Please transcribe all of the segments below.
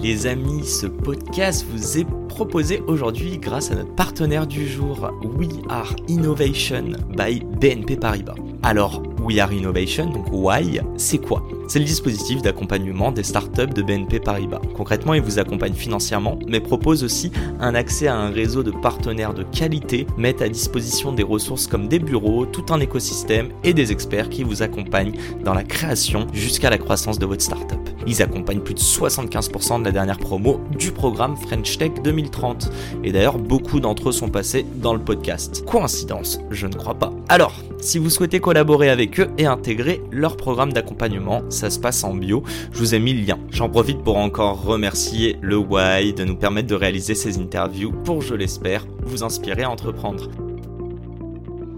Les amis, ce podcast vous est proposé aujourd'hui grâce à notre partenaire du jour, We Are Innovation by BNP Paribas. Alors, We Are Innovation, donc Why, c'est quoi? C'est le dispositif d'accompagnement des startups de BNP Paribas. Concrètement, il vous accompagne financièrement, mais propose aussi un accès à un réseau de partenaires de qualité, met à disposition des ressources comme des bureaux, tout un écosystème et des experts qui vous accompagnent dans la création jusqu'à la croissance de votre startup. Ils accompagnent plus de 75% de la dernière promo du programme French Tech 2030. Et d'ailleurs, beaucoup d'entre eux sont passés dans le podcast. Coïncidence Je ne crois pas. Alors, si vous souhaitez collaborer avec eux et intégrer leur programme d'accompagnement, ça se passe en bio. Je vous ai mis le lien. J'en profite pour encore remercier le Why de nous permettre de réaliser ces interviews pour, je l'espère, vous inspirer à entreprendre.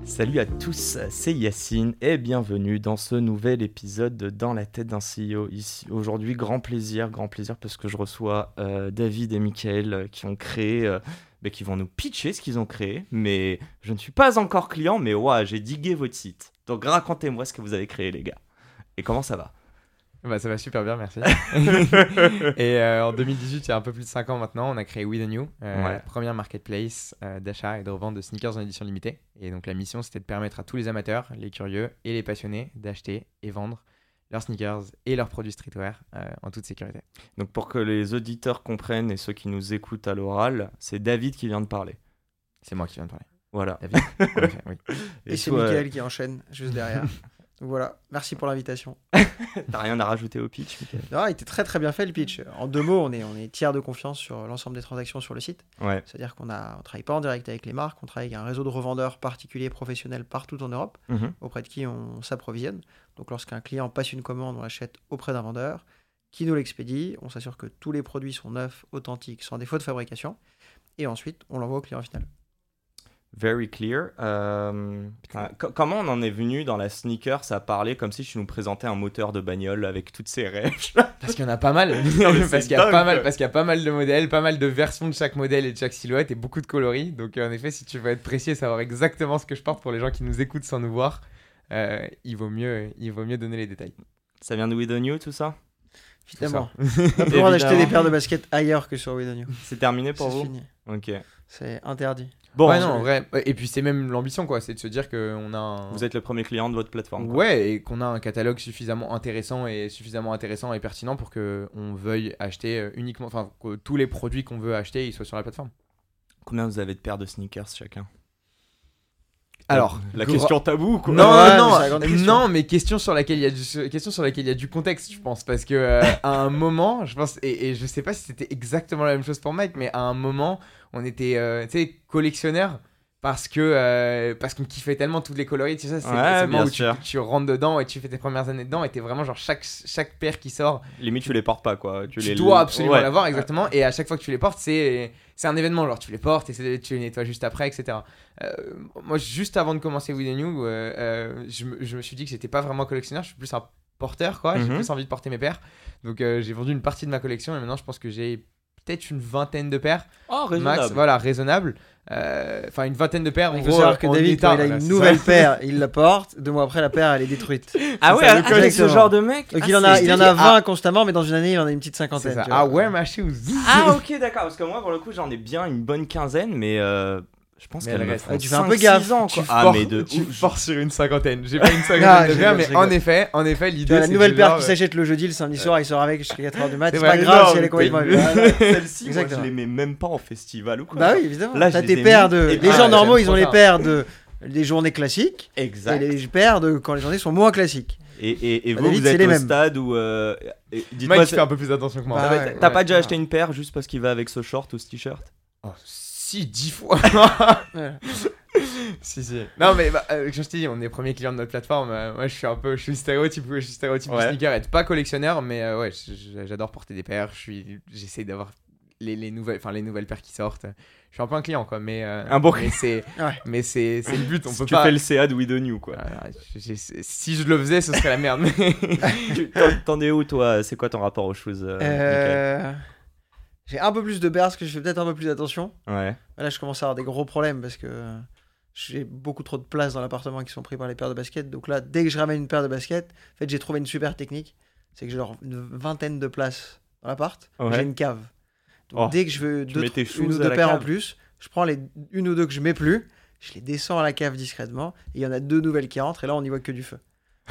Salut à tous, c'est Yacine et bienvenue dans ce nouvel épisode de Dans la tête d'un CEO. Ici aujourd'hui, grand plaisir, grand plaisir parce que je reçois euh, David et Michael euh, qui ont créé, euh, bah, qui vont nous pitcher ce qu'ils ont créé. Mais je ne suis pas encore client, mais ouais, j'ai digué votre site. Donc racontez-moi ce que vous avez créé, les gars. Et comment ça va? Bah, ça va super bien, merci. et euh, en 2018, il y a un peu plus de 5 ans maintenant, on a créé We The New, euh, Ouais. la première marketplace euh, d'achat et de revente de sneakers en édition limitée. Et donc la mission, c'était de permettre à tous les amateurs, les curieux et les passionnés d'acheter et vendre leurs sneakers et leurs produits streetwear euh, en toute sécurité. Donc pour que les auditeurs comprennent et ceux qui nous écoutent à l'oral, c'est David qui vient de parler. C'est moi qui viens de parler. Voilà. David, oui. Et, c'est toi, Mickaël qui enchaîne juste derrière. Voilà, merci pour l'invitation. T'as rien à rajouter au pitch, Michael? Non, il était très très bien fait le pitch. En deux mots, on est, on est tiers de confiance sur l'ensemble des transactions sur le site. Ouais. C'est-à-dire qu'on a, on travaille pas en direct avec les marques, on travaille avec un réseau de revendeurs particuliers professionnels partout en Europe, Mhm. auprès de qui on s'approvisionne. Donc lorsqu'un client passe une commande, on l'achète auprès d'un vendeur qui nous l'expédie. On s'assure que tous les produits sont neufs, authentiques, sans défaut de fabrication. Et ensuite, on l'envoie au client final. Very clear. Euh, comment on en est venu dans la sneaker à parler comme si tu nous présentais un moteur de bagnole avec toutes ses rêves Parce qu'il y en a pas mal. Non, parce qu'il y a pas mal, parce qu'il y a pas mal de modèles, pas mal de versions de chaque modèle et de chaque silhouette et beaucoup de coloris. Donc euh, en effet, si tu veux être précis et savoir exactement ce que je porte pour les gens qui nous écoutent sans nous voir, euh, il vaut mieux, il vaut mieux donner les détails. Ça vient de We The New, tout ça? Évidemment. On pas le droit d'acheter des paires de baskets ailleurs que sur We The New. C'est terminé pour C'est vous? fini. Ok. C'est interdit. Bon, ouais, non, en vrai. Et puis c'est même l'ambition, quoi. C'est de se dire qu'on a un. vous êtes le premier client de votre plateforme. quoi. Ouais, et qu'on a un catalogue suffisamment intéressant et suffisamment intéressant et pertinent pour que on veuille acheter euh, uniquement, enfin que tous les produits qu'on veut acheter ils soient sur la plateforme. Combien vous avez de paires de sneakers chacun? Alors, la question tabou quoi. Non, Ouais, non, mais question. non, mais question sur laquelle il y a du, question sur laquelle il y a du contexte, je pense, parce que euh, à un moment, je pense, et, et je sais pas si c'était exactement la même chose pour Mike, mais à un moment, on était, euh, tu sais, collectionneur parce que euh, parce qu'on kiffait tellement toutes les coloris, tu sais, c'est Ouais, le moment où tu, rentres dedans et tu fais tes premières années dedans, et t'es vraiment genre chaque chaque paire qui sort, Limite, tu les portes pas quoi. Tu, tu, les dois absolument Ouais. l'avoir exactement, et à chaque fois que tu les portes, c'est c'est un événement, genre tu les portes et tu les nettoies juste après, etc. Euh, moi, juste avant de commencer With the New, euh, euh, je, me, je me suis dit que j'étais pas vraiment collectionneur, je suis plus un porteur, quoi. J'ai Mhm. plus envie de porter mes paires. Donc, euh, j'ai vendu une partie de ma collection et maintenant, je pense que j'ai peut-être une vingtaine de paires, Oh, max, raisonnable. voilà, raisonnable. Euh, Enfin, une vingtaine de paires. Il faut savoir que David, quand il a une nouvelle paire, il la porte. Deux mois après, la paire, elle est détruite. Ah ouais, ah, t'es ce genre de mec Donc Ah, il en a, il en a ah. 20 constamment, mais dans une année, il en a une petite cinquantaine. Ah, wear my shoes. Ah ok d'accord parce que moi pour le coup j'en ai bien une bonne quinzaine mais euh, je pense Mais qu'elles elle me reste. tu fais un peu 5-6 gaffe. ans, Tu quoi. Ah forces- mais de tu ouf. forces sur une cinquantaine. J'ai pas une cinquantaine Ah, de mais en effet, en effet, Tu l'idée la nouvelle paire qui s'achète le jeudi, le samedi soir, il sort avec jusqu'à 4h du mat. C'est pas grave si elle est complètement. Celle-ci moi je les mets même pas en festival ou quoi. Bah oui, évidemment. Là, T'as les tes ai paires de. Et Les ah, gens normaux, ils ont les paires de. Des journées classiques. Et Exact. les paires de quand les journées sont moins classiques. Et, et, et Bah, vous David, vous c'est êtes les au mêmes. stade où euh, et- dites-moi Mike c'est- fait un peu plus attention que moi. Bah, t'as ouais, ouais. pas déjà acheté une paire juste parce qu'il va avec ce short ou ce t-shirt? Oh, si, dix fois. Si, si. Non, mais bah, euh, je te dis, on est premier client de notre plateforme. euh, moi, je suis un peu, je suis stéréotype, je suis stéréotype Ouais. sneaker, être pas collectionneur, mais euh, ouais, j'adore porter des paires. Je suis, j'essaie d'avoir les, les nouvelles, enfin les nouvelles paires qui sortent. Je suis un peu un client, quoi, mais euh, Un bon mais c'est, Ouais. mais c'est, c'est le but. On peut tu pas. fais le CA de We The New, quoi. Je- je- si je le faisais, ce serait la merde. t'en- T'en es où, toi? C'est quoi ton rapport aux choses euh, Euh, J'ai un peu plus de parce que je fais peut-être un peu plus attention. Michael Ouais. Là, je commence à avoir des gros problèmes parce que j'ai beaucoup trop de place dans l'appartement qui sont pris par les paires de baskets. Donc là, dès que je ramène une paire de baskets, en fait, j'ai trouvé une super technique. C'est que j'ai genre une vingtaine de places dans l'appart. Ouais. J'ai une cave. Donc Oh, dès que je veux deux, une ou deux paires en plus, je prends les une ou deux que je mets plus, je les descends à la cave discrètement. Et il y en a deux nouvelles qui rentrent et là, on n'y voit que du feu.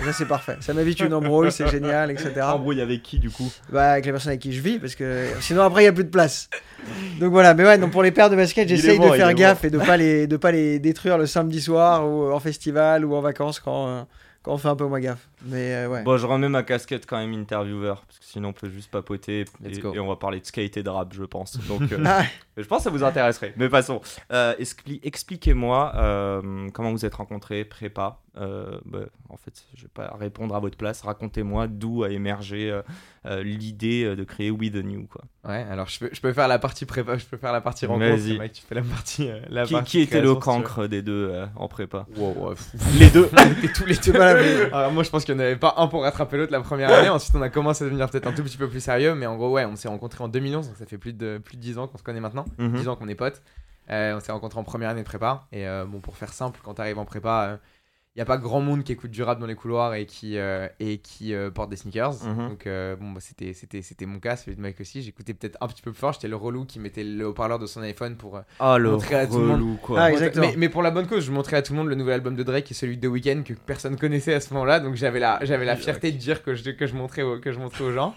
Ça, c'est parfait. Ça m'évite une embrouille, c'est génial, etc. Embrouille avec qui, du coup? Bah, avec la personne avec qui je vis, parce que sinon après il n'y a plus de place. Donc voilà, mais ouais, donc pour les paires de est j'essaye de faire gaffe et de pas les de pas les détruire le samedi soir ou en festival ou en vacances quand, euh, quand on fait un peu moins gaffe. Mais euh, ouais. Bon, je remets ma casquette quand même intervieweur, parce que sinon on peut juste papoter et, on va parler de skate et de rap, je pense. Donc, euh, Ah, je pense que ça vous intéresserait. Mais passons. Euh, expli- Expliquez-moi euh, comment vous êtes rencontrés, prépa. Euh, bah, en fait, je vais pas répondre à votre place. Racontez-moi d'où a émergé euh, euh, l'idée de créer We The New. Quoi. Ouais, alors je peux, je peux faire la partie prépa, je peux faire la partie rencontre. Vas-y. Mike, tu fais la partie. euh, la Qui, partie qui était le cancre des deux euh, en prépa? Wow, ouais, Les deux tous les deux. Alors moi je pense qu'il n'y en avait pas un pour rattraper l'autre la première année. Ensuite on a commencé à devenir peut-être un tout petit peu plus sérieux. Mais en gros ouais, on s'est rencontrés en 2011, donc ça fait plus de, plus de 10 ans qu'on se connaît maintenant. Mhm. 10 ans qu'on est potes. Euh, on s'est rencontrés en première année de prépa. Et euh, bon pour faire simple, quand tu arrives en prépa, il n'y a pas grand monde qui écoute du rap dans les couloirs et qui, euh, et qui euh, porte des sneakers. Mhm. Donc euh, bon bah, c'était, c'était, c'était mon cas, celui de Mike aussi. J'écoutais peut-être un petit peu plus fort. J'étais le relou qui mettait le haut-parleur de son iPhone pour... Ah, le Montrer à tout le monde. relou, quoi. Ah, exactement. mais, mais pour la bonne cause, je montrais à tout le monde le nouvel album de Drake et celui de The Weeknd que personne connaissait à ce moment-là. Donc j'avais la, j'avais la fierté de dire que je, que je, montrais, aux, que je montrais aux gens.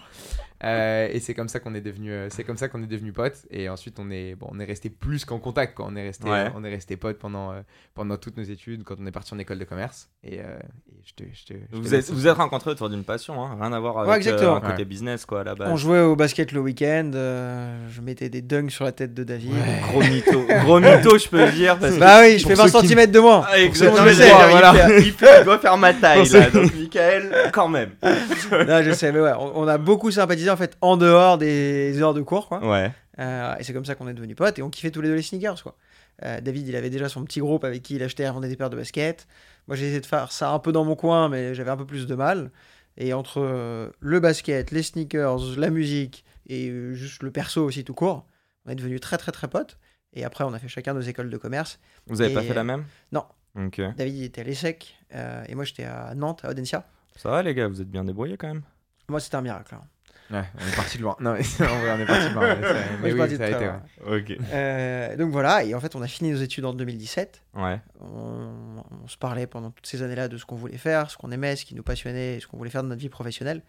Euh, et c'est comme ça qu'on est devenu, euh, c'est comme ça qu'on est devenu potes. Et ensuite on est, bon, on est resté plus qu'en contact. Quoi. On est resté, Ouais. on est resté potes pendant, euh, pendant toutes nos études, quand on est parti en école de commerce. Et, euh, et je te, je te, je Vous êtes, vous êtes rencontrés autour d'une passion, hein, rien à voir avec exactement. euh, un côté Ouais. business quoi base. On jouait au basket le week-end, euh, je mettais des dunks sur la tête de David. Ouais. Gros mytho, gros mytho je peux dire. Parce que... Bah oui, je fais 20 ceux qui- cm de moins. Ah, exactement, il, voilà. il fait- il doit faire ma taille là, donc Michael, quand même. Non, je sais, mais ouais, on, on a beaucoup sympathisé en fait en dehors des heures de cours, quoi. Ouais. Euh, et c'est comme ça qu'on est devenus potes et on kiffait tous les deux les sneakers, quoi. Euh, David, il avait déjà son petit groupe avec qui il achetait et des paires de baskets. Moi, j'ai essayé de faire ça un peu dans mon coin, mais j'avais un peu plus de mal. Et entre euh, le basket, les sneakers, la musique et juste le perso aussi tout court, on est devenus très très très potes. Et après, on a fait chacun nos écoles de commerce. Vous avez pas fait la même? Non. David, il était à l'ESSEC et moi, j'étais à Nantes, à Audencia. Ça va les gars, vous êtes bien débrouillés quand même. Moi, c'était un miracle. hein. Ouais, on est parti de loin. Non, mais en vrai, on est parti de loin. Mais, oui, ça a été. ouais. loin. Ok. Euh, donc voilà, et en fait, on a fini nos études en 2017. Ouais. on, on se parlait pendant toutes ces années-là de ce qu'on voulait faire, ce qu'on aimait, ce qui nous passionnait, ce qu'on voulait faire de notre vie professionnelle.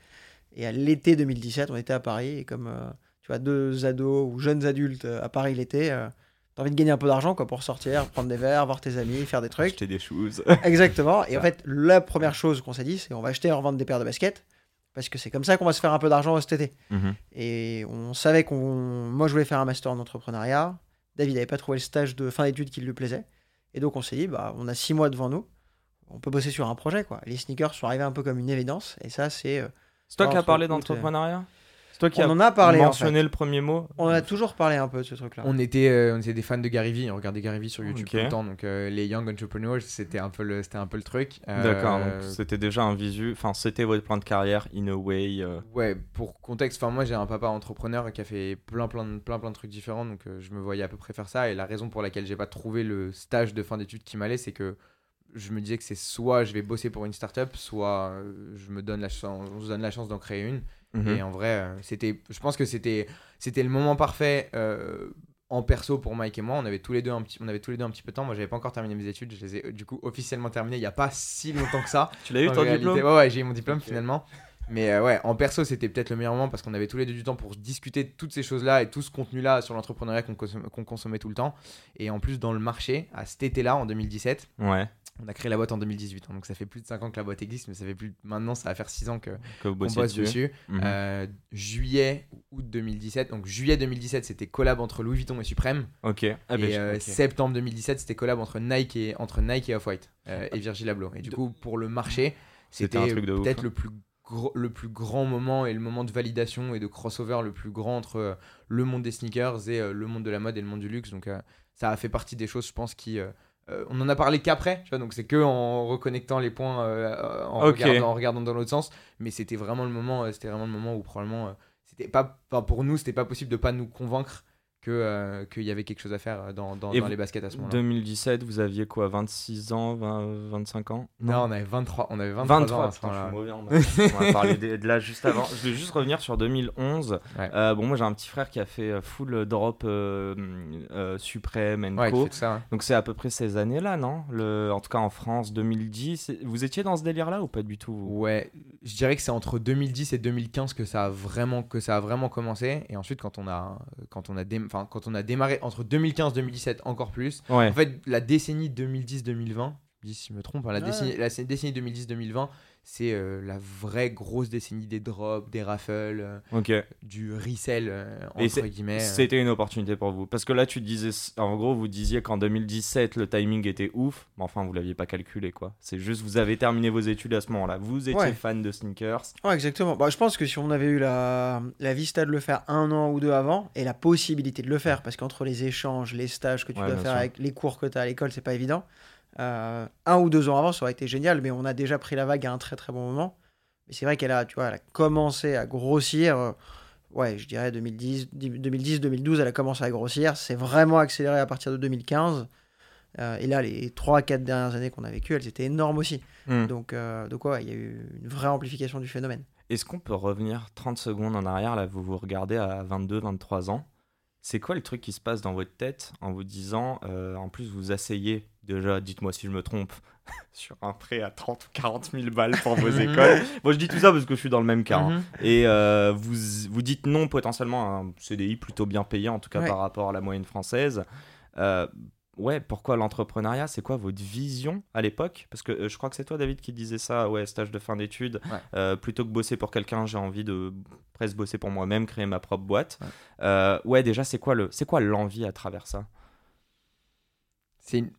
Et à l'été 2017, on était à Paris, et comme euh, tu vois, deux ados ou jeunes adultes euh, à Paris l'été, euh, t'as envie de gagner un peu d'argent quoi, pour sortir, prendre des verres, voir tes amis, faire des trucs. Acheter des shoes. Exactement. Et en fait, la première chose qu'on s'est dit, c'est on va acheter et revendre des paires de baskets, parce que c'est comme ça qu'on va se faire un peu d'argent cet été. Mhm. Et on savait qu'on. Moi, je voulais faire un master en entrepreneuriat. David n'avait pas trouvé le stage de fin d'études qui lui plaisait. Et donc, on s'est dit, bah, on a six mois devant nous. On peut bosser sur un projet, quoi. Les sneakers sont arrivés un peu comme une évidence. Et ça, c'est. euh, C'est toi qui as Entre parlé et- d'entrepreneuriat? C'est toi qui On as en a parlé, en mentionné fait. le premier mot On a toujours parlé un peu de ce truc-là. On était, euh, on était des fans de Gary Vee, on regardait Gary Vee sur YouTube tout le temps, donc euh, les Young Entrepreneurs, c'était un peu le, c'était un peu le truc. Euh, D'accord, donc c'était déjà un visu, enfin c'était votre plan de carrière in a way. euh, Ouais, pour contexte, enfin moi j'ai un papa entrepreneur qui a fait plein plein de, plein plein de trucs différents, donc euh, je me voyais à peu près faire ça. Et la raison pour laquelle j'ai pas trouvé le stage de fin d'études qui m'allait, c'est que je me disais que c'est soit je vais bosser pour une startup, soit je me donne la chance, on se donne la chance d'en créer une. Mhm. Et en vrai, euh, c'était, je pense que c'était, c'était le moment parfait euh, en perso pour Mike et moi. On avait tous les deux un petit, on avait tous les deux un petit peu de temps. Moi, j'avais pas encore terminé mes études. Je les ai euh, du coup officiellement terminées il y a pas si longtemps que ça. Tu l'as eu ton réalité. diplôme? Ouais, ouais, j'ai eu mon diplôme finalement. Mais euh, ouais, en perso, c'était peut-être le meilleur moment parce qu'on avait tous les deux du temps pour discuter de toutes ces choses-là et tout ce contenu-là sur l'entrepreneuriat qu'on qu'on consommait tout le temps. Et en plus, dans le marché, à cet été-là, en 2017, Ouais. On a créé la boîte en 2018, hein, donc ça fait plus de 5 ans que la boîte existe, mais ça fait plus maintenant ça va faire 6 ans que Que vous bosse dessus. Mhm. Euh, juillet ou août 2017. Donc juillet 2017, c'était collab entre Louis Vuitton et Supreme. Ok. Ah, et je- euh, ok. septembre 2017, c'était collab entre Nike et entre Nike et Off-White euh, et Virgil Abloh. Et du coup, pour le marché, C'était peut-être hein. le plus gros- le plus grand moment et le moment de validation et de crossover le plus grand entre euh, le monde des sneakers et euh, le monde de la mode et le monde du luxe. Donc euh, ça a fait partie des choses, je pense, qui euh, on en a parlé qu'après, tu vois, donc c'est que en reconnectant les points, euh, euh, en, regardant, en regardant dans l'autre sens. Mais c'était vraiment le moment, c'était vraiment le moment où probablement, c'était pas, pour nous, c'était pas possible de pas nous convaincre que euh, qu'il y avait quelque chose à faire euh, dans, dans, les baskets à ce moment-là. 2017, vous aviez quoi 26 ans 20, 25 ans? Non, on avait 23, on avait 23, 23, ans à ce putain, je moment-là. suis mauvais en maths. On va parler de, de là juste avant. Je vais juste revenir sur 2011. Ouais. Euh, bon, moi j'ai un petit frère qui a fait full drop euh, Supreme and Ouais, Co. ça. hein. Donc c'est à peu près ces années-là, non? Le, En tout cas en France, 2010. Vous étiez dans ce délire-là ou pas du tout Ouais, je dirais que c'est entre 2010 et 2015 que ça a vraiment que ça a vraiment commencé et ensuite quand on a quand on a enfin, quand on a démarré entre 2015 2017 encore plus. Ouais. En fait, la décennie 2010-2020, je dis si je me trompe, hein, la Ouais. décennie la décennie 2010-2020, c'est euh, la vraie grosse décennie des drops, des raffles, euh, Ok. du resell euh, Et entre guillemets. C'était une opportunité pour vous. Parce que là, tu disais, en gros, vous disiez qu'en 2017, le timing était ouf. Mais enfin, vous l'aviez pas calculé, quoi. C'est juste, vous avez terminé vos études à ce moment-là. Vous étiez Ouais. fan de sneakers. Ouais, exactement. Bah, je pense que si on avait eu la, la vista de le faire un an ou deux avant et la possibilité de le faire, parce qu'entre les échanges, les stages que tu Ouais, dois faire sûr. avec les cours que tu as à l'école, c'est pas évident. Euh, un ou deux ans avant, ça aurait été génial, mais on a déjà pris la vague à un très très bon moment. Mais c'est vrai qu'elle a, tu vois, elle a commencé à grossir. euh, ouais, je dirais 2010, 2010, 2012, elle a commencé à grossir. C'est vraiment accéléré à partir de 2015. Euh, et là, les 3-4 dernières années qu'on a vécues, elles étaient énormes aussi. Hmm. Donc, donc ouais, il y a eu une vraie amplification du phénomène. Est-ce qu'on peut revenir 30 secondes en arrière? Là, vous vous regardez à 22, 23 ans. C'est quoi le truc qui se passe dans votre tête en vous disant, en plus, vous asseyez, déjà, dites-moi si je me trompe, sur un prêt à 30 ou 40 000 balles pour vos écoles Moi, je dis tout ça parce que je suis dans le même cas. hein. Mhm. Et euh, vous, vous dites non potentiellement à un CDI plutôt bien payé, en tout cas Ouais. par rapport à la moyenne française. Euh, ouais, pourquoi l'entrepreneuriat? C'est quoi votre vision à l'époque? Parce que euh, je crois que c'est toi, David, qui disais ça, ouais, stage de fin d'études. Ouais. Euh, plutôt que bosser pour quelqu'un, j'ai envie de presque bosser pour moi-même, créer ma propre boîte. Ouais. Ouais, déjà, c'est quoi le, c'est quoi l'envie à travers ça? C'est une...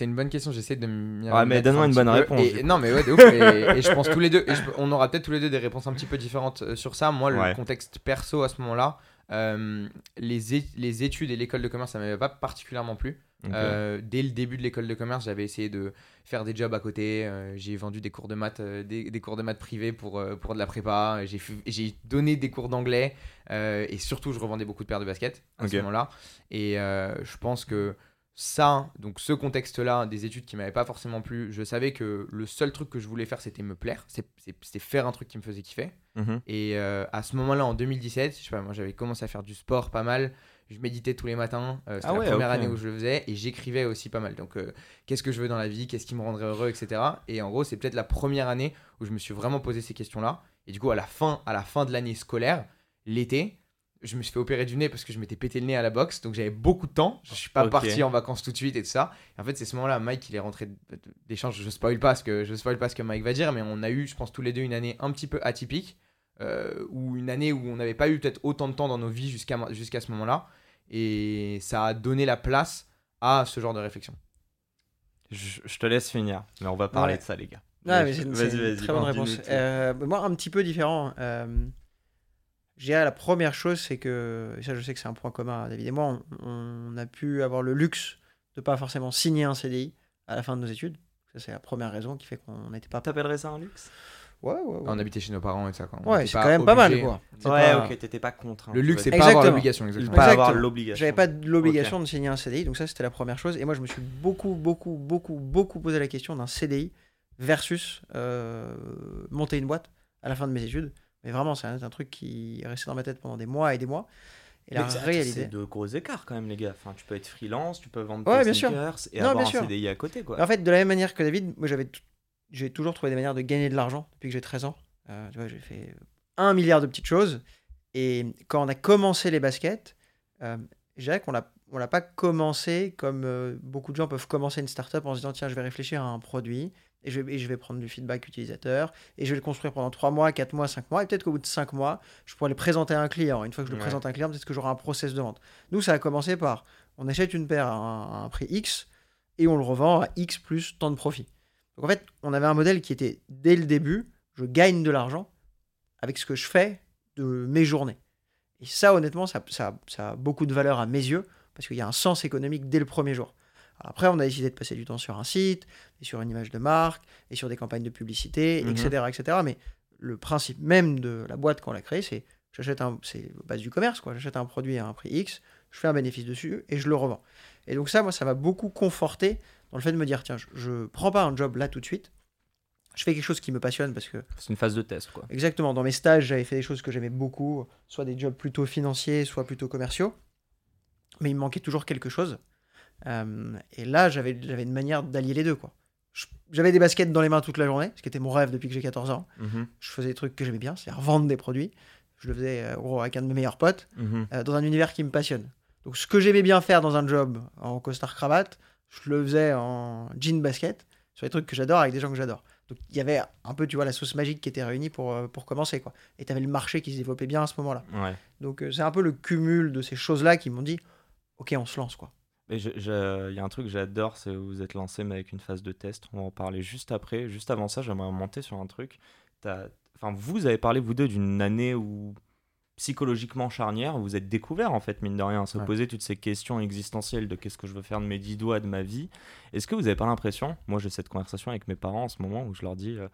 une bonne question, j'essaie de m'y Ouais, mais donne-moi un une bonne peu. réponse, Et- non, mais ouais, de ouf. et, et je pense tous les deux, et je- on aura peut-être tous les deux des réponses un petit peu différentes euh, sur ça. Moi, le Ouais. contexte perso à ce moment-là, euh, les, é- les études et l'école de commerce, ça m'avait pas particulièrement plu. Euh, dès le début de l'école de commerce, j'avais essayé de faire des jobs à côté. euh, j'ai vendu des cours de maths, euh, des, des cours de maths privés pour, pour de la prépa. J'ai, donné des cours d'anglais et surtout, je revendais beaucoup de paires de baskets à ce moment-là. Et je pense que ça, donc ce contexte-là, des études qui m'avaient pas forcément plu, je savais que le seul truc que je voulais faire, c'était me plaire, c'était faire un truc qui me faisait kiffer. Mhm. Et euh, à ce moment-là, en 2017, je sais pas, moi j'avais commencé à faire du sport pas mal. Je méditais tous les matins. euh, C'était Ah la ouais, première année où je le faisais. Et j'écrivais aussi pas mal. Donc, euh, qu'est-ce que je veux dans la vie? Qu'est-ce qui me rendrait heureux? Etc. Et en gros, c'est peut-être la première année où je me suis vraiment posé ces questions-là. Et du coup, à la fin, à la fin de l'année scolaire, l'été, je me suis fait opérer du nez parce que je m'étais pété le nez à la boxe. Donc, j'avais beaucoup de temps. Je suis pas parti en vacances tout de suite et tout ça. Et en fait, c'est ce moment-là, Mike, il est rentré d'échange. Je spoil pas ce que je spoil pas ce que Mike va dire, mais on a eu, je pense, tous les deux une année un petit peu atypique euh, ou une année où on n'avait pas eu peut-être autant de temps dans nos vies jusqu'à jusqu'à ce moment-là. Et ça a donné la place à ce genre de réflexion. Je, je te laisse finir, mais on va parler Ouais. de ça, les gars. Ouais, mais c'est une, très bonne réponse. Euh, moi, un petit peu différent. Euh, je dirais la première chose, c'est que, et ça je sais que c'est un point commun à David et moi, on, on a pu avoir le luxe de pas forcément signer un CDI à la fin de nos études. Ça, c'est la première raison qui fait qu'on n'était pas. T'appellerais ça un luxe? Ouais, ouais, ouais. On habitait chez nos parents et ça. Quoi. On Ouais, c'est quand même pas mal, quoi. Ouais, pas- ok, t'étais pas contraint. Le luxe, c'est pas avoir l'obligation. Exactement. pas avoir l'obligation. J'avais pas l'obligation de signer un CDI, donc ça c'était la première chose. Et moi je me suis beaucoup, beaucoup, beaucoup, beaucoup posé la question d'un CDI versus euh, monter une boîte à la fin de mes études. Mais vraiment, c'est un, un truc qui est resté dans ma tête pendant des mois et des mois. Et la réalité. C'est de gros écarts quand même, les gars. Enfin, tu peux être freelance, tu peux vendre Ouais, tes sûr. sneakers et Non, avoir un. CDI à côté, quoi. En fait, de la même manière que David, moi j'avais j'ai toujours trouvé des manières de gagner de l'argent depuis que j'ai 13 ans. Euh, tu vois, j'ai fait un milliard de petites choses. Et quand on a commencé les baskets, euh, je dirais qu'on a, on l'a pas commencé comme euh, beaucoup de gens peuvent commencer une startup en se disant tiens, je vais réfléchir à un produit et je, vais, et je vais prendre du feedback utilisateur et je vais le construire pendant 3 mois, 4 mois, 5 mois et peut-être qu'au bout de 5 mois, je pourrais le présenter à un client. Une fois que je le Ouais. présente à un client, peut-être que j'aurai un process de vente. Nous, ça a commencé par on achète une paire à un, à un prix X et on le revend à X plus tant de profit. Donc en fait, on avait un modèle qui était dès le début, je gagne de l'argent avec ce que je fais de mes journées. Et ça, honnêtement, ça, ça- ça a beaucoup de valeur à mes yeux, parce qu'il y a un sens économique dès le premier jour. Après, on a décidé de passer du temps sur un site, et sur une image de marque, et sur des campagnes de publicité, Mhm. etc., etc. Mais le principe même de la boîte quand on l'a créée, c'est j'achète un, c'est base du commerce, quoi. J'achète un produit à un prix X, je fais un bénéfice dessus et je le revends. Et donc ça, moi, ça m'a beaucoup conforté dans le fait de me dire tiens, je, je prends pas un job là tout de suite. Je fais quelque chose qui me passionne parce que C'est une phase de test, quoi. Exactement. Dans mes stages, j'avais fait des choses que j'aimais beaucoup, soit des jobs plutôt financiers, soit plutôt commerciaux. Mais il me manquait toujours quelque chose. Euh, et là, j'avais j'avais une manière d'allier les deux. quoi. J'avais des baskets dans les mains toute la journée, ce qui était mon rêve depuis que j'ai 14 ans. Mhm, Je faisais des trucs que j'aimais bien, c'est-à-dire vendre des produits. Je le faisais euh, gros, avec un de mes meilleurs potes, mhm. euh, dans un univers qui me passionne. Donc ce que j'aimais bien faire dans un job en costard cravate, je le faisais en jean basket, sur des trucs que j'adore avec des gens que j'adore. Donc il y avait un peu, tu vois, la sauce magique qui était réunie pour, pour commencer. quoi. Et tu avais le marché qui se développait bien à ce moment-là. Ouais. Donc c'est un peu le cumul de ces choses-là qui m'ont dit, ok, on se lance. quoi. Il y a un truc que j'adore, c'est vous êtes lancé mais avec une phase de test. On va en parler juste après. Juste avant ça, j'aimerais remonter sur un truc. Enfin, vous avez parlé vous deux d'une année où psychologiquement charnière, vous êtes découvert en fait mine de rien, à se Ouais. poser toutes ces questions existentielles de qu'est-ce que je veux faire de mes dix doigts, de ma vie. Est-ce que vous avez pas l'impression, moi j'ai cette conversation avec mes parents en ce moment où je leur dis, euh,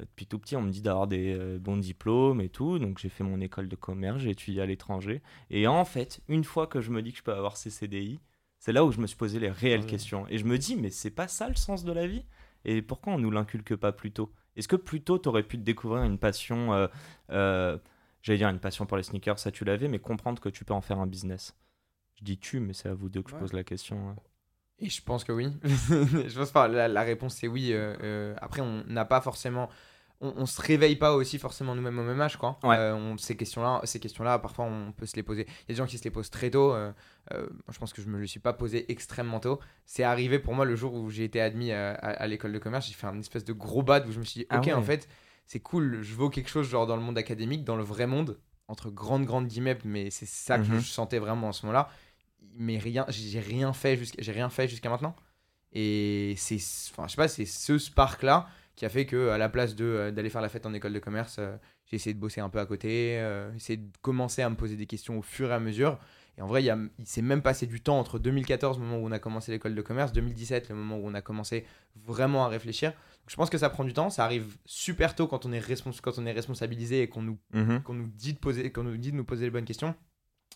euh, depuis tout petit on me dit d'avoir des euh, bons diplômes et tout, donc j'ai fait mon école de commerce, j'ai étudié à l'étranger, et en fait une fois que je me dis que je peux avoir ces CDI, c'est là où je me suis posé les réelles Ah questions. Et je me dis, mais c'est pas ça le sens de la vie? Et pourquoi on nous l'inculque pas plus tôt? Est-ce que plus tôt, t'aurais pu te découvrir une passion, euh, euh, j'allais dire une passion pour les sneakers, ça tu l'avais, mais comprendre que tu peux en faire un business? Je dis tu, mais c'est à vous deux que je pose la question. hein. Et je pense que oui. je pense pas. La, la réponse c'est oui. euh, après, on n'a pas forcément. On, on se réveille pas aussi forcément nous-mêmes au même âge, quoi. Ouais. Euh, on- ces questions-là, ces questions-là, parfois on peut se les poser. Il y a des gens qui se les posent très tôt. euh, euh, je pense que je me le suis pas posé extrêmement tôt. C'est arrivé pour moi le jour où j'ai été admis à, l'école de commerce. J'ai fait un espèce de gros bad où je me suis dit, Ah ok, ouais. en fait, c'est cool. Je vaux quelque chose genre dans le monde académique, dans le vrai monde, entre grandes grandes guillemets, mais c'est ça que Mhm. je sentais vraiment en ce moment-là. Mais rien, j'ai rien fait jusqu'à, j'ai rien fait jusqu'à maintenant. Et c'est, enfin, je sais pas, c'est ce spark là qui a fait que à la place de euh, d'aller faire la fête en école de commerce, euh, j'ai essayé de bosser un peu à côté, euh, essayer de commencer à me poser des questions au fur et à mesure. Et en vrai, il, y a- il s'est même passé du temps entre 2014, le moment où on a commencé l'école de commerce, 2017, le moment où on a commencé vraiment à réfléchir. Donc, je pense que ça prend du temps, ça arrive super tôt quand on est, respons- quand on est responsabilisé et qu'on nous Mhm. qu'on nous dit de poser qu'on nous dit de nous poser les bonnes questions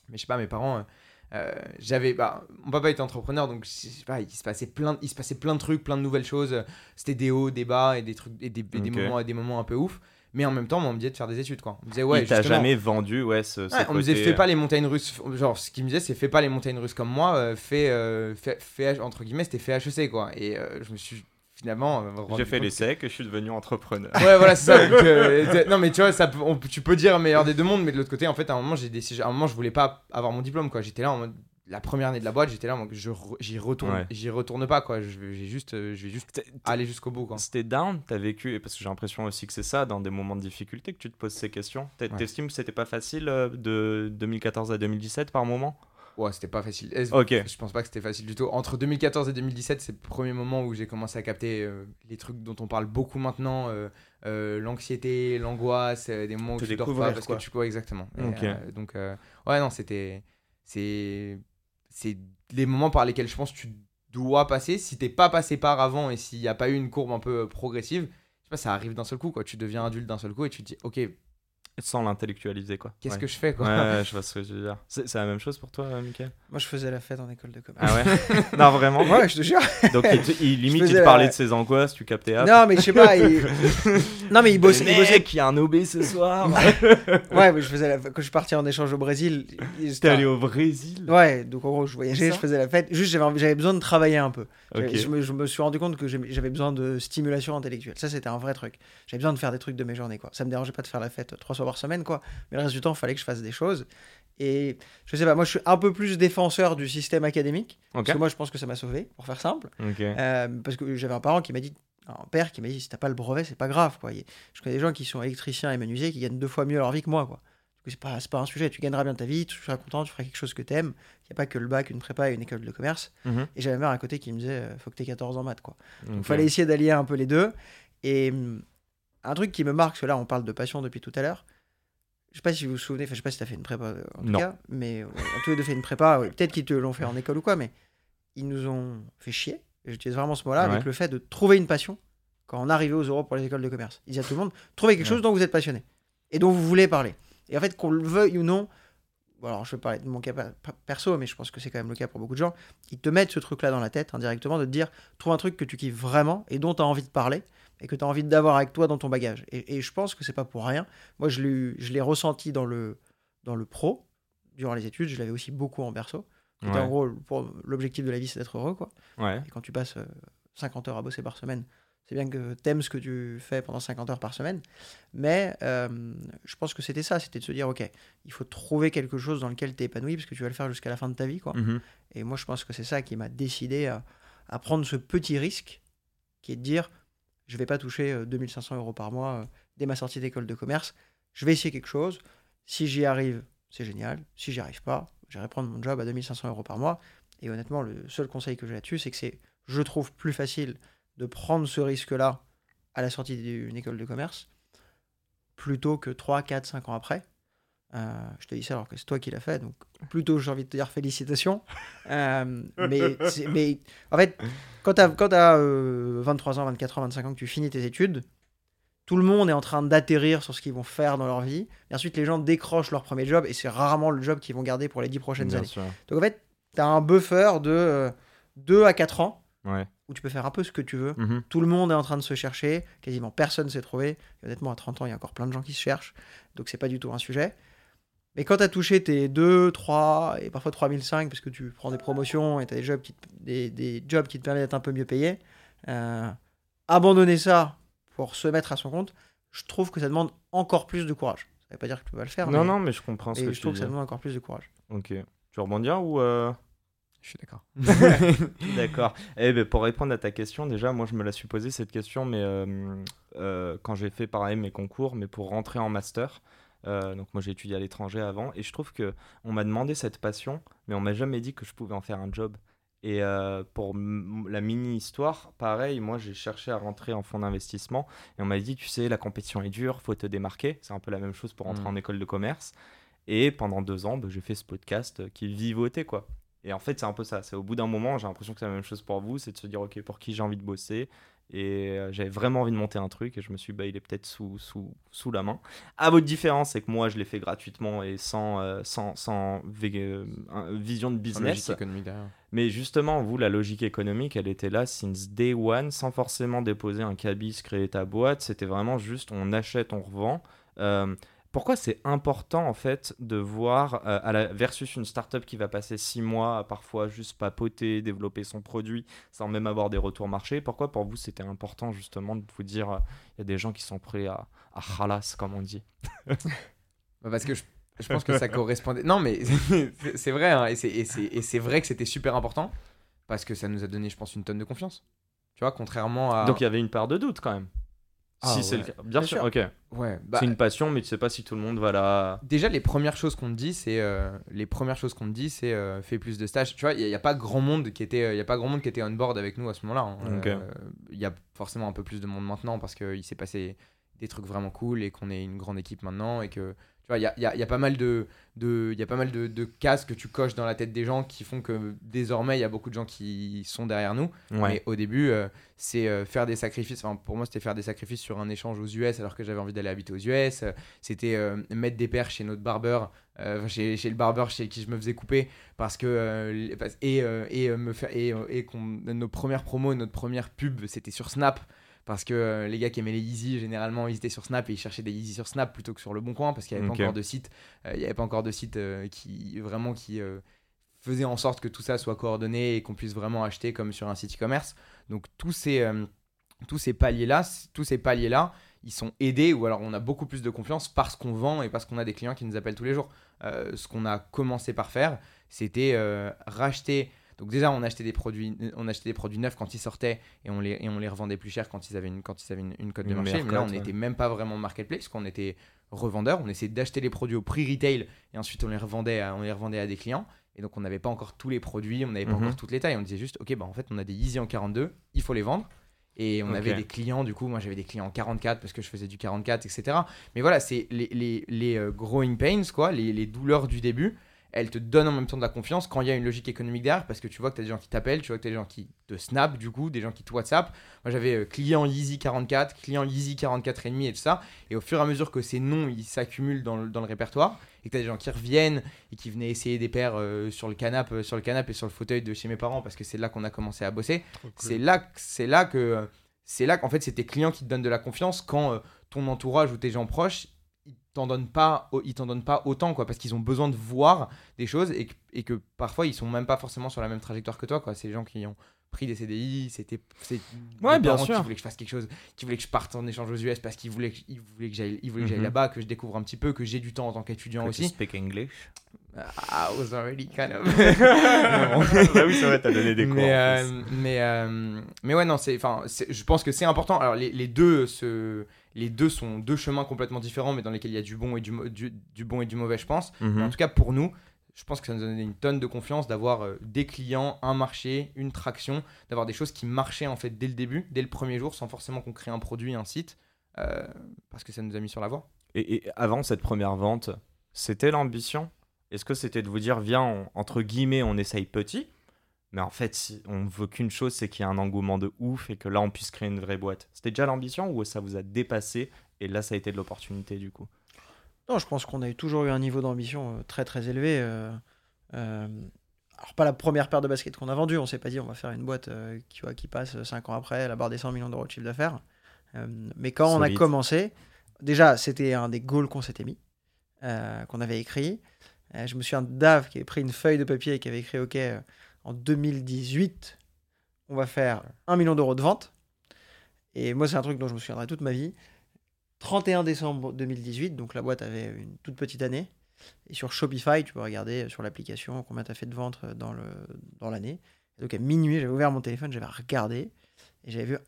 mais je sais pas mes parents euh, euh, j'avais bah, mon papa était entrepreneur donc je sais pas il se passait plein de- il se passait plein de trucs plein de nouvelles choses. C'était des hauts des bas et des trucs et des, et des moments des moments un peu ouf. Mais en même temps on me disait de faire des études quoi. On me disait ouais Il t'a jamais vendu, ouais, ce, ce Ouais, on me disait fais euh, pas les montagnes russes. Genre ce qu'il me disait c'est fais pas les montagnes russes comme moi euh, fais, euh, fais, fais- entre guillemets c'était fait HEC quoi. Et euh, je me suis finalement euh, J'ai fait l'essai que je suis devenu entrepreneur. Ouais, voilà, c'est ça. Donc, euh, non, mais tu vois, ça, on- tu peux dire meilleur des deux mondes, mais de l'autre côté, en fait, à un moment, j'ai décidé, à un moment, je voulais pas avoir mon diplôme, quoi. J'étais là en mode, la première année de la boîte, j'étais là, en mode, je j'y retourne, Ouais. j'y retourne pas, quoi. Je vais, j'ai juste, euh, je vais juste T'es- aller jusqu'au bout, quoi. C'était down, t'as vécu, et parce que j'ai l'impression aussi que c'est ça, dans des moments de difficulté, que tu te poses ces questions. Ouais. T'estimes que c'était pas facile de 2014 à 2017 par moment? Ouais, c'était pas facile. Ok. Je pense pas que c'était facile du tout. Entre 2014 et 2017, c'est le premier moment où j'ai commencé à capter euh, les trucs dont on parle beaucoup maintenant, euh, euh, l'anxiété, l'angoisse, euh, des moments où Te tu dors pas parce quoi. que tu quoi exactement. Et, Ok. euh, donc euh, ouais non, c'était c'est c'est les moments par lesquels je pense que tu dois passer. Si t'es pas passé par avant et s'il n'y a pas eu une courbe un peu progressive, je sais pas, ça arrive d'un seul coup quoi. Tu deviens adulte d'un seul coup et tu te dis ok, Sans l'intellectualiser, quoi. qu'est-ce Ouais. que je fais quoi. Ouais, je vois ce que tu veux dire. C'est c'est la même chose pour toi, euh, Mickaël? Moi, je faisais la fête en école de commerce. Ah ouais Non, vraiment? Ouais, je te jure. Donc, il, te- il- limite, il te la- parlait de ses angoisses, tu captais. Non, mais je sais pas. il- non, mais il bossait. il bossait- Mec, il y a un OB ce soir. Ouais, mais je faisais la... quand je suis parti en échange au Brésil. il- T'es allé au Brésil? Ouais, donc en gros, je voyageais, je faisais la fête. Juste, j'avais envie- j'avais besoin de travailler un peu. Je, me, je me suis rendu compte que j'avais besoin de stimulation intellectuelle. Ça, c'était un vrai truc. J'avais besoin de faire des trucs de mes journées, quoi. Ça me dérangeait pas de faire la fête trois soirs fois par semaine, quoi. Mais le reste du temps, il fallait que je fasse des choses. Et je sais pas, moi, je suis un peu plus défenseur du système académique. Parce que moi, je pense que ça m'a sauvé, pour faire simple. Euh, parce que j'avais un parent qui m'a dit, un père qui m'a dit, si t'as pas le brevet, c'est pas grave, quoi. Je connais des gens qui sont électriciens et menuisiers qui gagnent deux fois mieux leur vie que moi, quoi. Donc, C'est pas, pas un sujet, tu gagneras bien ta vie, tu seras content, tu feras quelque chose que t'aimes. Il n'y a pas que le bac, une prépa et une école de commerce. Mhm. Et j'avais ma mère à côté qui me disait, euh, faut que t'aies 14 ans en maths, quoi. Il Ok. fallait essayer d'allier un peu les deux. Et hum, un truc qui me marque, parce que là, on parle de passion depuis tout à l'heure. Je sais pas si vous vous souvenez, enfin, je sais pas si t'as fait une prépa euh, en tout Non. cas, mais euh, on a tous les deux fait une prépa. Peut-être qu'ils te l'ont fait en école ou quoi, mais ils nous ont fait chier. J'utilise vraiment ce mot-là Ouais. avec le fait de trouver une passion quand on arrivait aux euros pour les écoles de commerce. Ils disaient à tout le monde trouvez quelque Ouais. chose dont vous êtes passionné et dont vous voulez parler. Et en fait, qu'on le veuille ou non, alors je vais parler de mon cas perso, mais je pense que c'est quand même le cas pour beaucoup de gens, ils te mettent ce truc-là dans la tête indirectement de te dire trouve un truc que tu kiffes vraiment et dont tu as envie de parler et que tu as envie d'avoir avec toi dans ton bagage. Et, et je pense que c'est pas pour rien. Moi, je l'ai ressenti dans le, dans le pro, durant les études, je l'avais aussi beaucoup en perso. Ouais. En gros, l'objectif de la vie, c'est d'être heureux. Quoi. Ouais. Et quand tu passes euh, 50 heures à bosser par semaine, c'est bien que t'aimes ce que tu fais pendant 50 heures par semaine. Mais euh, je pense que c'était ça, c'était de se dire, ok, il faut trouver quelque chose dans lequel tu es épanoui, parce que tu vas le faire jusqu'à la fin de ta vie. Quoi. Mhm. Et moi, je pense que c'est ça qui m'a décidé à, à prendre ce petit risque, qui est de dire, je vais pas toucher euh, 2500 euros par mois euh, dès ma sortie d'école de commerce. Je vais essayer quelque chose. Si j'y arrive, c'est génial. Si j'y arrive pas, j'irai prendre mon job à 2500 euros par mois. Et honnêtement, le seul conseil que j'ai là-dessus, c'est que c'est, je trouve plus facile de prendre ce risque-là à la sortie d'une école de commerce plutôt que 3, 4, 5 ans après. Euh, je te dis ça alors que c'est toi qui l'as fait, donc plutôt j'ai envie de te dire félicitations. Euh, mais, mais en fait, quand tu as, 23 ans, 24 ans, 25 ans, que tu finis tes études, tout le monde est en train d'atterrir sur ce qu'ils vont faire dans leur vie. Et ensuite, les gens décrochent leur premier job et c'est rarement le job qu'ils vont garder pour les 10 prochaines Bien années. sûr. Donc en fait, tu as un buffer de 2 à 4 ans Ouais. où tu peux faire un peu ce que tu veux. Mhm. Tout le monde est en train de se chercher, quasiment personne s'est trouvé. Et honnêtement, à 30 ans, il y a encore plein de gens qui se cherchent, donc c'est pas du tout un sujet. Mais quand tu as touché tes 2, 3 et parfois 3005 parce que tu prends des promotions et tu as des jobs, qui te, des, des jobs qui te permettent d'être un peu mieux payé, euh, abandonner ça pour se mettre à son compte, je trouve que ça demande encore plus de courage. Ça veut pas dire que tu peux pas le faire, Non, mais, non, mais je comprends ce que je tu trouve que dis. ça demande encore plus de courage. Ok. Tu veux rebondir ou euh, Je suis d'accord. D'accord. Eh ben, pour répondre à ta question, déjà, moi, je me la suis posée cette question, mais euh, euh, quand j'ai fait pareil mes concours, mais pour rentrer en master. Euh, donc moi j'ai étudié à l'étranger avant et je trouve que on m'a demandé cette passion, mais on m'a jamais dit que je pouvais en faire un job. Et euh, pour la mini histoire, pareil, moi j'ai cherché à rentrer en fonds d'investissement et on m'a dit, tu sais, la compétition est dure, faut te démarquer. C'est un peu la même chose pour rentrer Mm. en école de commerce. Et pendant deux ans, bah, j'ai fait ce podcast qui vivotait quoi. Et en fait, c'est un peu ça. C'est au bout d'un moment, j'ai l'impression que c'est la même chose pour vous, c'est de se dire, ok, pour qui j'ai envie de bosser. Et euh, j'avais vraiment envie de monter un truc et je me suis dit, bah, il est peut-être sous, sous, sous la main. À votre différence, c'est que moi, je l'ai fait gratuitement et sans, euh, sans, sans euh, vision de business. Mais justement, vous, la logique économique, elle était là since day one, sans forcément déposer un cabis, créer ta boîte. C'était vraiment juste, on achète, on revend. Euh, pourquoi c'est important en fait de voir euh, à la, versus une startup qui va passer six mois à parfois juste papoter, développer son produit sans même avoir des retours marché Pourquoi pour vous c'était important justement de vous dire euh, il y a des gens qui sont prêts à, à halas comme on dit? Bah, parce que je, je pense que ça correspondait. Non, mais c'est vrai, hein, et c'est vrai que c'était super important parce que ça nous a donné, je pense, une tonne de confiance. Tu vois, contrairement à. Donc il y avait une part de doute quand même. Ah, si c'est le cas. Bien, Bien sûr, sûr. ok. Ouais, bah, c'est une passion, mais tu sais pas si tout le monde va la. déjà les premières choses qu'on te dit c'est euh, les premières choses qu'on te dit c'est euh, fais plus de stages tu vois il n'y a, pas grand monde qui était il y a pas grand monde qui était on board avec nous à ce moment là Ok. il y a forcément un peu plus de monde maintenant parce qu'il s'est passé des trucs vraiment cool et qu'on est une grande équipe maintenant et que tu vois il y a, il y a- il y a pas mal de de il y a pas mal de, de cases que tu coches dans la tête des gens qui font que désormais il y a beaucoup de gens qui sont derrière nous Ouais. mais au début, euh, c'est euh, faire des sacrifices. Enfin, pour moi, c'était faire des sacrifices sur un échange aux US alors que j'avais envie d'aller habiter aux US. Euh, C'était euh, mettre des paires chez notre barbeur, chez, chez le barbeur chez qui je me faisais couper parce que et et me faire et, et qu'on nos premières promos, notre première pub, c'était sur Snap. Parce que euh, les gars qui aimaient les Yeezy, généralement, ils étaient sur Snap et ils cherchaient des Yeezy sur Snap plutôt que sur le Bon Coin parce qu'il n'y avait Ok. pas encore de site. euh, avait pas encore de site euh, qui vraiment qui euh, faisait en sorte que tout ça soit coordonné et qu'on puisse vraiment acheter comme sur un site e-commerce. Donc tous ces, tous ces paliers-là, tous ces paliers-là, ils sont aidés ou alors on a beaucoup plus de confiance parce qu'on vend et parce qu'on a des clients qui nous appellent tous les jours. Ce qu'on a commencé par faire, c'était racheter. Donc déjà, on achetait des produits, on achetait des produits neufs quand ils sortaient et on les, et on les revendait plus cher quand ils avaient une, quand ils avaient une, une cote de marché. Mais là, on ouais. n'était même pas vraiment marketplace, qu'on était revendeur. On essayait d'acheter les produits au prix retail et ensuite on les revendait à, on les revendait à des clients. Et donc on n'avait pas encore tous les produits, on n'avait pas Mhm. encore toutes les tailles. On disait juste, ok, bah en fait on a des Yeezy en 42, il faut les vendre. Et on avait des clients, du coup, moi j'avais des clients en 44 parce que je faisais du 44, etc. Mais voilà, c'est les, les, les, euh, growing pains, quoi, les, les douleurs du début. Elles te donnent en même temps de la confiance quand il y a une logique économique derrière parce que tu vois que tu as des gens qui t'appellent, tu vois que tu as des gens qui te snap, du coup, des gens qui te WhatsApp. Moi j'avais euh, client Yeezy 44, client Yeezy 44 et demi et tout ça. Et au fur et à mesure que ces noms ils s'accumulent dans le, dans le répertoire et que tu as des gens qui reviennent et qui venaient essayer des paires euh, sur le canapé, sur le canapé et sur le fauteuil de chez mes parents parce que c'est là qu'on a commencé à bosser. C'est là, c'est là que, c'est là qu'en fait, c'est tes clients qui te donnent de la confiance quand euh, ton entourage ou tes gens proches, t'en donnent pas, ils t'en donnent pas autant, quoi, parce qu'ils ont besoin de voir des choses et que, et que parfois ils sont même pas forcément sur la même trajectoire que toi, quoi. C'est les gens qui ont pris des CDI, c'était, c'est Ouais, bien sûr. qui voulaient que je fasse quelque chose, qui voulaient que je parte en échange aux US parce qu'ils voulaient, que- ils voulaient que j'aille, ils voulaient que j'aille Mhm. là-bas, que je découvre un petit peu, que j'ai du temps en tant qu'étudiant aussi. speak English I was already kind of. Bah oui, c'est vrai, t'as donné des cours. mais, euh, mais, euh, mais ouais, non, c'est, enfin, je pense que c'est important. Alors, les, les deux, se, les deux sont deux chemins complètement différents, mais dans lesquels il y a du bon et du, mo- du, du bon et du mauvais, je pense. Mhm. en tout cas, pour nous, je pense que ça nous donnait une tonne de confiance d'avoir euh, des clients, un marché, une traction, d'avoir des choses qui marchaient en fait dès le début, dès le premier jour, sans forcément qu'on crée un produit, un site, euh, parce que ça nous a mis sur la voie. Et, et avant cette première vente, c'était l'ambition? Est-ce que c'était de vous dire, viens, on- entre guillemets, on essaye petit mais en fait, si on veut qu'une chose, c'est qu'il y ait un engouement de ouf et que là, on puisse créer une vraie boîte. C'était déjà l'ambition ou ça vous a dépassé et là, ça a été de l'opportunité du coup? Non, je pense qu'on a toujours eu un niveau d'ambition euh, très très élevé. euh, euh, alors pas la première paire de baskets qu'on a vendue, on s'est pas dit on va faire une boîte euh, qui, va- qui passe 5 ans après la barre des 100 millions d'euros de chiffre d'affaires. Mais quand on a commencé, déjà c'était un des goals qu'on s'était mis, qu'on avait écrit. Je me souviens de Dave qui avait pris une feuille de papier et qui avait écrit OK, en 2018, on va faire 1 million d'euros de vente. Et moi, c'est un truc dont je me souviendrai toute ma vie. 31 décembre 2018, donc la boîte avait une toute petite année. Et sur Shopify, tu peux regarder sur l'application combien tu as fait de ventes euh, dans le- dans l'année. Donc à minuit, j'avais ouvert mon téléphone, j'avais regardé et j'avais vu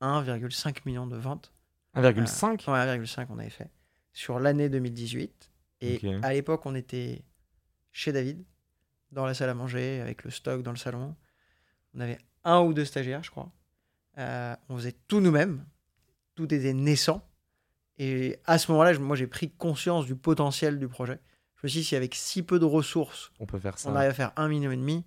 1,5 million de ventes. 1,5 Ouais, 1,5 on avait fait sur l'année 2018. Et à l'époque, on était chez David, dans la salle à manger, avec le stock dans le salon. On avait un ou deux stagiaires, je crois. Euh, on faisait tout nous-mêmes. Tout était naissant. Et à ce moment-là, moi, j'ai pris conscience du potentiel du projet. Je me suis dit, si avec si peu de ressources, On peut faire ça. on arrive à faire un million et demi,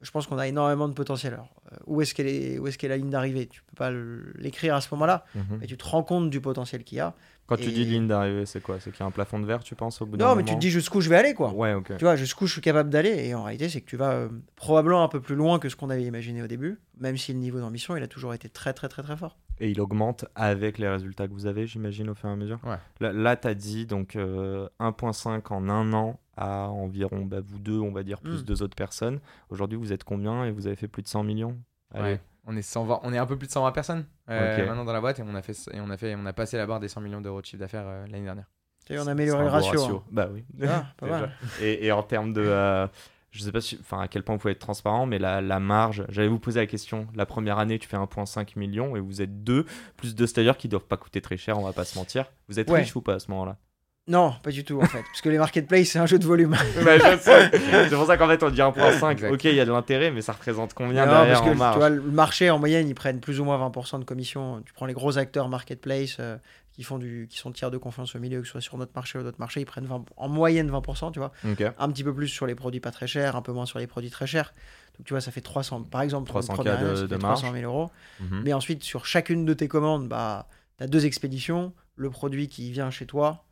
je pense qu'on a énormément de potentiel. Alors, euh, où est-ce qu'elle est, où est, qu'est la ligne d'arrivée? Tu peux pas l'écrire à ce moment-là, Mhm. mais tu te rends compte du potentiel qu'il y a. Quand tu dis ligne d'arrivée, c'est quoi? C'est qu'il y a un plafond de verre, tu penses, au bout d'un Non, moment mais tu te dis jusqu'où je vais aller, quoi. Ouais, ok. Tu vois, jusqu'où je suis capable d'aller. Et en réalité, c'est que tu vas euh, probablement un peu plus loin que ce qu'on avait imaginé au début, même si le niveau d'ambition, il a toujours été très, très, très, très fort. Et il augmente avec les résultats que vous avez, j'imagine, au fur et à mesure? Ouais. Là, là tu as dit donc euh, 1,5 en un an à environ bah, vous deux, on va dire, plus Mm. deux autres personnes. Aujourd'hui, vous êtes combien? Et vous avez fait plus de 100 millions? Allez. Ouais. On est 120, on est un peu plus de 120 personnes euh, maintenant dans la boîte et on a fait et on a fait on a passé la barre des 100 millions d'euros de chiffre d'affaires euh, l'année dernière. Sais, on a amélioré le ratio. hein. Bah oui. Ah, pas Déjà. mal. Et, et en termes de. euh, je sais pas si, enfin, à quel point vous pouvez être transparent, mais la, la marge, j'allais vous poser la question. La première année, tu fais 1,5 million et vous êtes deux, plus deux stagiaires qui doivent pas coûter très cher, on va pas se mentir. Vous êtes Ouais. riche ou pas à ce moment-là? Non, pas du tout, en fait. parce que les marketplaces, c'est un jeu de volume. Bah, je sais. C'est pour ça qu'en fait, on dit 1,5. Exact. Ok, il y a de l'intérêt, mais ça représente combien Non, derrière parce que en marge tu vois, le marché, en moyenne, ils prennent plus ou moins 20% de commission. Tu prends les gros acteurs marketplace euh, qui, font du, qui sont tiers de confiance au milieu, que ce soit sur notre marché ou d'autres marchés, ils prennent 20 en moyenne 20%, tu vois. Un petit peu plus sur les produits pas très chers, un peu moins sur les produits très chers. Donc tu vois, ça fait 300, par exemple, pour une 300K première année, de- ça de fait marge. 300 000 euros. Mhm. Mais ensuite, sur chacune de tes commandes, bah, tu as deux expéditions. Le produit qui vient chez toi,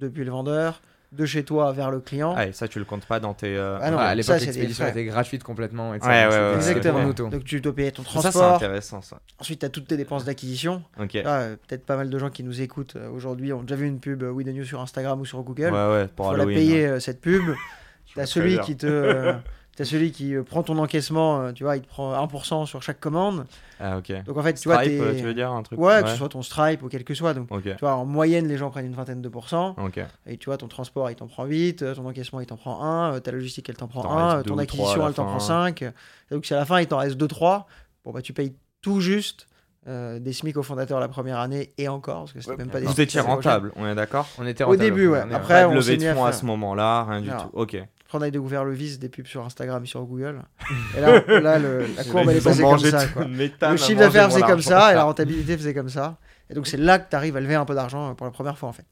depuis le vendeur, de chez toi vers le client. Ah, et ça, tu le comptes pas dans tes. euh, Ah non, Ah, à ça, l'époque l'expédition était gratuite complètement et Ouais, ouais, ouais, Exactement. Donc tu dois payer ton Ça, c'est transport. intéressant, ça. ensuite, tu as toutes tes dépenses d'acquisition. Ok. Ouais, Ah, euh, Peut-être pas mal de gens qui nous écoutent euh, aujourd'hui ont déjà vu une pub euh, We The News sur Instagram ou sur Google. ouais, pour faut la payer euh, cette pub. T'as vois celui qui te, euh, T'as celui qui euh, prend ton encaissement, euh, tu vois, il te prend 1% sur chaque commande. Ah, ok. Donc en fait, tu vois, Stripe, euh, tu veux dire un truc Ouais, que ce soit ton Stripe ou quel que soit. Donc, tu vois, en moyenne, les gens prennent une vingtaine de pourcents. Ok. Et tu vois, ton transport, il t'en prend 8, euh, ton encaissement, il t'en prend 1, euh, ta logistique, elle t'en prend T'en 1, restes euh, deux ton acquisition, elle t'en prend 5. donc si à la fin, il t'en reste 2-3, bon, bah tu payes tout juste euh, des SMIC au fondateur la première année et encore, parce que c'était Ouais, même pas des Vous SMIC étiez rentable, on est d'accord? On était Au rentable, début, ouais. on Après, on levée s'est de mis à fonds à ce moment-là, rien du Non. tout. Ok. Après, on a découvert le vice des pubs sur Instagram et sur Google. Et là, là, le- la courbe, elle est passée comme ça. quoi. le chiffre d'affaires faisait comme ça et la rentabilité faisait comme ça. Et donc, c'est là que tu arrives à lever un peu d'argent pour la première fois, en fait.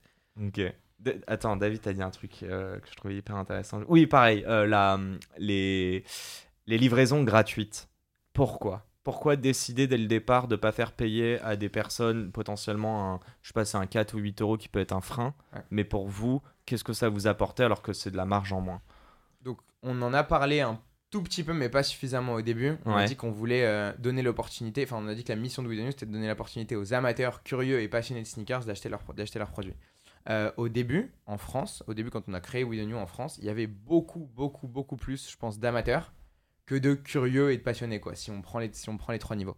Ok. Attends, David, t'as dit un truc euh, que je trouvais hyper intéressant. Oui, pareil, euh, la, les, les livraisons gratuites. Pourquoi? Pourquoi décider dès le départ de pas faire payer à des personnes potentiellement, un, je sais pas, c'est un 4 ou 8 euros qui peut être un frein, Ouais. mais pour vous, qu'est-ce que ça vous apportait alors que c'est de la marge en moins? On en a parlé un tout petit peu, mais pas suffisamment au début. On a dit qu'on voulait euh, donner l'opportunité, enfin, on a dit que la mission de We The News, c'était de donner l'opportunité aux amateurs curieux et passionnés de sneakers d'acheter leurs produits. Euh, au début, en France, au début, quand on a créé We The New en France, il y avait beaucoup, beaucoup, beaucoup plus, je pense, d'amateurs que de curieux et de passionnés, quoi, si on prend les, si on prend les trois niveaux.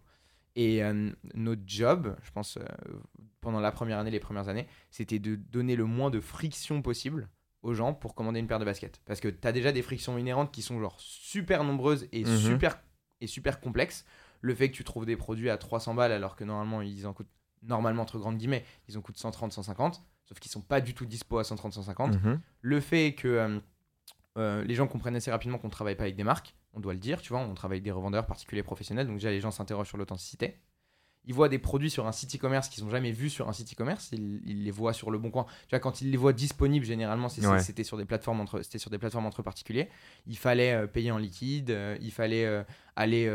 Et euh, notre job, je pense, pendant la première année, les premières années, c'était de donner le moins de friction possible aux gens pour commander une paire de baskets. Parce que tu as déjà des frictions inhérentes qui sont genre super nombreuses et, Mhm. super, et super complexes. Le fait que tu trouves des produits à 300 balles alors que normalement ils en coûtent, normalement entre grandes guillemets, ils en coûtent 130, 150, sauf qu'ils sont pas du tout dispo à 130, 150. Mhm. Le fait que euh, euh, les gens comprennent assez rapidement qu'on ne travaille pas avec des marques, on doit le dire, tu vois, on travaille avec des revendeurs particuliers professionnels, donc déjà les gens s'interrogent sur l'authenticité. Ils voient des produits sur un site e-commerce qu'ils n'ont jamais vus sur un site e-commerce, ils, ils les voient sur le bon coin. Tu vois, quand ils les voient disponibles, généralement, Ouais. c'était sur des plateformes entre, c'était sur des plateformes entre particuliers. Il fallait euh, payer en liquide, euh, il fallait euh, aller,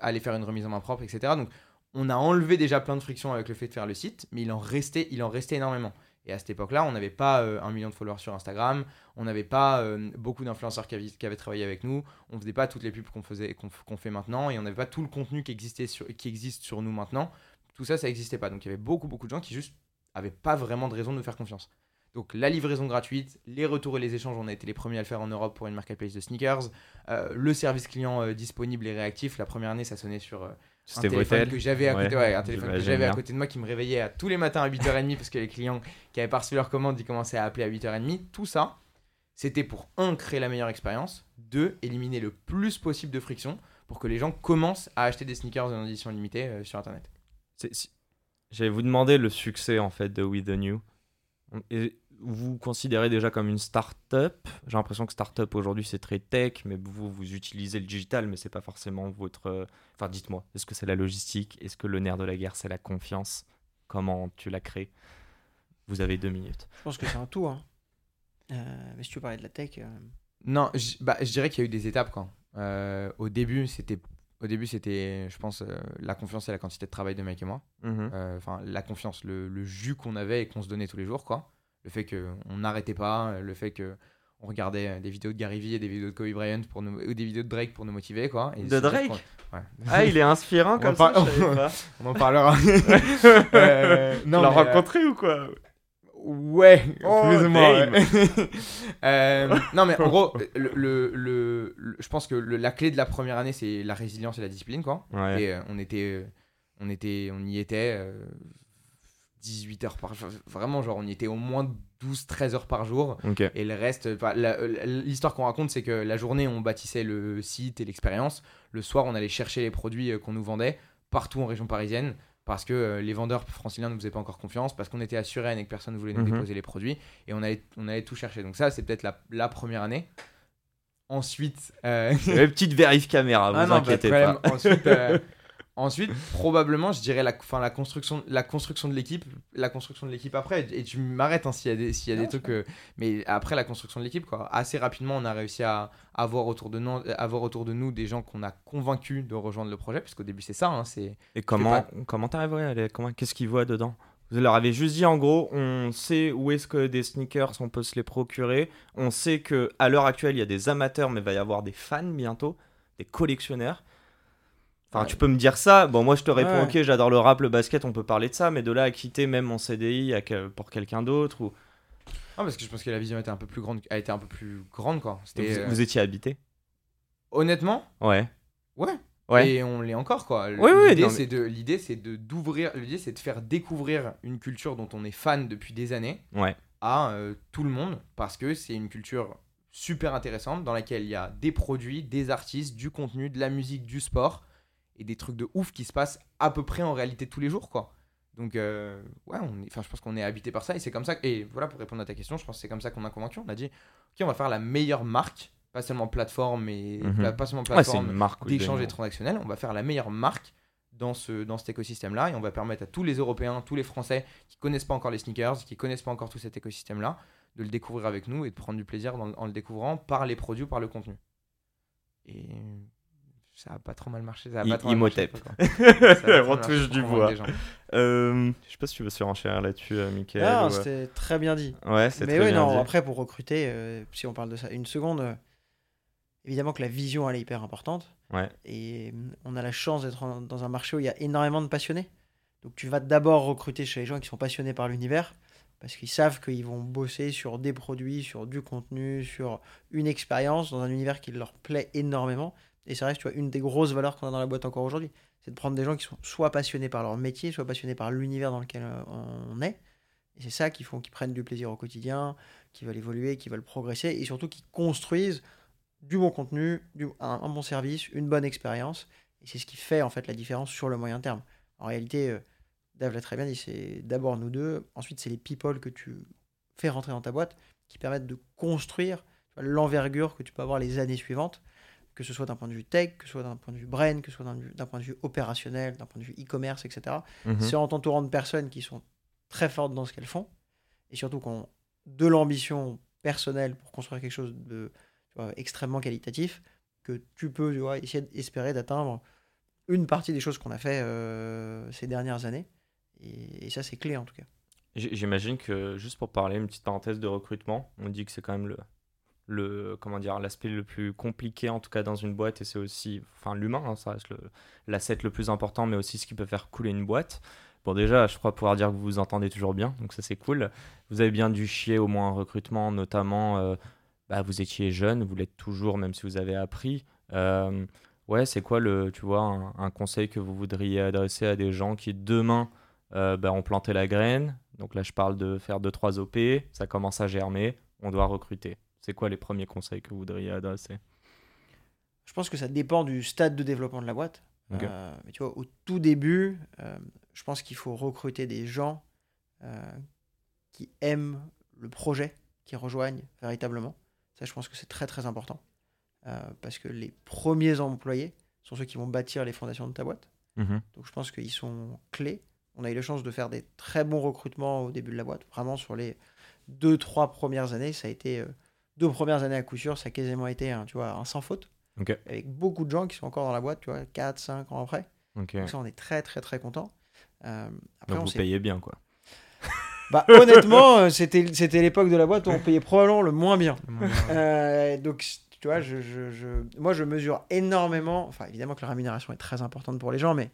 aller faire une remise en main propre, etc. Donc, on a enlevé déjà plein de frictions avec le fait de faire le site, mais il en restait, il en restait énormément. Et à cette époque-là, on n'avait pas euh, un million de followers sur Instagram, on n'avait pas euh, beaucoup d'influenceurs qui avaient, travaillé avec nous, on faisait pas toutes les pubs qu'on faisait, qu'on fait maintenant, et on n'avait pas tout le contenu qui existait qui existe sur nous maintenant. Tout ça, ça n'existait pas. Donc il y avait beaucoup, beaucoup de gens qui juste avaient pas vraiment de raison de nous faire confiance. Donc la livraison gratuite, les retours et les échanges, on a été les premiers à le faire en Europe pour une marketplace de sneakers. Euh, le service client disponible et réactif. La première année, ça sonnait sur euh, un C'était téléphone que j'avais à côté, Ouais, ouais, un téléphone que j'avais à côté de moi qui me réveillait à tous les matins à 8h30 parce que les clients qui avaient pas reçu leur commande, ils commençaient à appeler à 8h30. Tout ça, c'était pour un créer la meilleure expérience, deux éliminer le plus possible de friction pour que les gens commencent à acheter des sneakers en édition limitée euh, sur internet. Si- J'allais vous demander le succès en fait de We The New. Et vous considérez déjà comme une start-up? J'ai l'impression que start-up aujourd'hui c'est très tech, mais vous vous utilisez le digital, mais c'est pas forcément votre. euh, Enfin, dites-moi, est-ce que c'est la logistique? Est-ce que le nerf de la guerre c'est la confiance? Comment tu l'as créé Vous avez deux minutes. Je pense que c'est un tout. Hein. Euh, mais si tu veux parler de la tech, euh, Non, je, bah, je dirais qu'il y a eu des étapes quoi. Euh, au début, c'était, au début, c'était, je pense, euh, la confiance et la quantité de travail de Mike et moi. Euh, Enfin, la confiance, le, le jus qu'on avait et qu'on se donnait tous les jours, quoi. Le fait qu'on n'arrêtait pas, le fait que on regardait euh, des vidéos de Gary Vee et des vidéos de Kobe Bryant pour nous, ou des vidéos de Drake pour nous motiver, quoi. Et De Drake Ouais. Ah, il est inspirant On comme je pas. On en parlera. Euh, tu non, l'as mais, euh, rencontré ou quoi? Ouais, Oh, plus ou moins. damn. ouais. Euh, non, mais en gros, le, le- le- le- je pense que la clé de la première année, c'est la résilience et la discipline, quoi. Ouais. Et on était, on était, on y était 18 heures par jour. Vraiment, genre, on y était au moins 12-13 heures par jour. Et le reste, la- l'histoire qu'on raconte, c'est que la journée, on bâtissait le site et l'expérience. Le soir, on allait chercher les produits euh, qu'on nous vendait partout en région parisienne. Parce que euh, les vendeurs franciliens ne nous faisaient pas encore confiance, parce qu'on était assuré et que personne ne voulait nous Mhm. déposer les produits, et on allait, on allait tout chercher. Donc ça, c'est peut-être la, la première année. Ensuite, euh, Une petite vérif caméra, vous ah non, inquiétez pas. Ensuite, euh, ensuite, probablement, je dirais la, fin, la construction, la construction de l'équipe, la construction de l'équipe après. Et tu m'arrêtes hein, s'il y a des, s'il y a Non, des trucs. euh, mais après la construction de l'équipe, quoi. Assez rapidement, on a réussi à avoir autour de nous, avoir autour de nous des gens qu'on a convaincus de rejoindre le projet, puisqu'au début c'est ça. hein, c'est Et comment comment t'arriverais à les- comment qu'est-ce qu'ils voient dedans? Vous leur avez juste dit en gros, on sait où est-ce que des sneakers on peut se les procurer, on sait que à l'heure actuelle il y a des amateurs, mais il va y avoir des fans bientôt, des collectionneurs. Enfin, Ouais. tu peux me dire ça. Bon, moi je te réponds, Ouais. ok, j'adore le rap, le basket, on peut parler de ça, mais de là à quitter même mon CDI à que- pour quelqu'un d'autre ou Ah, parce que je pense que la vision était un peu plus grande, a été un peu plus grande, quoi. vous, euh, vous étiez habité? Honnêtement, Ouais. ouais. Ouais. Et on l'est encore, quoi. Oui, oui, L'idée, non, mais- c'est de, l'idée, c'est de d'ouvrir, l'idée, c'est de faire découvrir une culture dont on est fan depuis des années Ouais. à euh, tout le monde, parce que c'est une culture super intéressante dans laquelle il y a des produits, des artistes, du contenu, de la musique, du sport et des trucs de ouf qui se passent à peu près en réalité tous les jours, quoi. Donc, euh, ouais, on est, je pense qu'on est habité par ça et c'est comme ça. que- Et voilà, pour répondre à ta question, je pense que c'est comme ça qu'on a convaincu. On a dit, ok, on va faire la meilleure marque, pas seulement plateforme et Mhm. pas seulement plateforme d'échange et transactionnel, on va faire la meilleure marque dans, ce, dans cet écosystème-là et on va permettre à tous les Européens, tous les Français qui connaissent pas encore les sneakers, qui connaissent pas encore tout cet écosystème-là, de le découvrir avec nous et de prendre du plaisir dans- en le découvrant par les produits, par le contenu. Et ça a pas trop mal marché. Ça a I- pas trop mal marché, Imhotep. On marché touche du bois. Euh, je sais pas si tu veux surenchérir là-dessus, euh, Mickaël. Non, ou, euh, c'était très bien dit. Ouais, c'est Mais oui, non, dit. après, pour recruter, euh, si on parle de ça une seconde, euh, évidemment que la vision, elle est hyper importante. Ouais. Et euh, on a la chance d'être dans un marché où il y a énormément de passionnés. Donc tu vas d'abord recruter chez les gens qui sont passionnés par l'univers, parce qu'ils savent qu'ils vont bosser sur des produits, sur du contenu, sur une expérience dans un univers qui leur plaît énormément. Et ça reste tu vois, une des grosses valeurs qu'on a dans la boîte encore aujourd'hui. C'est de prendre des gens qui sont soit passionnés par leur métier, soit passionnés par l'univers dans lequel euh, on est. Et c'est ça qui font qu'ils prennent du plaisir au quotidien, qui veulent évoluer, qui veulent progresser, et surtout qui construisent du bon contenu, du- un, bon service, une bonne expérience. Et c'est ce qui fait en fait la différence sur le moyen terme. En réalité, euh, Dave l'a très bien dit, c'est d'abord nous deux, ensuite c'est les people que tu fais rentrer dans ta boîte qui permettent de construire l'envergure que tu peux avoir les années suivantes, que ce soit d'un point de vue tech, que ce soit d'un point de vue brain, que ce soit d'un point de vue opérationnel, d'un point de vue e-commerce, etc. Mhm. C'est en t'entourant de personnes qui sont très fortes dans ce qu'elles font et surtout qui ont de l'ambition personnelle pour construire quelque chose de vois, extrêmement qualitatif que tu peux tu vois, essayer d'espérer d'atteindre une partie des choses qu'on a fait euh, ces dernières années. Et, et ça, c'est clé en tout cas. J'imagine que, juste pour parler, une petite parenthèse de recrutement, on dit que c'est quand même le, le comment dire, l'aspect le plus compliqué, en tout cas dans une boîte, et c'est aussi, enfin l'humain, hein, ça reste l'asset le plus important, mais aussi ce qui peut faire couler une boîte. Bon, déjà, je crois pouvoir dire que vous vous entendez toujours bien, donc ça c'est cool. Vous avez bien dû chier au moins un recrutement, notamment, euh, bah, vous étiez jeune, vous l'êtes toujours, même si vous avez appris. Euh, ouais, c'est quoi le, tu vois, un, un conseil que vous voudriez adresser à des gens qui demain euh, bah, ont planté la graine? Donc là, je parle de faire 2-3 OP, ça commence à germer, on doit recruter. C'est quoi les premiers conseils que vous voudriez adresser? Je pense que ça dépend du stade de développement de la boîte. Euh, mais tu vois, au tout début, euh, je pense qu'il faut recruter des gens euh, qui aiment le projet, qui rejoignent véritablement. Ça, je pense que c'est très très important. Parce que les premiers employés sont ceux qui vont bâtir les fondations de ta boîte. Mhm. Donc je pense qu'ils sont clés. On a eu la chance de faire des très bons recrutements au début de la boîte. Vraiment sur les deux, trois premières années, ça a été deux premières années à coup sûr, ça a quasiment été un, tu vois, un sans faute. Ok. Avec beaucoup de gens qui sont encore dans la boîte, tu vois, 4, 5 ans après. Ok. Donc ça, on est très très très content. Euh, après, Donc on vous payez bien, quoi. bah, honnêtement, euh, c'était c'était l'époque de la boîte où on payait probablement le moins bien. Le moins bien. Euh, donc, tu vois, je, je, je- moi, je mesure énormément. Enfin, évidemment que la rémunération est très importante pour les gens, mais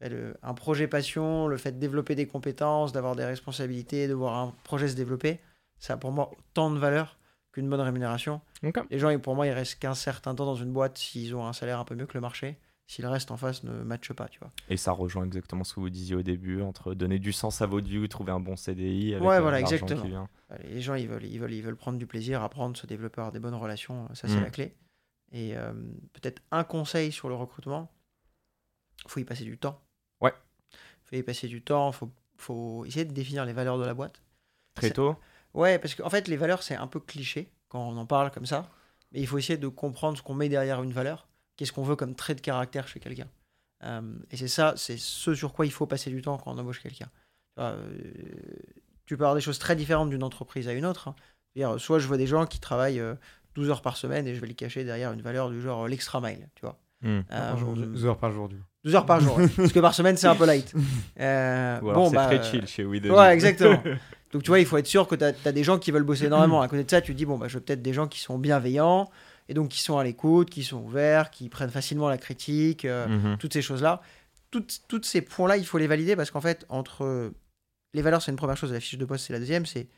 le- un projet passion, le fait de développer des compétences, d'avoir des responsabilités, de voir un projet se développer, ça a pour moi autant de valeur qu'une bonne rémunération. Les gens, pour moi, ils restent qu'un certain temps dans une boîte s'ils ont un salaire un peu mieux que le marché. Si le reste en face ne matche pas, tu vois. Et ça rejoint exactement ce que vous disiez au début, entre donner du sens à votre vie, trouver un bon CDI avec Ouais, euh, voilà, exactement. qui vient. Les gens, ils veulent, ils veulent, ils veulent prendre du plaisir, apprendre, se développer, avoir des bonnes relations. Ça, c'est Mm. la clé. Et euh, peut-être un conseil sur le recrutement, faut y passer du temps. Ouais. faut y passer du temps, faut, faut essayer de définir les valeurs de la boîte. Très tôt Ouais, parce qu'en fait, les valeurs, c'est un peu cliché quand on en parle comme ça. Mais il faut essayer de comprendre ce qu'on met derrière une valeur. Qu'est-ce qu'on veut comme trait de caractère chez quelqu'un. Euh, et c'est ça, c'est ce sur quoi il faut passer du temps quand on embauche quelqu'un. Tu euh, tu peux avoir des choses très différentes d'une entreprise à une autre. hein. Soit je vois des gens qui travaillent euh, 12 heures par semaine et je vais les cacher derrière une valeur du genre euh, l'extra mile, tu vois. Hmm. Euh, Par jour, deux heures par jour, du coup. 12 heures par jour, parce que par semaine c'est un peu light. Euh, Ou alors bon, c'est bah, très euh, chill chez We Ouais, exactement. Donc tu vois, il faut être sûr que tu as, des gens qui veulent bosser énormément. À côté de ça, tu te dis, bon, bah, je veux peut-être des gens qui sont bienveillants, et donc qui sont à l'écoute, qui sont ouverts, qui prennent facilement la critique, euh, Mhm. toutes ces choses-là. Toutes, toutes ces points-là, il faut les valider parce qu'en fait, entre les valeurs, c'est une première chose, la fiche de poste, c'est la deuxième, c'est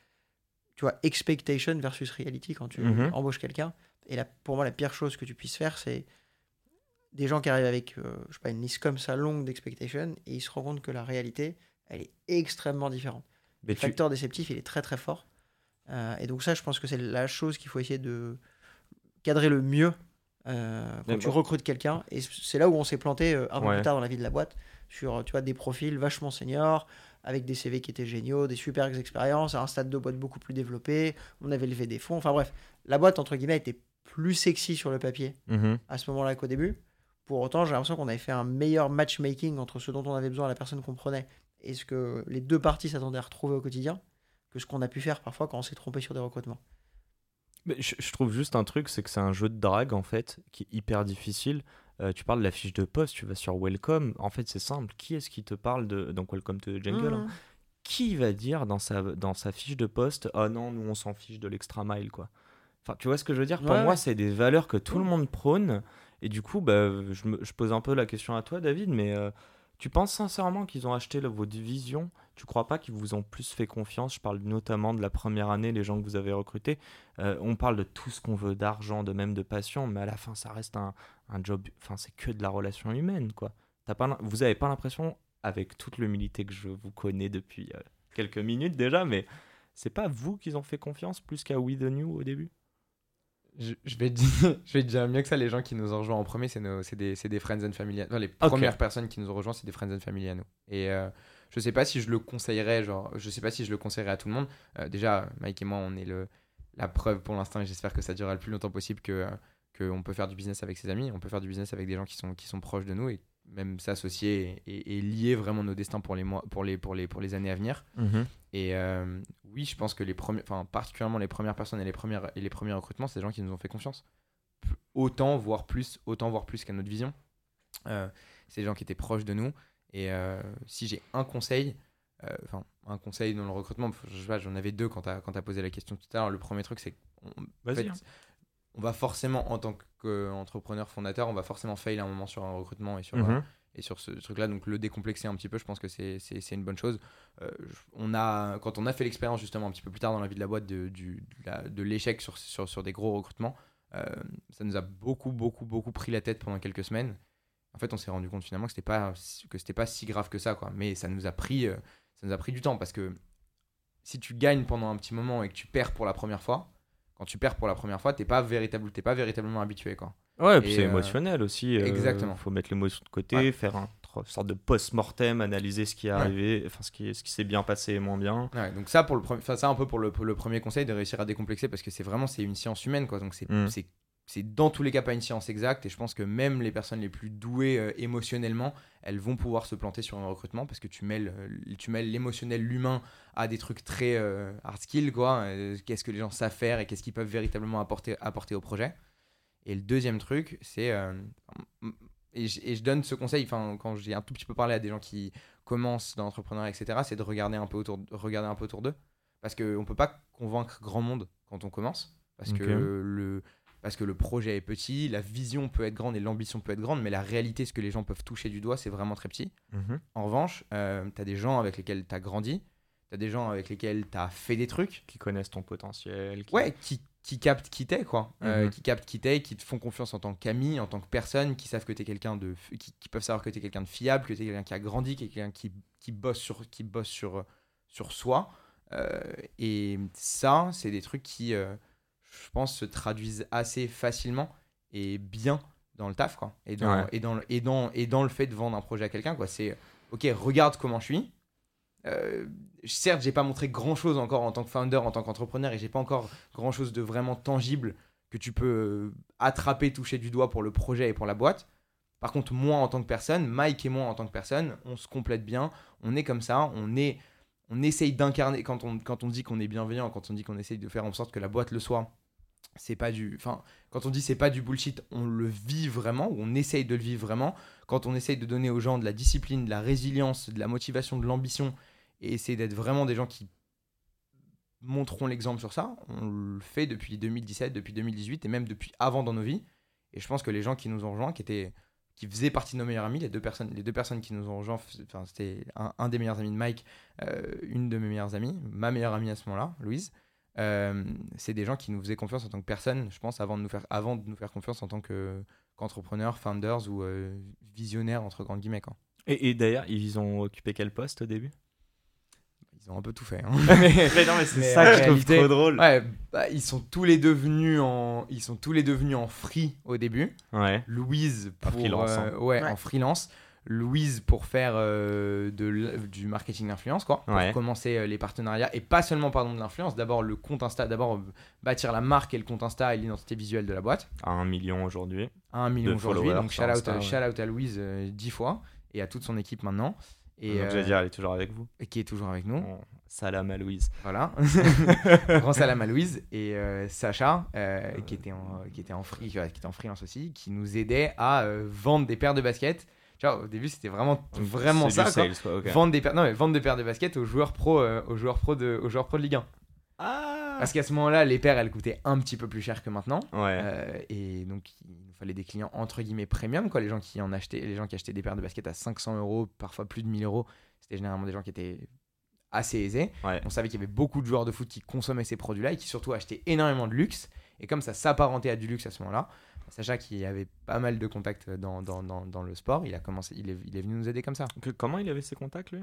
tu vois, expectation versus reality quand tu Mhm. embauches quelqu'un. Et là, pour moi, la pire chose que tu puisses faire, c'est des gens qui arrivent avec, euh, je sais pas, une liste comme ça longue d'expectation et ils se rendent compte que la réalité, elle est extrêmement différente. Mais Le tu- facteur déceptif, il est très très fort. Euh, et donc ça, je pense que c'est la chose qu'il faut essayer de cadrer le mieux euh, quand Mais tu bon. recrutes quelqu'un. Et c'est là où on s'est planté euh, un peu Ouais. plus tard dans la vie de la boîte sur tu vois, des profils vachement seniors, avec des CV qui étaient géniaux, des super expériences, à un stade de boîte beaucoup plus développé. On avait levé des fonds. Enfin bref, la boîte, entre guillemets, était plus sexy sur le papier Mhm. à ce moment-là qu'au début. Pour autant, j'ai l'impression qu'on avait fait un meilleur matchmaking entre ce dont on avait besoin, la personne qu'on prenait, et ce que les deux parties s'attendaient à retrouver au quotidien, que ce qu'on a pu faire parfois quand on s'est trompé sur des recrutements. Mais je, je trouve juste un truc, c'est que c'est un jeu de drague en fait, qui est hyper difficile. Euh, tu parles de la fiche de poste, tu vas sur Welcome. En fait, c'est simple. Qui est-ce qui te parle de donc Welcome to the Jungle hein? Mmh. Qui va dire dans sa dans sa fiche de poste, oh non, nous on s'en fiche de l'extra mile quoi. Enfin, tu vois ce que je veux dire? Pour Ouais, moi, c'est des valeurs que tout le monde prône. Et du coup, bah, je, me- je pose un peu la question à toi, David, mais euh, tu penses sincèrement qu'ils ont acheté le- votre vision Tu crois pas qu'ils vous ont plus fait confiance? Je parle notamment de la première année, les gens que vous avez recrutés. Euh, on parle de tout ce qu'on veut, d'argent, de même de passion, mais à la fin, ça reste un, job. Enfin, c'est que de la relation humaine, quoi. Pas, vous avez pas l'impression, avec toute l'humilité que je vous connais depuis euh, quelques minutes déjà, mais c'est pas vous qu'ils ont fait confiance plus qu'à We The New au début? Je, je vais te dire, je vais te dire mieux que ça, les gens qui nous ont rejoints en premier, c'est nos- c'est des, c'est des friends and family. Enfin, les premières personnes qui nous ont rejoints, c'est des friends and family à nous. Et euh, je sais pas si je le conseillerais, genre, je sais pas si je le conseillerais à tout le monde. Euh, déjà, Mike et moi, on est le, la preuve pour l'instant, et j'espère que ça durera le plus longtemps possible que euh, qu'on peut faire du business avec ses amis, on peut faire du business avec des gens qui sont, qui sont proches de nous et même s'associer et, lier vraiment nos destins pour les, mois, pour les, pour les, pour les années à venir. Et euh, oui, je pense que les premiers, enfin particulièrement les premières personnes et les premières et les premiers recrutements, c'est des gens qui nous ont fait confiance. Autant voire plus, autant voire plus qu'à notre vision. Euh, c'est des gens qui étaient proches de nous. Et euh, si j'ai un conseil, enfin un conseil dans le recrutement, je sais pas, j'en avais deux quand tu as, posé la question tout à l'heure. Le premier truc, c'est on va forcément, en tant qu'entrepreneur fondateur, on va forcément fail à un moment sur un recrutement et sur, Mhm. euh, et sur ce truc-là. Donc le décomplexer un petit peu, je pense que c'est c'est- c'est une bonne chose. Euh, on a, quand on a fait l'expérience justement un petit peu plus tard dans la vie de la boîte de, du, de la- de l'échec sur, sur, sur des gros recrutements, euh, ça nous a beaucoup, beaucoup, beaucoup pris la tête pendant quelques semaines. En fait, on s'est rendu compte finalement que c'était pas que c'était pas si grave que ça, quoi. Mais ça nous a pris, ça nous a pris du temps parce que si tu gagnes pendant un petit moment et que tu perds pour la première fois, quand tu perds pour la première fois, t'es pas véritable, pas véritablement habitué, quoi. Ouais, puis Et, c'est euh, émotionnel aussi. euh, exactement. faut mettre l'émotion de côté, Ouais. faire un sorte de post-mortem, analyser ce qui est Ouais. arrivé, enfin ce qui, ce qui s'est bien passé et moins bien. Ouais, donc ça pour le ça un peu pour le, pour le premier conseil de réussir à décomplexer parce que c'est vraiment c'est une science humaine quoi. Donc c'est Mm. C'est dans tous les cas pas une science exacte et je pense que même les personnes les plus douées euh, émotionnellement, elles vont pouvoir se planter sur un recrutement parce que tu mêles euh, tu mêles l'émotionnel, l'humain à des trucs très euh, hard skill quoi. Qu'est-ce que les gens savent faire et qu'est-ce qu'ils peuvent véritablement apporter apporter au projet. Et le deuxième truc, c'est et, je, et je donne ce conseil, enfin quand j'ai un tout petit peu parlé à des gens qui commencent dans l'entrepreneuriat, etc., c'est de regarder un peu autour, regarder un peu autour d'eux, parce qu'on peut pas convaincre grand monde quand on commence, parce que le parce que le projet est petit, la vision peut être grande et l'ambition peut être grande, mais la réalité, ce que les gens peuvent toucher du doigt, c'est vraiment très petit. Mhm. En revanche, tu as des gens avec lesquels tu as grandi, tu as des gens avec lesquels tu as fait des trucs, Qui connaissent ton potentiel. qui- Ouais, qui, qui captent qui t'es, quoi. Euh, Mhm. qui captent qui t'es, qui te font confiance en tant qu'ami, en tant que personne, qui savent que t'es quelqu'un de. Qui, qui peuvent savoir que t'es quelqu'un de fiable, que t'es quelqu'un qui a grandi, que t'es quelqu'un qui, qui bosse, sur, qui bosse sur, sur soi. Euh, et ça, c'est des trucs qui, euh, je pense, se traduisent assez facilement et bien dans le taf, quoi. Et dans, Ouais. et dans, le- et dans, et dans le fait de vendre un projet à quelqu'un, quoi. C'est, ok, regarde comment je suis. Euh, certes, j'ai pas montré grand chose encore en tant que founder, en tant qu'entrepreneur, et j'ai pas encore grand chose de vraiment tangible que tu peux euh, attraper, toucher du doigt pour le projet et pour la boîte. Par contre, moi en tant que personne, Mike et moi en tant que personne, on se complète bien, on est comme ça, on est, on essaye d'incarner quand on, quand on dit qu'on est bienveillant, quand on dit qu'on essaye de faire en sorte que la boîte le soit. C'est pas du, enfin, quand on dit c'est pas du bullshit, on le vit vraiment ou on essaye de le vivre vraiment. Quand on essaye de donner aux gens de la discipline, de la résilience, de la motivation, de l'ambition et essayer d'être vraiment des gens qui montreront l'exemple sur ça. On le fait depuis 2017, depuis 2018 et même depuis avant dans nos vies. Et je pense que les gens qui nous ont rejoints, qui étaient qui faisaient partie de nos meilleurs amis, les deux personnes, les deux personnes qui nous ont rejoints, enfin, c'était un, un des meilleurs amis de Mike, euh, une de mes meilleures amies, ma meilleure amie à ce moment-là, Louise. Euh, c'est des gens qui nous faisaient confiance en tant que personne, je pense, avant de nous faire, avant de nous faire confiance en tant que, qu'entrepreneurs, founders ou euh, visionnaires, entre grandes guillemets. Quoi. Et, et d'ailleurs, ils ont occupé quel poste au début? Ils ont un peu tout fait. hein. Mais non, mais c'est ça que je trouve réalité- trop drôle. Ouais, bah, ils sont tous les deux venus en, ils sont tous les deux venus en free au début. Ouais. Louise En pour freelance, euh, hein. ouais, Ouais. en freelance. Louise pour faire euh, de du marketing d'influence quoi, pour Ouais. commencer euh, les partenariats et pas seulement pardon de l'influence. D'abord le compte Insta, d'abord euh, bâtir la marque et le compte Insta et l'identité visuelle de la boîte À un million aujourd'hui. à un million aujourd'hui. Donc shout out, Insta, ouais. shout out à Louise euh, dix fois et à toute son équipe maintenant et Donc, euh, dire, elle est toujours avec vous. qui est toujours avec nous. Bon, salam à Louise. Voilà. Grand salam à Louise et euh, Sacha, euh, qui, était en, qui, était en free, qui était en freelance aussi, qui nous aidait à vendre des paires de baskets. Au début, c'était vraiment, vraiment C'est ça. sales, quoi. Vendre, des paires, non, mais vendre des paires de baskets aux joueurs pro, euh, aux joueurs pro, de, aux joueurs pro de Ligue 1. Ah Parce qu'à ce moment-là, les paires, elles coûtaient un petit peu plus cher que maintenant. Ouais. Euh, et donc, il nous fallait des clients entre guillemets premium, quoi. Les gens qui en achetaient, les gens qui achetaient des paires de baskets à 500 euros, parfois plus de 1000 euros, c'était généralement des gens qui étaient assez aisés. Ouais. On savait qu'il y avait beaucoup de joueurs de foot qui consommaient ces produits-là et qui surtout achetaient énormément de luxe. Et comme ça s'apparentait à du luxe à ce moment-là, Sacha qui avait pas mal de contacts dans, dans, dans, dans le sport, il a commencé, il est, il est venu nous aider comme ça. Que- comment il avait ses contacts, lui?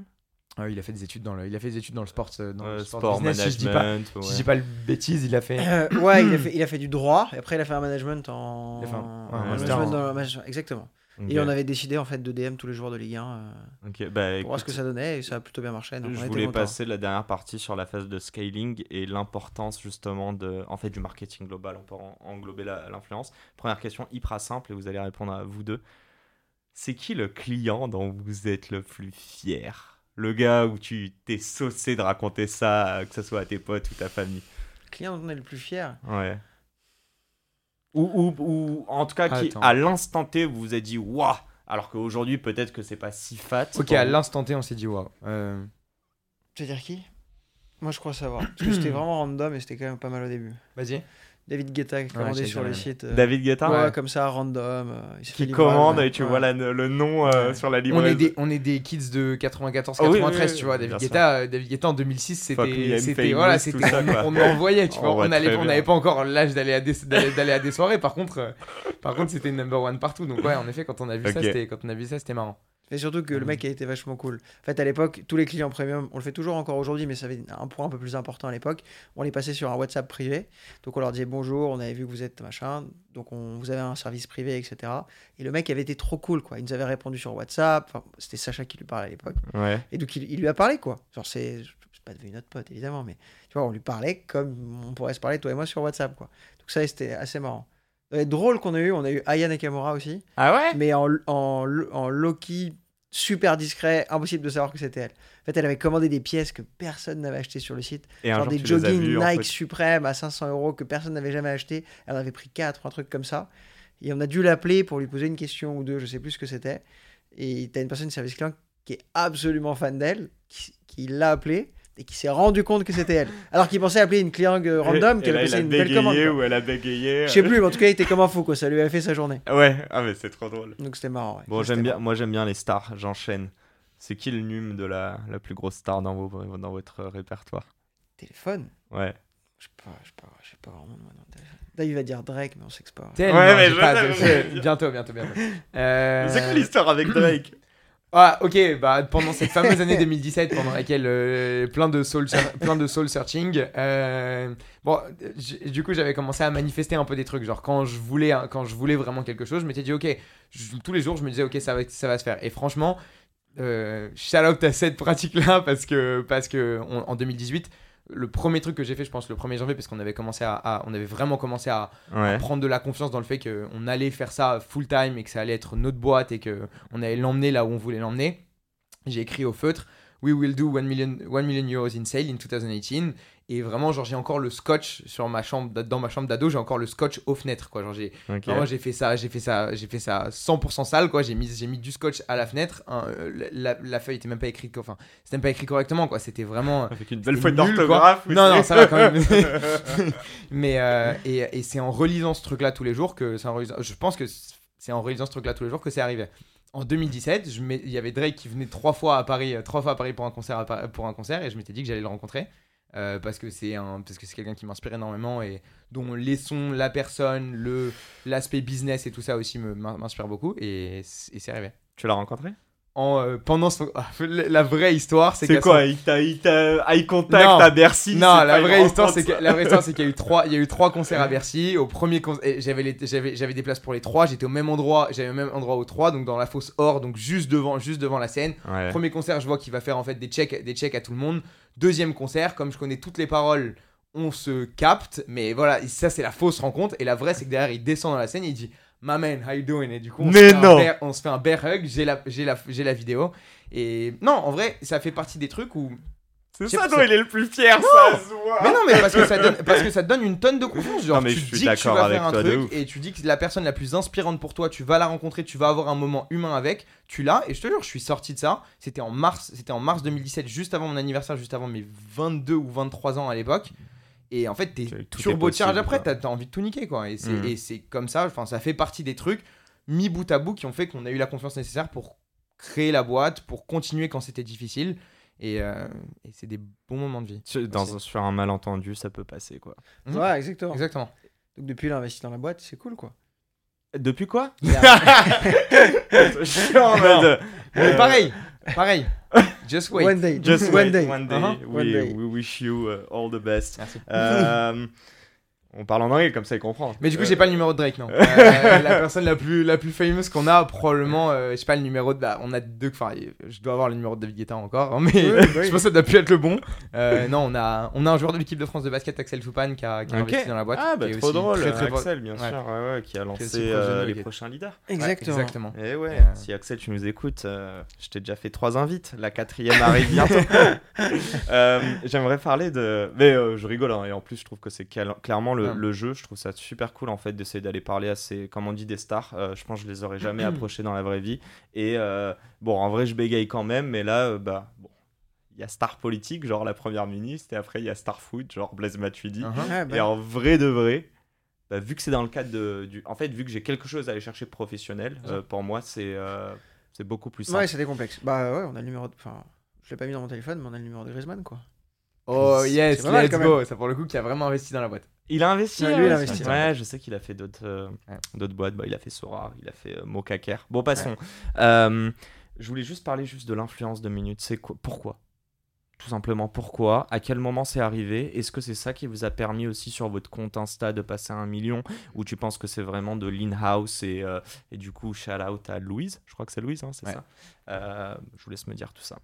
Euh, il a fait des études dans le, il a fait des études dans le sport, euh, dans Euh, le sport, Sport business. Si je dis pas, management. si je ouais. dis pas le bêtise, il a fait. Euh, ouais, il a, fait, il a fait du droit, et après il a fait un management en. Il a fait un- ouais, un un master management en- dans le management, Exactement. Et on avait décidé en fait de DM tous les joueurs de Ligue 1 euh, Ok, bah, pour voir ce que ça donnait, et ça a plutôt bien marché. Donc Je voulais passer la dernière partie sur la phase de scaling et l'importance justement de, en fait, du marketing global. On peut en- englober l'influence. Première question hyper simple et vous allez répondre à vous deux. C'est qui le client dont vous êtes le plus fier? Le gars où tu t'es saucé de raconter ça, que ce soit à tes potes ou ta famille? Le client dont on est le plus fier? Ouais. Ou, ou, ou en tout cas, qui Attends. à l'instant T vous vous êtes dit waouh alors qu'aujourd'hui peut-être que c'est pas si fat. Ok, à l'instant T, on s'est dit waouh. Euh, Tu veux dire qui? Moi je crois savoir. Parce que c'était vraiment random et c'était quand même pas mal au début. Vas-y. David Guetta qui commandait sur la sites. euh, David Guetta ouais, Ouais. comme ça, random. euh, il s'est fait qui livrer, commande et tu Ouais. vois la- le nom euh, Ouais. sur la On livraison. est, des, on est des kids de 94, Ah oui, 93, oui, tu vois. David Guetta, David Guetta en 2006, Fuck me, c'était. Voilà, c'était. On envoyait, tu On vois. On on n'avait pas encore l'âge d'aller à des, d'aller, d'aller à des soirées. Par contre, euh, par contre, c'était number one partout. Donc, ouais, en effet, quand on a vu ça, Ok. c'était, quand on a vu ça, c'était marrant. Et surtout que le Mhm. mec a été vachement cool. En fait, à l'époque, tous les clients premium, on le fait toujours encore aujourd'hui, mais ça avait un point un peu plus important à l'époque. On les passait sur un WhatsApp privé. Donc on leur disait bonjour, on avait vu que vous êtes machin. Donc on, vous avez un service privé, etc. Et le mec avait été trop cool, quoi. Il nous avait répondu sur WhatsApp. Enfin, c'était Sacha qui lui parlait à l'époque. Ouais. Et donc il, il lui a parlé, quoi. Genre, c'est pas devenu notre pote, évidemment, mais tu vois, on lui parlait comme on pourrait se parler, toi et moi, sur WhatsApp, quoi. Donc ça, c'était assez marrant. Euh, drôle qu'on a eu, on a eu Aya Nakamura aussi Ah ouais? Mais en, en, en Loki super discret, impossible de savoir que c'était elle. En fait, elle avait commandé des pièces que personne n'avait achetées sur le site, Et genre des jogging en Nike fait. suprêmes à 500 euros que personne n'avait jamais acheté. Elle en avait pris 4 un truc comme ça. Et on a dû l'appeler pour lui poser une question ou deux, je sais plus ce que c'était. Et t'as une personne du service client qui est absolument fan d'elle, qui, qui l'a appelée et qui s'est rendu compte que c'était elle. Alors qu'il pensait appeler une cliente euh, random, qu'elle avait passé a une belle bégayé commande. quoi. ou elle a bégayé. Je sais plus, mais en tout cas, il était comme un fou, quoi. Ça lui a fait sa journée. Ouais, ah mais c'est trop drôle. Donc c'était marrant. ouais. Bon, j'aime bien, moi j'aime bien les stars, j'enchaîne. C'est qui le num de la, la plus grosse star dans, vos, dans votre répertoire? Téléphone? Ouais. Je sais pas, je sais pas, je sais pas vraiment. moi. Là, il va dire Drake, mais on sait que c'est pas. Ouais, mais je pas sais, Bientôt, bientôt, bientôt. Euh, C'est quoi l'histoire avec Drake? Ah, ok, bah, pendant cette fameuse année 2017, pendant laquelle euh, plein, de soul ser- plein de soul searching, euh, bon, du coup, j'avais commencé à manifester un peu des trucs. Genre, quand je voulais, quand je voulais vraiment quelque chose, je m'étais dit, ok, je- tous les jours, je me disais, ok, ça va, ça va se faire. Et franchement, euh, shout out à cette pratique-là parce que, parce que on- en 2018, le premier truc que j'ai fait, je pense, le 1er janvier, parce qu'on avait commencé à, à- on avait vraiment commencé à, Ouais. prendre de la confiance dans le fait qu'on allait faire ça full time et que ça allait être notre boîte et que on allait l'emmener là où on voulait l'emmener. J'ai écrit au feutre We will do 1 million, 1 million euros in sale in 2018. Et vraiment, genre, j'ai encore le scotch sur ma chambre, dans ma chambre d'ado, j'ai encore le scotch aux fenêtres, quoi. Genre, j'ai, Ok. vraiment, j'ai fait ça, j'ai fait ça, j'ai fait ça 100% sale, quoi. J'ai mis, j'ai mis du scotch à la fenêtre. hein, euh, la, la feuille était même pas écrite, enfin, c'était même pas écrit correctement, quoi. C'était vraiment. Avec une belle nul, d'orthographe. Non, non, ça va quand même. Mais euh, et, et c'est en relisant ce truc-là tous les jours que c'est en relisant- je pense que c'est en relisant ce truc-là tous les jours que c'est arrivé. En 2017, je m'ai- il y avait Drake qui venait trois fois à Paris, euh, trois fois à Paris pour un concert, à pour un concert, et je m'étais dit que j'allais le rencontrer. Euh, parce que c'est un parce que c'est quelqu'un qui m'inspire énormément et dont les sons, la personne, le l'aspect business et tout ça aussi m'inspire beaucoup et, et c'est arrivé. Tu l'as rencontré? En, euh, pendant son- la vraie histoire, c'est C'est quoi son- Il t'a eye contact Non. à Bercy Non, la vraie histoire, c'est que la vraie histoire, c'est qu'il y a eu trois, il y a eu trois concerts à Bercy. Au premier, con- et j'avais les- j'avais j'avais des places pour les trois. J'étais au même endroit, j'avais au même endroit aux trois, donc dans la fosse or, donc juste devant, juste devant la scène. Ouais. Premier concert, je vois qu'il va faire en fait des checks, des checks à tout le monde. Deuxième concert, comme je connais toutes les paroles, on se capte. Mais voilà, ça c'est la fausse rencontre. Et la vraie, c'est que derrière, il descend dans la scène, et il dit My man, how you doing? Et du coup, on, Mais se, fait un bear- on se fait un bear hug. J'ai la, j'ai la, j'ai la vidéo. Et non, en vrai, ça fait partie des trucs où C'est ça dont il est le plus fier, ça se voit. mais non, mais parce que ça donne, parce que ça te donne une tonne de confiance. Genre, Non, mais tu je suis dis que tu d'accord vas avec faire un truc et tu dis que la personne la plus inspirante pour toi, tu vas la rencontrer, tu vas avoir un moment humain avec, tu l'as. Et je te jure, je suis sorti de ça. C'était en mars, c'était en mars 2017, juste avant mon anniversaire, juste avant mes 22 ou 23 ans à l'époque. Et en fait, t'es turbocharge après, t'as t'as envie de tout niquer quoi. Et c'est c'est comme ça, enfin, ça fait partie des trucs mis bout à bout qui ont fait qu'on a eu la confiance nécessaire pour créer la boîte, pour continuer quand c'était difficile. Et, euh, et c'est des bons moments de vie. Sur- Dans, un- sur un malentendu, ça peut passer, quoi. Mhm. Ouais, exactement. Exactement. Donc depuis, il a investi dans la boîte, c'est cool quoi. Depuis quoi? En mode... Mais euh, pareil, pareil. Just wait. One day, Just one wait, day. one day. Uh-huh. We, One day. we wish you uh, all the best. Merci. On parle en anglais, comme ça il comprend. Mais du coup, Euh, j'ai pas le numéro de Drake, non. Euh, la personne la plus, la plus fameuse qu'on a, probablement, euh, je sais pas le numéro de. Bah, on a deux. Enfin, je dois avoir le numéro de David Guetta encore, hein, mais Oui, bah oui. je pense que ça doit plus être le bon. Euh, non, on a, on a un joueur de l'équipe de France de basket, Axel Toupane, qui a, qui a investi dans la boîte. Ah, bah trop aussi drôle, très. Axel, bien Ouais. sûr, ouais, ouais, qui a lancé euh, les prochains leaders. Exactement. Ouais, exactement. Et ouais, Euh, si Axel, tu nous écoutes, euh, je t'ai déjà fait trois invites. La quatrième arrive bientôt. Euh, J'aimerais parler de. Mais euh, je rigole, hein, et en plus, je trouve que c'est cal- clairement le, Le jeu. Je trouve ça super cool en fait d'essayer d'aller parler à ces, comme on dit, des stars. Euh, je pense que je les aurais jamais approchés dans la vraie vie. Et euh, bon, en vrai, je bégaye quand même, mais là, euh, bah, bon. Il y a star politique, genre la première ministre, et après il y a star food, genre Blaise Matuidi. Bah, Et en vrai de vrai, bah, vu que c'est dans le cadre de, du. En fait, vu que j'ai quelque chose à aller chercher professionnel, euh, pour moi, c'est euh, c'est beaucoup plus simple. Ouais, c'était complexe. Bah ouais, on a le numéro de. Enfin, je l'ai pas mis dans mon téléphone, mais on a le numéro de Griezmann quoi. Oh C'est- yes, c'est pas mal, let's go. Ça pour le coup, qui a vraiment investi dans la boîte. Il a investi. Ouais, hein, lui, il a investi, Ouais, je sais qu'il a fait d'autres euh, d'autres boîtes. Bah, il a fait Sora, il a fait euh, Mokaker. Bon, passons. Euh, je voulais juste parler juste de l'influence de minutes. C'est quoi Pourquoi? Tout simplement, pourquoi? À quel moment c'est arrivé? Est-ce que c'est ça qui vous a permis aussi sur votre compte Insta de passer à un million? Ou tu penses que c'est vraiment de l'in-house et, euh, et du coup, shout out à Louise? Je crois que c'est Louise, hein, c'est ça? Je vous laisse me dire tout ça.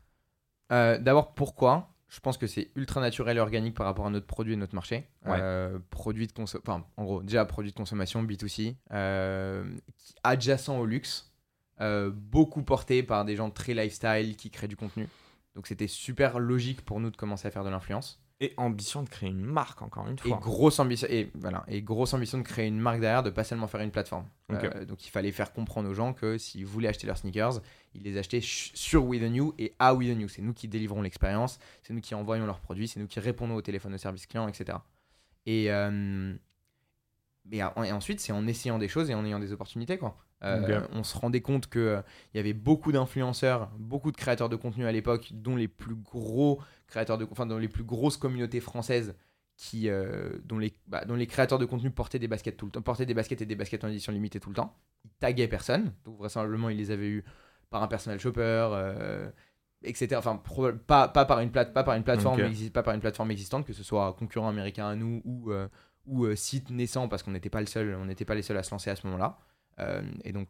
D'abord, pourquoi? Je pense que c'est ultra naturel et organique par rapport à notre produit et notre marché. Ouais. Euh, produit de conso- enfin, en gros, déjà produit de consommation B2C, euh, adjacent au luxe, euh, beaucoup porté par des gens très lifestyle qui créent du contenu. Donc c'était super logique pour nous de commencer à faire de l'influence. Et ambition de créer une marque, encore une Et fois. grosse ambition, et voilà, et grosse ambition de créer une marque derrière, de pas seulement faire une plateforme. Euh, donc il fallait faire comprendre aux gens que s'ils voulaient acheter leurs sneakers, ils les achetaient ch- sur We The New et à We The New. C'est nous qui délivrons l'expérience, c'est nous qui envoyons leurs produits, c'est nous qui répondons au téléphone au service client, etc. Et, euh, et, ensuite, c'est en essayant des choses et en ayant des opportunités. Quoi. Euh. On se rendait compte qu'il y avait beaucoup d'influenceurs, beaucoup de créateurs de contenu à l'époque, dont les plus gros créateurs de, enfin, dont les plus grosses communautés françaises qui, euh, dont, les, bah, dont les créateurs de contenu portaient des baskets tout le temps, portaient des baskets et des baskets en édition limitée tout le temps. Ils taguaient personne, donc vraisemblablement ils les avaient eu par un personal shopper, euh, etc. Enfin, pas, pas par une plate, pas par une plateforme, pas par une plateforme existante, que ce soit un concurrent américain à nous ou euh, ou euh, site naissant parce qu'on n'était pas le seul, on n'était pas les seuls à se lancer à ce moment-là. Euh, et donc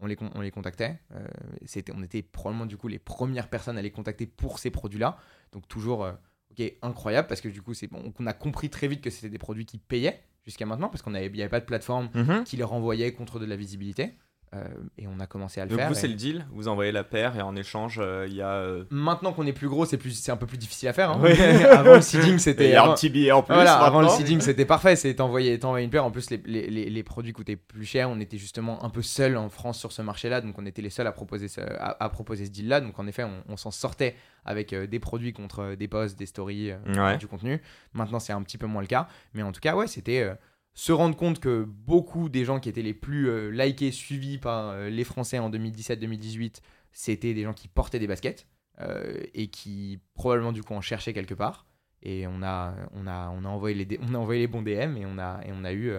on les, on les contactait. Euh, c'était, on était probablement du coup les premières personnes à les contacter pour ces produits-là. Donc toujours, euh, ok, incroyable parce que du coup c'est bon, on a compris très vite que c'était des produits qui payaient jusqu'à maintenant parce qu'on n'avait il y avait pas de plateforme Mhm. qui les renvoyait contre de la visibilité. Euh, et on a commencé à le Donc faire. vous, et- c'est le deal. Vous envoyez la paire et en échange, euh, il y a. euh, Maintenant qu'on est plus gros, c'est plus, c'est un peu plus difficile à faire. hein. Oui. avant le seeding, Il c'était. y a un petit billet en plus. Voilà, avant le seeding, c'était parfait. C'est t'envoyer une paire. En plus, les, les, les, les produits coûtaient plus cher. On était justement un peu seuls en France sur ce marché-là. Donc, on était les seuls à proposer ce, à, à proposer ce deal-là. Donc, en effet, on, on s'en sortait avec des produits contre des posts, des stories, Ouais. du contenu. Maintenant, c'est un petit peu moins le cas. Mais en tout cas, ouais, c'était se rendre compte que beaucoup des gens qui étaient les plus euh, likés, suivis par euh, les Français en 2017-2018, c'était des gens qui portaient des baskets euh, et qui probablement du coup en cherchaient quelque part. Et on a, on a, on a, envoyé, les, on a envoyé les bons DM et on a, et on a eu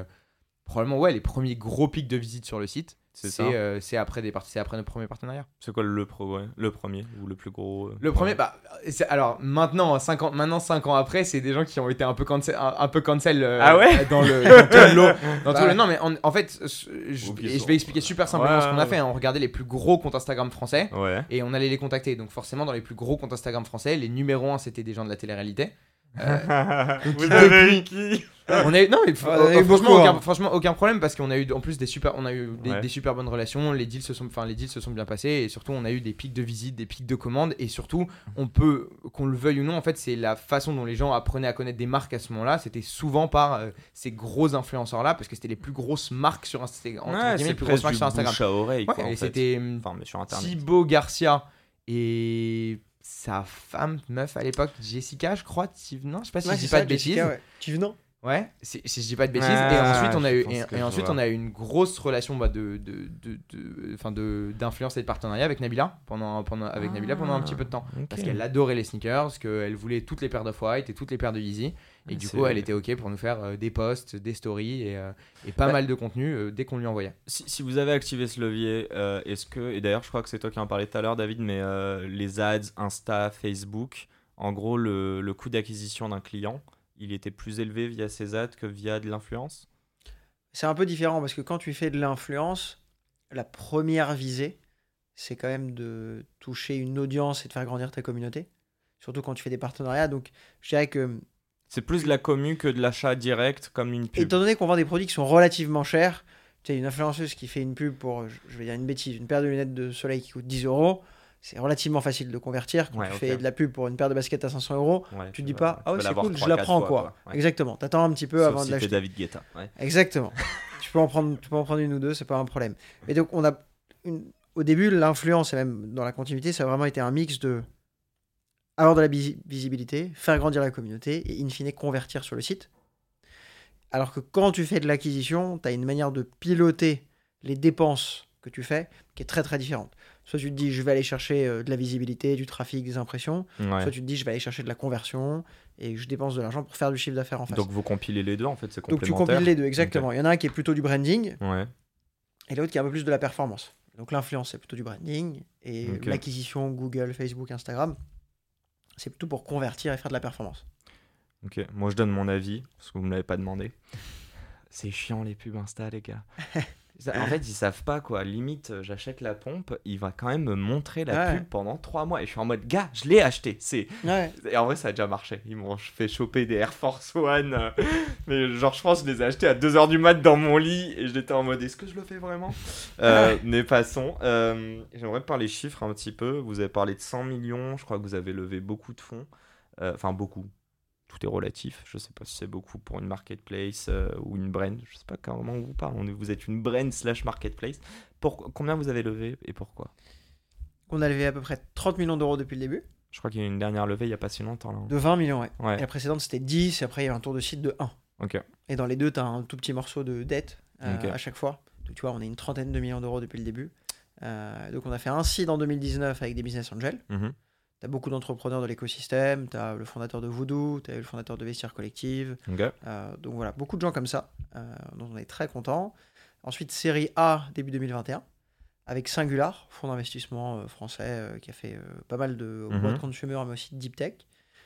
probablement ouais, les premiers gros pics de visite sur le site. C'est euh, c'est après, des part- c'est après notre premier partenariat. C'est quoi le, pro, ouais, le premier ou le plus gros euh, Le premier, bah, c'est- alors maintenant, 5 ans, maintenant, cinq ans après, c'est des gens qui ont été un peu cancel, un, un peu cancel euh, Ah ouais? dans le, dans tout le le- non, mais en, en fait, je, et vais expliquer super simplement ce qu'on a fait. hein. On regardait les plus gros comptes Instagram français et on allait les contacter. Donc forcément, dans les plus gros comptes Instagram français, les numéros 1 c'était des gens de la télé-réalité. Euh, Vous avez eu qui? On a eu, non mais f- Ouais, on a eu euh, franchement, beaucoup, aucun, hein. franchement aucun problème parce qu'on a eu en plus des super on a eu des, Ouais. des super bonnes relations les deals se sont enfin les deals se sont bien passés et surtout on a eu des pics de visite des pics de commandes et surtout on peut qu'on le veuille ou non en fait c'est la façon dont les gens apprenaient à connaître des marques à ce moment-là c'était souvent par euh, ces gros influenceurs là parce que c'était les plus grosses marques sur Instagram Ouais, les plus grosses marques sur Instagram à oreille. Ouais, quoi, en et c'était hum, Enfin. Thibaut Garcia et sa femme meuf à l'époque Jessica je crois Tiv- non je sais pas si Ouais, je dis c'est pas ça, de bêtises Jessica, ouais. Ouais, si, si je dis pas de bêtises. Et ensuite, on a eu, et, ensuite, on a eu une grosse relation bah, de, de, de, de, enfin de, d'influence et de partenariat avec Nabila pendant, pendant, avec Nabila pendant un petit peu de temps. Ok. Parce qu'elle adorait les sneakers, qu'elle voulait toutes les paires de white et toutes les paires de Yeezy. Et du C'est- coup, elle était OK pour nous faire euh, des posts, des stories et, euh, et pas Bah- mal de contenu euh, dès qu'on lui envoyait. Si, si vous avez activé ce levier, euh, est-ce que, et d'ailleurs je crois que c'est toi qui en parlais tout à l'heure David, mais euh, les ads, Insta, Facebook, en gros le, le coût d'acquisition d'un client, il était plus élevé via ces ads que via de l'influence? C'est un peu différent parce que quand tu fais de l'influence, la première visée, c'est quand même de toucher une audience et de faire grandir ta communauté. Surtout quand tu fais des partenariats. Donc, je dirais que, C'est plus de la commu que de l'achat direct comme une pub. étant donné qu'on vend des produits qui sont relativement chers, tu sais, une influenceuse qui fait une pub pour, je je vais dire une bêtise, une paire de lunettes de soleil qui coûte 10 euros, c'est relativement facile de convertir. Quand Ouais, tu fais de la pub pour une paire de baskets à 500 euros, Ouais, tu te dis pas, ah ouais, c'est cool, je la prends quoi. Ouais. Exactement. T'attends un petit peu Sauf avant si de l'acheter. David Guetta. Exactement. tu, peux en prendre, tu peux en prendre une ou deux, c'est pas un problème. Mais donc, on a une- au début, l'influence, et même dans la continuité, ça a vraiment été un mix de avoir de la visi- visibilité, faire grandir la communauté et in fine convertir sur le site. Alors que quand tu fais de l'acquisition, tu as une manière de piloter les dépenses que tu fais qui est très très différente. Soit tu te dis je vais aller chercher euh, de la visibilité, du trafic, des impressions, Ouais. soit tu te dis je vais aller chercher de la conversion et je dépense de l'argent pour faire du chiffre d'affaires en face. Donc vous compilez les deux en fait, c'est Donc tu complémentaire. compiles les deux, exactement. Il y en a un qui est plutôt du branding Ouais. et l'autre qui est un peu plus de la performance. Donc l'influence, c'est plutôt du branding. Et l'acquisition Google, Facebook, Instagram, c'est plutôt pour convertir et faire de la performance. Ok, moi je donne mon avis, parce que vous me l'avez pas demandé. C'est chiant les pubs Insta, les gars. En fait, ils savent pas quoi. Limite, euh, j'achète la pompe, il va quand même me montrer la Ouais. pub pendant 3 mois. Et je suis en mode, gars, je l'ai acheté. C'est... Ouais. Et en vrai, ça a déjà marché. Ils m'ont fait choper des Air Force One. euh, Mais genre, je pense que je les ai achetés à 2h du mat dans mon lit. Et j'étais en mode, est-ce que je le fais vraiment? Euh, Mais passons. Euh, J'aimerais parler chiffres un petit peu. Vous avez parlé de 100 millions. Je crois que vous avez levé beaucoup de fonds. Enfin, beaucoup. Tout est relatif. Je sais pas si c'est beaucoup pour une marketplace euh, ou une brand. Je sais pas comment on vous parle. Vous êtes une brand slash marketplace. Pour... Combien vous avez levé et pourquoi? On a levé à peu près 30 millions d'euros depuis le début. Je crois qu'il y a eu une dernière levée il y a pas si longtemps. Là. De 20 millions, ouais. Ouais. Et la précédente, c'était 10. Et après, il y a un tour de site de 1. Ok. Et dans les deux, tu as un tout petit morceau de dette euh, à chaque fois. Donc, tu vois, on est une trentaine de millions d'euros depuis le début. Euh, donc, on a fait un seed en 2019 avec des business angels. Mhm. Tu as beaucoup d'entrepreneurs de l'écosystème. Tu as le fondateur de Voodoo, tu as le fondateur de Vestiaire Collective. Euh, donc voilà, beaucoup de gens comme ça, euh, dont on est très content. Ensuite, série A, début 2021, avec Singular, fonds d'investissement euh, français qui a fait pas mal de Mhm. boîtes consumer, mais aussi de deep tech.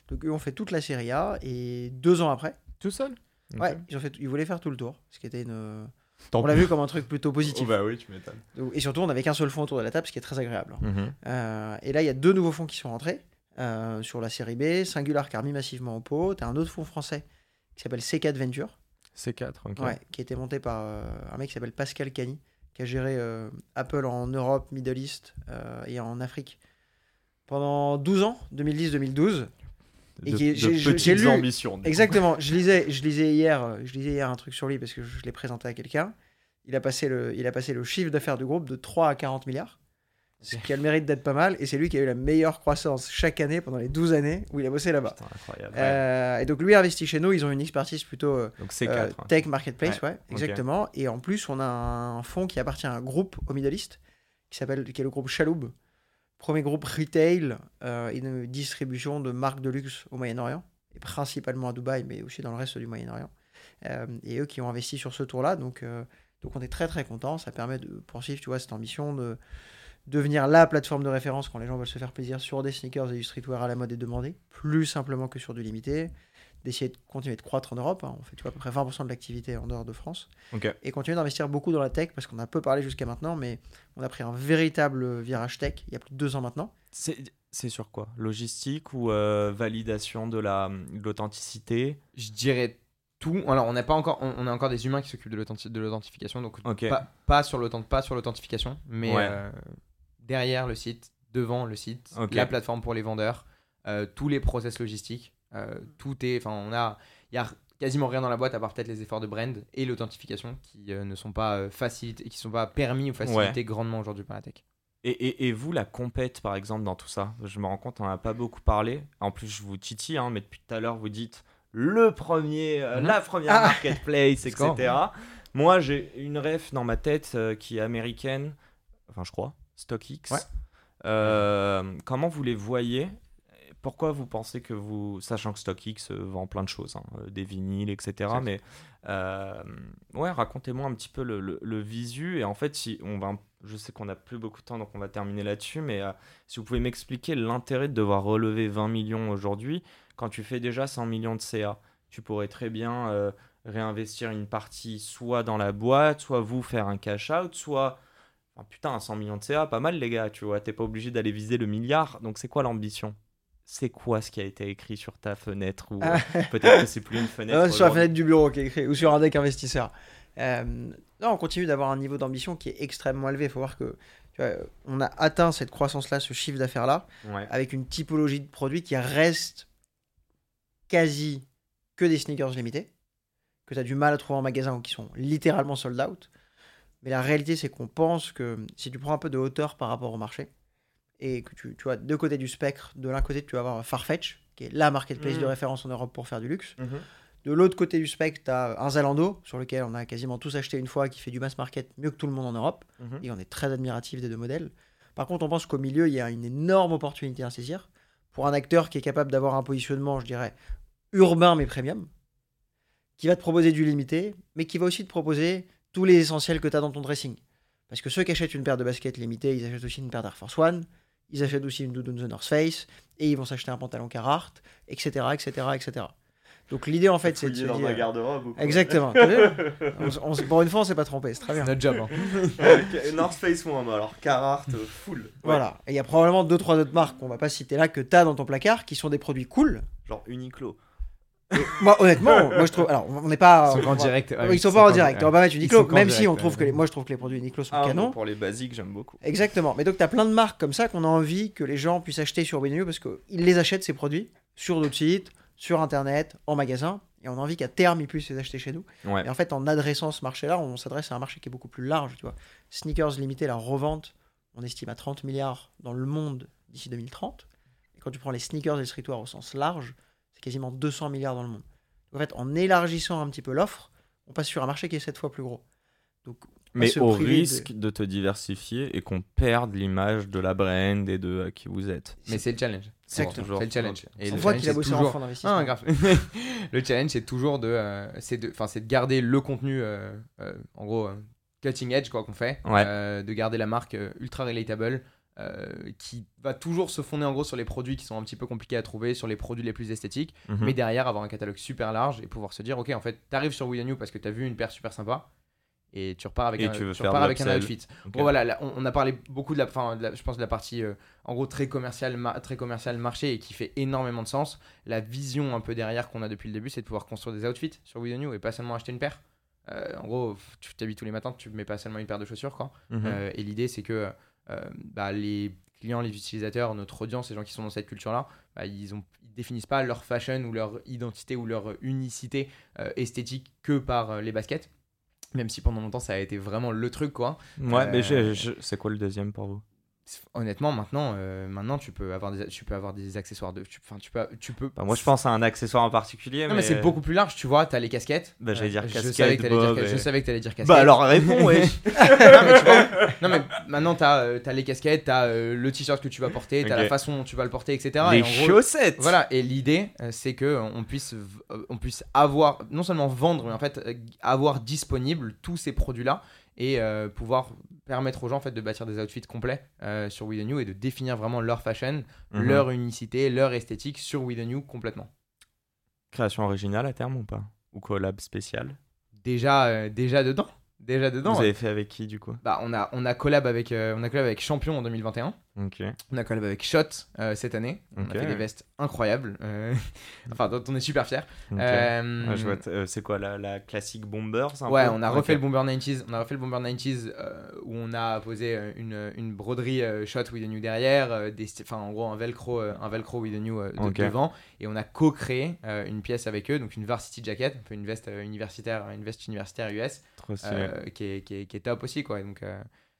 Donc eux ont fait toute la série A, et deux ans après, Tout seul? Ouais, ils, ont fait, ils voulaient faire tout le tour, ce qui était une... Tant On l'a vu comme un truc plutôt positif. bah oui, tu m'étonnes. Donc- Et surtout, on n'avait qu'un seul fonds autour de la table, ce qui est très agréable. Mhm. Euh, et là, il y a deux nouveaux fonds qui sont rentrés euh, sur la série B. Singular qui a remis massivement au pot. Tu as un autre fonds français qui s'appelle C4 Venture. C4, ok. Ouais, qui a été monté par euh, un mec qui s'appelle Pascal Cani, qui a géré Apple en Europe, Middle East et en Afrique pendant 12 ans, 2010-2012. Et de, qui de petites lu- ambitions. Exactement, je lisais, je, lisais hier, euh, je lisais hier un truc sur lui parce que je, l'ai présenté à quelqu'un. Il, a passé le- il a passé le chiffre d'affaires du groupe de 3 à 40 milliards, ce qui a le mérite d'être pas mal. Et c'est lui qui a eu la meilleure croissance chaque année pendant les 12 années où il a bossé là-bas. Incroyable. Euh, et donc lui a investi chez nous, ils ont une expertise plutôt euh, Donc C4. euh, hein. tech marketplace, ouais, exactement. Et en plus, on a un fonds qui appartient à un groupe au Middle East qui s'appelle, qui est le groupe Chaloub, premier groupe retail euh, et de distribution de marques de luxe au Moyen-Orient et principalement à Dubaï, mais aussi dans le reste du Moyen-Orient. Euh, et eux qui ont investi sur ce tour-là. Donc, euh, donc on est très très content. Ça permet de poursuivre, tu vois, cette ambition de devenir la plateforme de référence quand les gens veulent se faire plaisir sur des sneakers et du streetwear à la mode et demandé, plus simplement que sur du limité d'essayer de continuer de croître en Europe. hein. On fait tu vois, à peu près 20% de l'activité en dehors de France. Et continuer d'investir beaucoup dans la tech, parce qu'on a peu parlé jusqu'à maintenant, mais on a pris un véritable virage tech il y a plus de deux ans maintenant. C'est sur quoi? Logistique ou euh, validation de la- de l'authenticité? Je dirais tout. Alors, on n'a pas encore, on, on a encore des humains qui s'occupent de l'authenti- de l'authentification, donc Ok. pas, pas sur l'authent- pas sur l'authentification, mais Ouais. euh, derrière le site, devant le site, la plateforme pour les vendeurs, euh, tous les process logistiques, euh, tout est, enfin, on a, il y a quasiment rien dans la boîte à part peut-être les efforts de brand et l'authentification qui euh, ne sont pas euh, facilités, qui sont pas permis ou facilités grandement aujourd'hui par la tech. Et, et- et vous, la compète, par exemple, dans tout ça Je me rends compte, on n'en a pas beaucoup parlé. En plus, je vous titille, hein, mais depuis tout à l'heure, vous dites le premier, euh, Mhm. la première Ah. marketplace, Score. etc. Moi, j'ai une ref dans ma tête euh, qui est américaine, enfin, je crois, StockX. Ouais. Euh, comment vous les voyez pourquoi vous pensez que vous, sachant que StockX euh, vend plein de choses, hein, euh, des vinyles, etc. Mais euh, ouais, racontez-moi un petit peu le, le- le visu. Et en fait, si on va, je sais qu'on n'a plus beaucoup de temps, donc on va terminer là-dessus. Mais euh, si vous pouvez m'expliquer l'intérêt de devoir relever 20 millions aujourd'hui, quand tu fais déjà 100 millions de CA, tu pourrais très bien euh, réinvestir une partie soit dans la boîte, soit vous faire un cash out, soit putain, 100 millions de CA, pas mal les gars, tu vois, t'es pas obligé d'aller viser le milliard, donc c'est quoi l'ambition? C'est quoi ce qui a été écrit sur ta fenêtre ou euh, peut-être que c'est plus une fenêtre Ah, sur la fenêtre du bureau qui est écrit, ou sur un deck investisseur. Euh, non, on continue d'avoir un niveau d'ambition qui est extrêmement élevé. Il faut voir que tu vois, on a atteint cette croissance-là, ce chiffre d'affaires-là, Ouais. avec une typologie de produits qui reste quasi que des sneakers limités, que tu as du mal à trouver en magasin ou qui sont littéralement sold out. Mais la réalité, c'est qu'on pense que si tu prends un peu de hauteur par rapport au marché, et que tu, tu vois deux côtés du spectre, de l'un côté, tu vas avoir Farfetch, qui est la marketplace de référence en Europe pour faire du luxe. Mhm. De l'autre côté du spectre, tu as un Zalando, sur lequel on a quasiment tous acheté une fois, qui fait du mass market mieux que tout le monde en Europe Mhm. et on est très admiratif des deux modèles. Par contre, on pense qu'au milieu, il y a une énorme opportunité à saisir pour un acteur qui est capable d'avoir un positionnement, je dirais, urbain mais premium, qui va te proposer du limité, mais qui va aussi te proposer tous les essentiels que tu as dans ton dressing. Parce que ceux qui achètent une paire de baskets limitées, ils achètent aussi une paire d'Air Force One, ils achètent aussi une doudoune The North Face, et ils vont s'acheter un pantalon Carhartt, etc., etc., etc. Donc l'idée, en fait, c'est de se dire... garde-robe ou quoi Exactement. T'as on, on- pour une fois, on s'est pas trompé, c'est très bien. C'est notre job. hein. North Face moins, alors Carhartt euh, full. Ouais. Voilà. Et il y a probablement deux, trois autres marques qu'on va pas citer là que tu as dans ton placard qui sont des produits cool. Genre Uniqlo. Moi, honnêtement, moi je trouve. Alors, on n'est pas. Ils sont on en direct. ouais, ils sont pas en direct. On va pas mettre Uniqlo, même si on trouve que les, moi je trouve que les produits Uniqlo sont Ah, canons. pour les basiques, j'aime beaucoup. Exactement. Mais donc, tu as plein de marques comme ça qu'on a envie que les gens puissent acheter sur Winnie parce qu'ils les achètent, ces produits, sur d'autres sites, sur Internet, en magasin. Et on a envie qu'à terme, ils puissent les acheter chez nous. Ouais. Et en fait, en adressant ce marché-là, on s'adresse à un marché qui est beaucoup plus large. Tu vois. Sneakers limité, la revente, on estime à 30 milliards dans le monde d'ici 2030. Et quand tu prends les sneakers et le streetwear au sens large, c'est quasiment 200 milliards dans le monde. Donc, en fait, en élargissant un petit peu l'offre, on passe sur un marché qui est sept fois plus gros. Donc, Mais au de- risque de... te diversifier et qu'on perde l'image de la brand et de euh, qui vous êtes. Mais c'est le challenge. C'est toujours- le challenge. Et on le voit challenge, qu'il a c'est bossé en toujours- fonds d'investissement. Ah, grave. le challenge, c'est toujours de, euh, c'est de, enfin, c'est de garder le contenu, euh, euh, en gros, euh, cutting edge quoi qu'on fait, Ouais. euh, de garder la marque euh, ultra relatable, euh, qui va toujours se fonder en gros sur les produits qui sont un petit peu compliqués à trouver, sur les produits les plus esthétiques, Mhm. mais derrière avoir un catalogue super large et pouvoir se dire, ok, en fait, t'arrives sur New parce que t'as vu une paire super sympa. Et tu repars avec Et un, tu repars avec outfit. Bon voilà, là, on, on a parlé beaucoup de la, fin, de la- je pense de la partie euh, en gros très commerciale, très commerciale marché et qui fait énormément de sens. La vision un peu derrière qu'on a depuis le début, c'est de pouvoir construire des outfits sur New et pas seulement acheter une paire. Euh, en gros, tu t'habilles tous les matins, tu mets pas seulement une paire de chaussures quoi. Mhm. Et l'idée c'est que bah, les clients, les utilisateurs, notre audience, les gens qui sont dans cette culture-là, bah, ils ont ils définissent pas leur fashion ou leur identité ou leur unicité euh, esthétique que par euh, les baskets. Même si pendant longtemps ça a été vraiment le truc quoi. Ouais, mais Euh, c'est quoi le deuxième pour vous? Honnêtement, maintenant, euh, maintenant tu peux avoir des, tu peux avoir des accessoires de, tu, enfin, tu peux, tu peux. Bah, moi, je pense à un accessoire en particulier. Non, mais, c'est beaucoup plus large, tu vois. T'as les casquettes. Bah, j'allais dire je casquette, savais que t'allais dire, savais que t'allais dire casquette. Bah alors réponds, ouais. non, mais tu vois, non, mais maintenant, t'as euh, t'as les casquettes, t'as euh, le t-shirt que tu vas porter, t'as Ok. la façon dont tu vas le porter, etc. Les Et en gros, chaussettes. Voilà, et l'idée, euh, c'est que euh, on puisse, on puisse avoir, non seulement vendre, mais en fait, avoir disponible tous ces produits-là et euh, pouvoir permettre aux gens en fait, de bâtir des outfits complets euh, sur We The New et de définir vraiment leur fashion, Mhm. leur unicité, leur esthétique sur We The New complètement. Création originale à terme ou pas? Ou collab spécial? Déjà, euh, déjà dedans. Déjà dedans. Vous avez fait avec qui du coup? Bah, on, a, on, a collab avec, euh, on a collab avec Champion en 2021. On a collab avec Shot euh, cette année. On a fait des vestes incroyables. euh, enfin, dont on est super fiers. Euh, Ah, c'est quoi la, la classique bomber c'est un Ouais, peu on a refait le Bomber 90s. On a refait le Bomber 90s euh, où on a posé une, une broderie shot with the new derrière, des enfin en gros un velcro, un velcro with the new de- devant, et on a co-créé une pièce avec eux, donc une varsity jacket, un peu une veste universitaire, une veste universitaire US, qui, est, qui, est, qui est top aussi quoi. Donc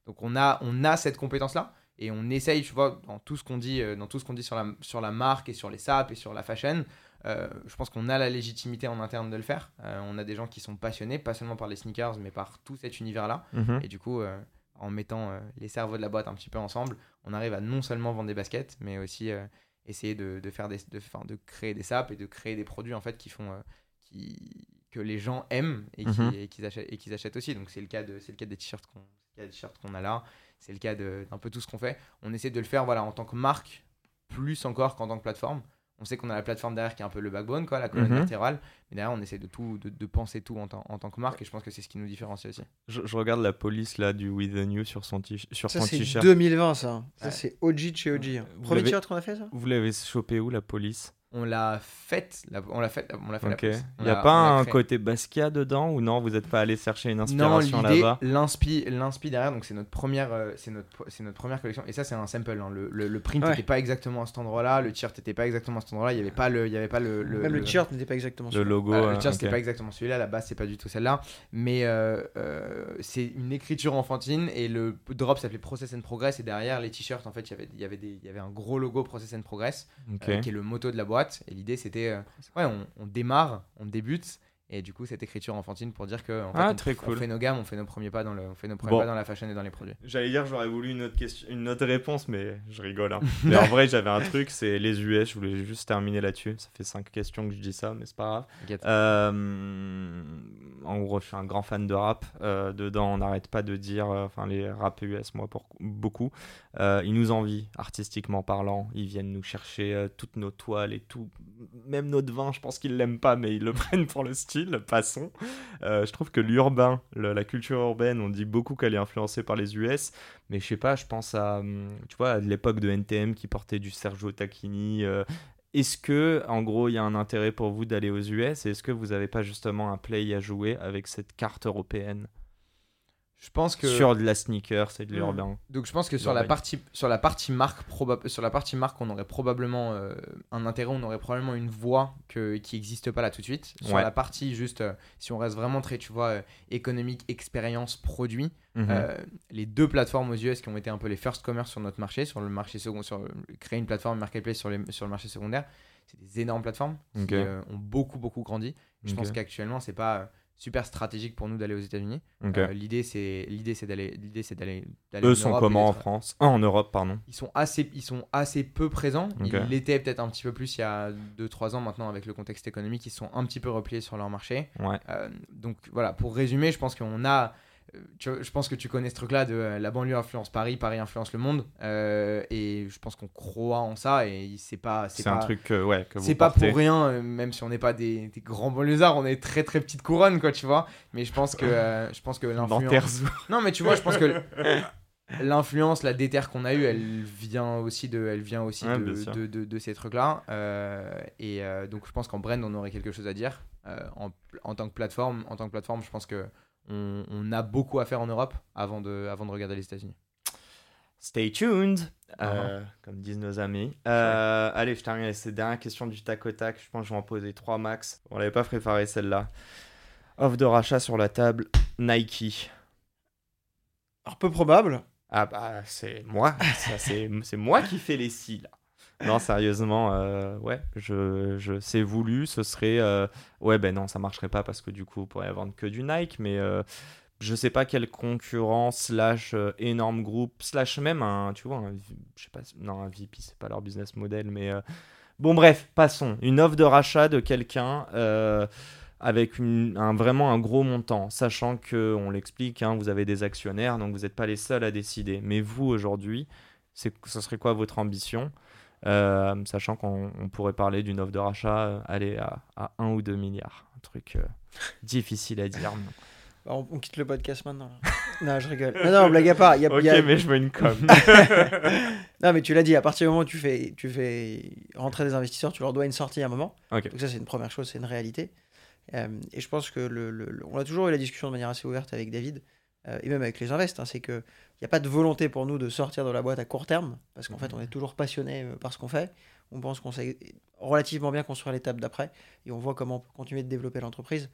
donc on a on a cette compétence là. Et on essaye, tu vois, dans tout ce qu'on dit, euh, dans tout ce qu'on dit sur la, sur la marque et sur les SAP et sur la fashion, euh, je pense qu'on a la légitimité en interne de le faire. Euh, on a des gens qui sont passionnés, pas seulement par les sneakers, mais par tout cet univers-là. Mhm. Et du coup, euh, en mettant les cerveaux de la boîte un petit peu ensemble, on arrive à non seulement vendre des baskets, mais aussi essayer de, de faire des, de, de créer des SAP et de créer des produits en fait qui font, qui, que les gens aiment et et qu'ils achètent, et qu'ils achètent aussi. Donc c'est le cas de, c'est le cas des t-shirts qu'on, c'est le cas des t-shirts qu'on a là. C'est le cas de- d'un peu tout ce qu'on fait. On essaie de le faire voilà en tant que marque plus encore qu'en tant que plateforme. On sait qu'on a la plateforme derrière qui est un peu le backbone, quoi, la colonne Mhm. vertébrale. Mais derrière, on essaie de tout, de, de penser tout en, tant- en tant que marque. Et je pense que c'est ce qui nous différencie aussi. je, je regarde la police là du With the New sur son, t- sur Ça, son c'est t-shirt. 2020, ça. Ça, Ouais. c'est OG de chez OG. hein. Premier t-shirt qu'on a fait, ça? Vous l'avez chopé où la police? On l'a faite, on l'a fait, on l'a fait. la Ok. police. Il n'y a pas un créé. côté Basquiat dedans ou non Vous n'êtes pas allé chercher une Non, inspiration l'idée, là-bas? l'inspi, l'inspi derrière, donc c'est notre première, euh, c'est notre, c'est notre première collection. Et ça, c'est un sample. hein. Le, le, le print Ouais. n'était pas exactement à cet endroit-là, le t-shirt n'était pas exactement à cet endroit-là. Il y avait pas le, il y avait pas le, Même le t-shirt n'était pas exactement Le celui-là. logo. Euh, le t-shirt, ok. c'était pas exactement celui-là, la base, c'est pas du tout celle-là. Mais euh, euh, c'est une écriture enfantine et le drop s'appelait Process and Progress. Et derrière les t-shirts, en fait, il y avait- il y, avait des- il y avait un gros logo Process and Progress euh, qui est le motto de la boîte. Et l'idée, c'était, euh, ouais, on, on démarre, on débute. Et du coup, cette écriture enfantine pour dire que en fait, Ah, on, très on cool. fait nos gammes, on fait nos premiers pas dans, le, on fait nos premiers Bon. pas dans la fashion et dans les produits. J'allais dire j'aurais voulu une autre question, une autre réponse, mais je rigole. hein. mais en vrai, j'avais un truc, c'est les US. Je voulais juste terminer là-dessus. Ça fait cinq questions que je dis ça, mais c'est pas grave. Euh, en gros, je suis un grand fan de rap. Euh, dedans, on n'arrête pas de dire, euh, enfin, les rap US, moi, pour beaucoup. Euh, ils nous envient, artistiquement parlant. Ils viennent nous chercher euh, toutes nos toiles et tout. Même notre vin, je pense qu'ils l'aiment pas, mais ils le prennent pour le style. Passons. Euh, je trouve que l'urbain, la culture urbaine, on dit beaucoup qu'elle est influencée par les US. Mais je sais pas, je pense à, hum, tu vois, à l'époque de NTM qui portait du Sergio Tacchini. euh, est-ce que, en gros, il y a un intérêt pour vous d'aller aux US et est-ce que vous n'avez pas justement un play à jouer avec cette carte européenne? Je pense que sur de la sneaker, c'est de Hmm. l'urbain Donc je pense que sur la partie sur la partie marque proba- sur la partie marque on aurait probablement euh, un intérêt, on aurait probablement une voix que, qui n'existe pas là tout de suite. Sur Ouais. la partie juste euh, si on reste vraiment très tu vois euh, économique, expérience, produit, Mhm. les deux plateformes aux US qui ont été un peu les first commerce sur notre marché, sur le marché second, sur créer une plateforme marketplace sur, les, sur le marché secondaire, c'est des énormes plateformes qui ont beaucoup beaucoup grandi. Je pense qu'actuellement c'est pas super stratégique pour nous d'aller aux États-Unis. Euh, l'idée c'est l'idée c'est d'aller l'idée c'est d'aller Eux en sont Europe comment en France? Ah, En Europe, pardon. ils sont assez, ils sont assez peu présents. Ok. Ils l'étaient peut-être un petit peu plus il y a 2-3 ans maintenant avec le contexte économique. Ils sont un petit peu repliés sur leur marché. Ouais. Euh, donc voilà, pour résumer, je pense qu'on a. euh, tu je pense que tu connais ce truc-là de euh, la banlieue influence Paris, Paris influence le monde. Euh, et je pense qu'on croit en ça. Et c'est pas. C'est un truc que, ouais, c'est pas pour rien, euh, même si on n'est pas des, des grands banlieusards, on est très très petite couronne, quoi, tu vois. Mais je pense que, euh, je pense que l'influence. Non, mais tu vois, je pense que l'influence, la déterre qu'on a eue, elle vient aussi de, elle vient aussi Ouais, de, de, de- de ces trucs-là. Euh, et euh, donc, je pense qu'en brand, on aurait quelque chose à dire. Euh, en, en tant que plateforme, en tant que plateforme, je pense que on, on a beaucoup à faire en Europe avant de, avant de regarder les États-Unis. Stay tuned, Uh-huh. euh, comme disent nos amis. Euh, allez, je termine avec cette dernière question du tac au tac. Je pense que je vais en poser trois max. On l'avait pas préparé celle-là. Offre de rachat sur la table, Nike. Alors, peu probable. Ah bah c'est moi, ça, c'est c'est moi qui fais les si là. Non, sérieusement, euh, ouais, je, je, c'est voulu, ce serait... euh, ouais, ben non, ça marcherait pas parce que du coup, on pourrait vendre que du Nike, mais euh, je sais pas quel concurrent, slash euh, énorme groupe, slash même un, tu vois, un, je sais pas, un VP, c'est pas leur business model, mais... bon, bref, passons. Une offre de rachat de quelqu'un... avec vraiment un gros montant, sachant que, on l'explique, hein, vous avez des actionnaires, donc vous n'êtes pas les seuls à décider. Mais vous, aujourd'hui, ce serait quoi votre ambition? Euh, Sachant qu'on on pourrait parler d'une offre de rachat, euh, aller à, à 1 ou 2 milliards. Un truc euh, difficile à dire. mais- Bah, on, on quitte le podcast maintenant. non, je rigole. Non, non, blague à part. il Y a, Ok, il y a- mais je veux une com. Non, mais tu l'as dit, à partir du moment où tu fais, tu fais rentrer des investisseurs, tu leur dois une sortie à un moment. Donc ça, c'est une première chose, c'est une réalité. Euh, et je pense que le, le- le- on a toujours eu la discussion de manière assez ouverte avec David euh, et même avec les invests. hein, c'est que il n'y a pas de volonté pour nous de sortir de la boîte à court terme parce qu'en fait, on est toujours passionné euh, par ce qu'on fait. On pense qu'on sait relativement bien construire l'étape d'après et on voit comment on peut continuer de développer l'entreprise.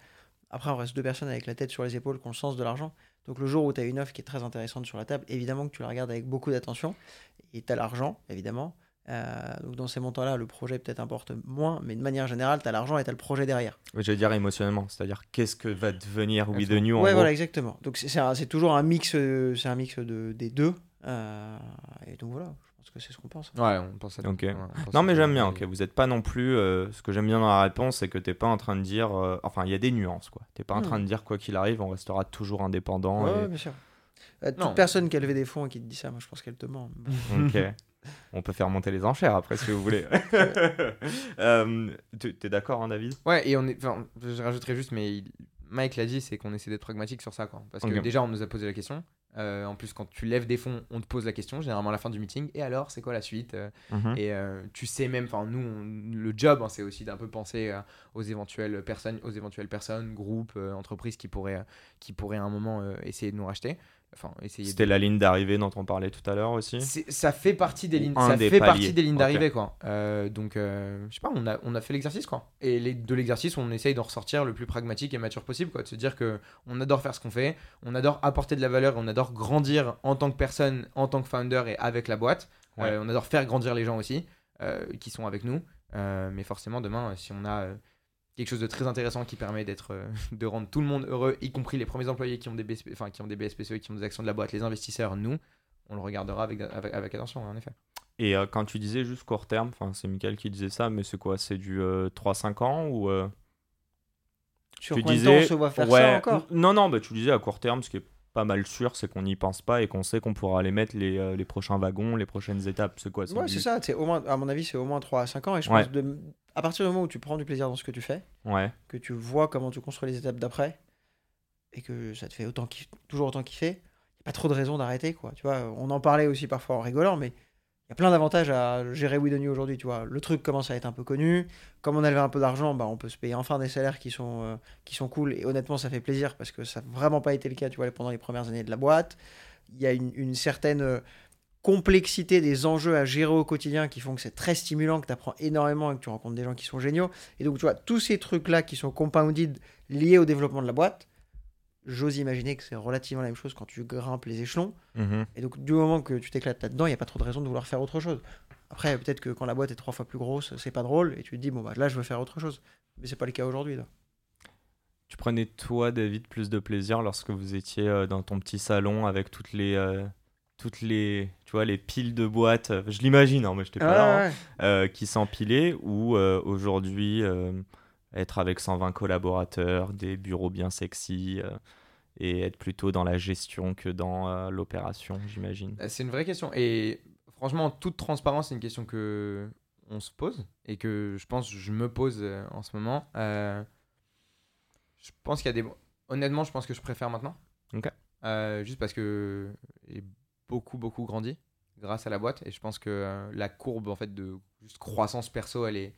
Après, on reste deux personnes avec la tête sur les épaules qui ont le sens de l'argent. Donc le jour où tu as une offre qui est très intéressante sur la table, évidemment que tu la regardes avec beaucoup d'attention et tu as l'argent, évidemment. Euh, donc dans ces montants-là, le projet peut-être importe moins, mais de manière générale, tu as l'argent et tu as le projet derrière. Je veux dire émotionnellement, c'est-à-dire qu'est-ce que va devenir We The New gros voilà, exactement. Donc c'est- toujours un mix, euh, c'est un mix de, des deux. Euh, et donc voilà, je pense que c'est ce qu'on pense. Ouais, on pense à Ok. ouais, on pense Non à mais j'aime bien, ok. Vous n'êtes pas non plus. euh, ce que j'aime bien dans la réponse, c'est que t'es pas en train de dire. euh, enfin, il y a des nuances, quoi. T'es pas en Hmm. train de dire quoi qu'il arrive, on restera toujours indépendant. Ouais, et- ouais, bien sûr. Euh, toute Non. personne qui a levé des fonds et qui te dit ça, moi je pense qu'elle te ment. Ok. On peut faire monter les enchères après si vous voulez. euh, t'es t'es d'accord, hein, David? Ouais, et on est. Enfin, je rajouterais juste, mais il- Mike l'a dit, c'est qu'on essaie d'être pragmatique sur ça, quoi. Parce que déjà, on nous a posé la question. Euh, en plus, quand tu lèves des fonds, on te pose la question, généralement à la fin du meeting. Et alors, c'est quoi la suite Euh, Mhm. Et euh, tu sais même, enfin, nous, on- le job, hein, c'est aussi d'un peu penser aux éventuelles personnes, aux éventuelles personnes, groupes, entreprises qui pourraient, qui pourraient à un moment essayer de nous racheter. Enfin, essayer. de- C'était la ligne d'arrivée dont on parlait tout à l'heure aussi. Ça fait partie des lignes, Un ça des fait paliers. partie des lignes d'arrivée quoi. Euh, donc euh, je sais pas, on a, on a fait l'exercice quoi. Et les, de l'exercice, on essaye d'en ressortir le plus pragmatique et mature possible quoi. De se dire que on adore faire ce qu'on fait, on adore apporter de la valeur, on adore grandir en tant que personne, en tant que founder et avec la boîte. Ouais. Euh, on adore faire grandir les gens aussi euh, qui sont avec nous. Mais forcément demain, si on a quelque chose de très intéressant qui permet d'être euh, de rendre tout le monde heureux, y compris les premiers employés qui ont des BSP, enfin qui ont des BSPCE, qui ont des actions de la boîte, les investisseurs, nous, on le regardera avec, avec, avec attention, en effet. Et euh, quand tu disais juste court terme, enfin c'est Michael qui disait ça, mais c'est quoi? C'est du euh, 3-5 ans ou euh, Sur tu combien disais de temps on se voit faire ouais, ça encore Non, non, bah, tu disais à court terme, ce qui est pas mal sûr, c'est qu'on n'y pense pas et qu'on sait qu'on pourra aller mettre les, euh, les prochains wagons, les prochaines étapes. C'est quoi Ouais, c'est ça. c'est Au moins, à mon avis, c'est au moins 3 à 5 ans. Et je Ouais. pense de, à partir du moment où tu prends du plaisir dans ce que tu fais, Ouais. que tu vois comment tu construis les étapes d'après, et que ça te fait autant kiff- toujours autant kiffer, il n'y a pas trop de raison d'arrêter. quoi. Tu vois, on en parlait aussi parfois en rigolant, mais il y a plein d'avantages à gérer We The New aujourd'hui. Tu vois, le truc commence à être un peu connu. Comme on a levé un peu d'argent, bah, on peut se payer enfin des salaires qui sont, euh, qui sont cool. Et honnêtement, ça fait plaisir parce que ça n'a vraiment pas été le cas tu vois, pendant les premières années de la boîte. Il y a une, une certaine euh, complexité des enjeux à gérer au quotidien qui font que c'est très stimulant, que tu apprends énormément et que tu rencontres des gens qui sont géniaux. Et donc, tu vois, tous ces trucs-là qui sont compounded liés au développement de la boîte, j'ose imaginer que c'est relativement la même chose quand tu grimpes les échelons. Mhm. Et donc, du moment que tu t'éclates là-dedans, il n'y a pas trop de raison de vouloir faire autre chose. Après, peut-être que quand la boîte est trois fois plus grosse, c'est pas drôle et tu te dis, bon, bah là, je veux faire autre chose. Mais c'est pas le cas aujourd'hui. là. Tu prenais toi, David, plus de plaisir lorsque vous étiez euh, dans ton petit salon avec toutes les, euh, toutes les, tu vois, les piles de boîtes. euh, Je l'imagine, hein, mais je n'étais pas là. hein, euh, qui s'empilaient ou euh, aujourd'hui être avec 120 collaborateurs, des bureaux bien sexy euh, et être plutôt dans la gestion que dans euh, l'opération, j'imagine. Euh, C'est une vraie question. Et franchement, en toute transparence, c'est une question que on se pose et que je pense je me pose en ce moment. Euh, je pense qu'il y a des. Honnêtement, je pense que je préfère maintenant. Ok. Juste parce que j'ai beaucoup, beaucoup grandi grâce à la boîte. Et je pense que la courbe en fait, de juste croissance perso, elle est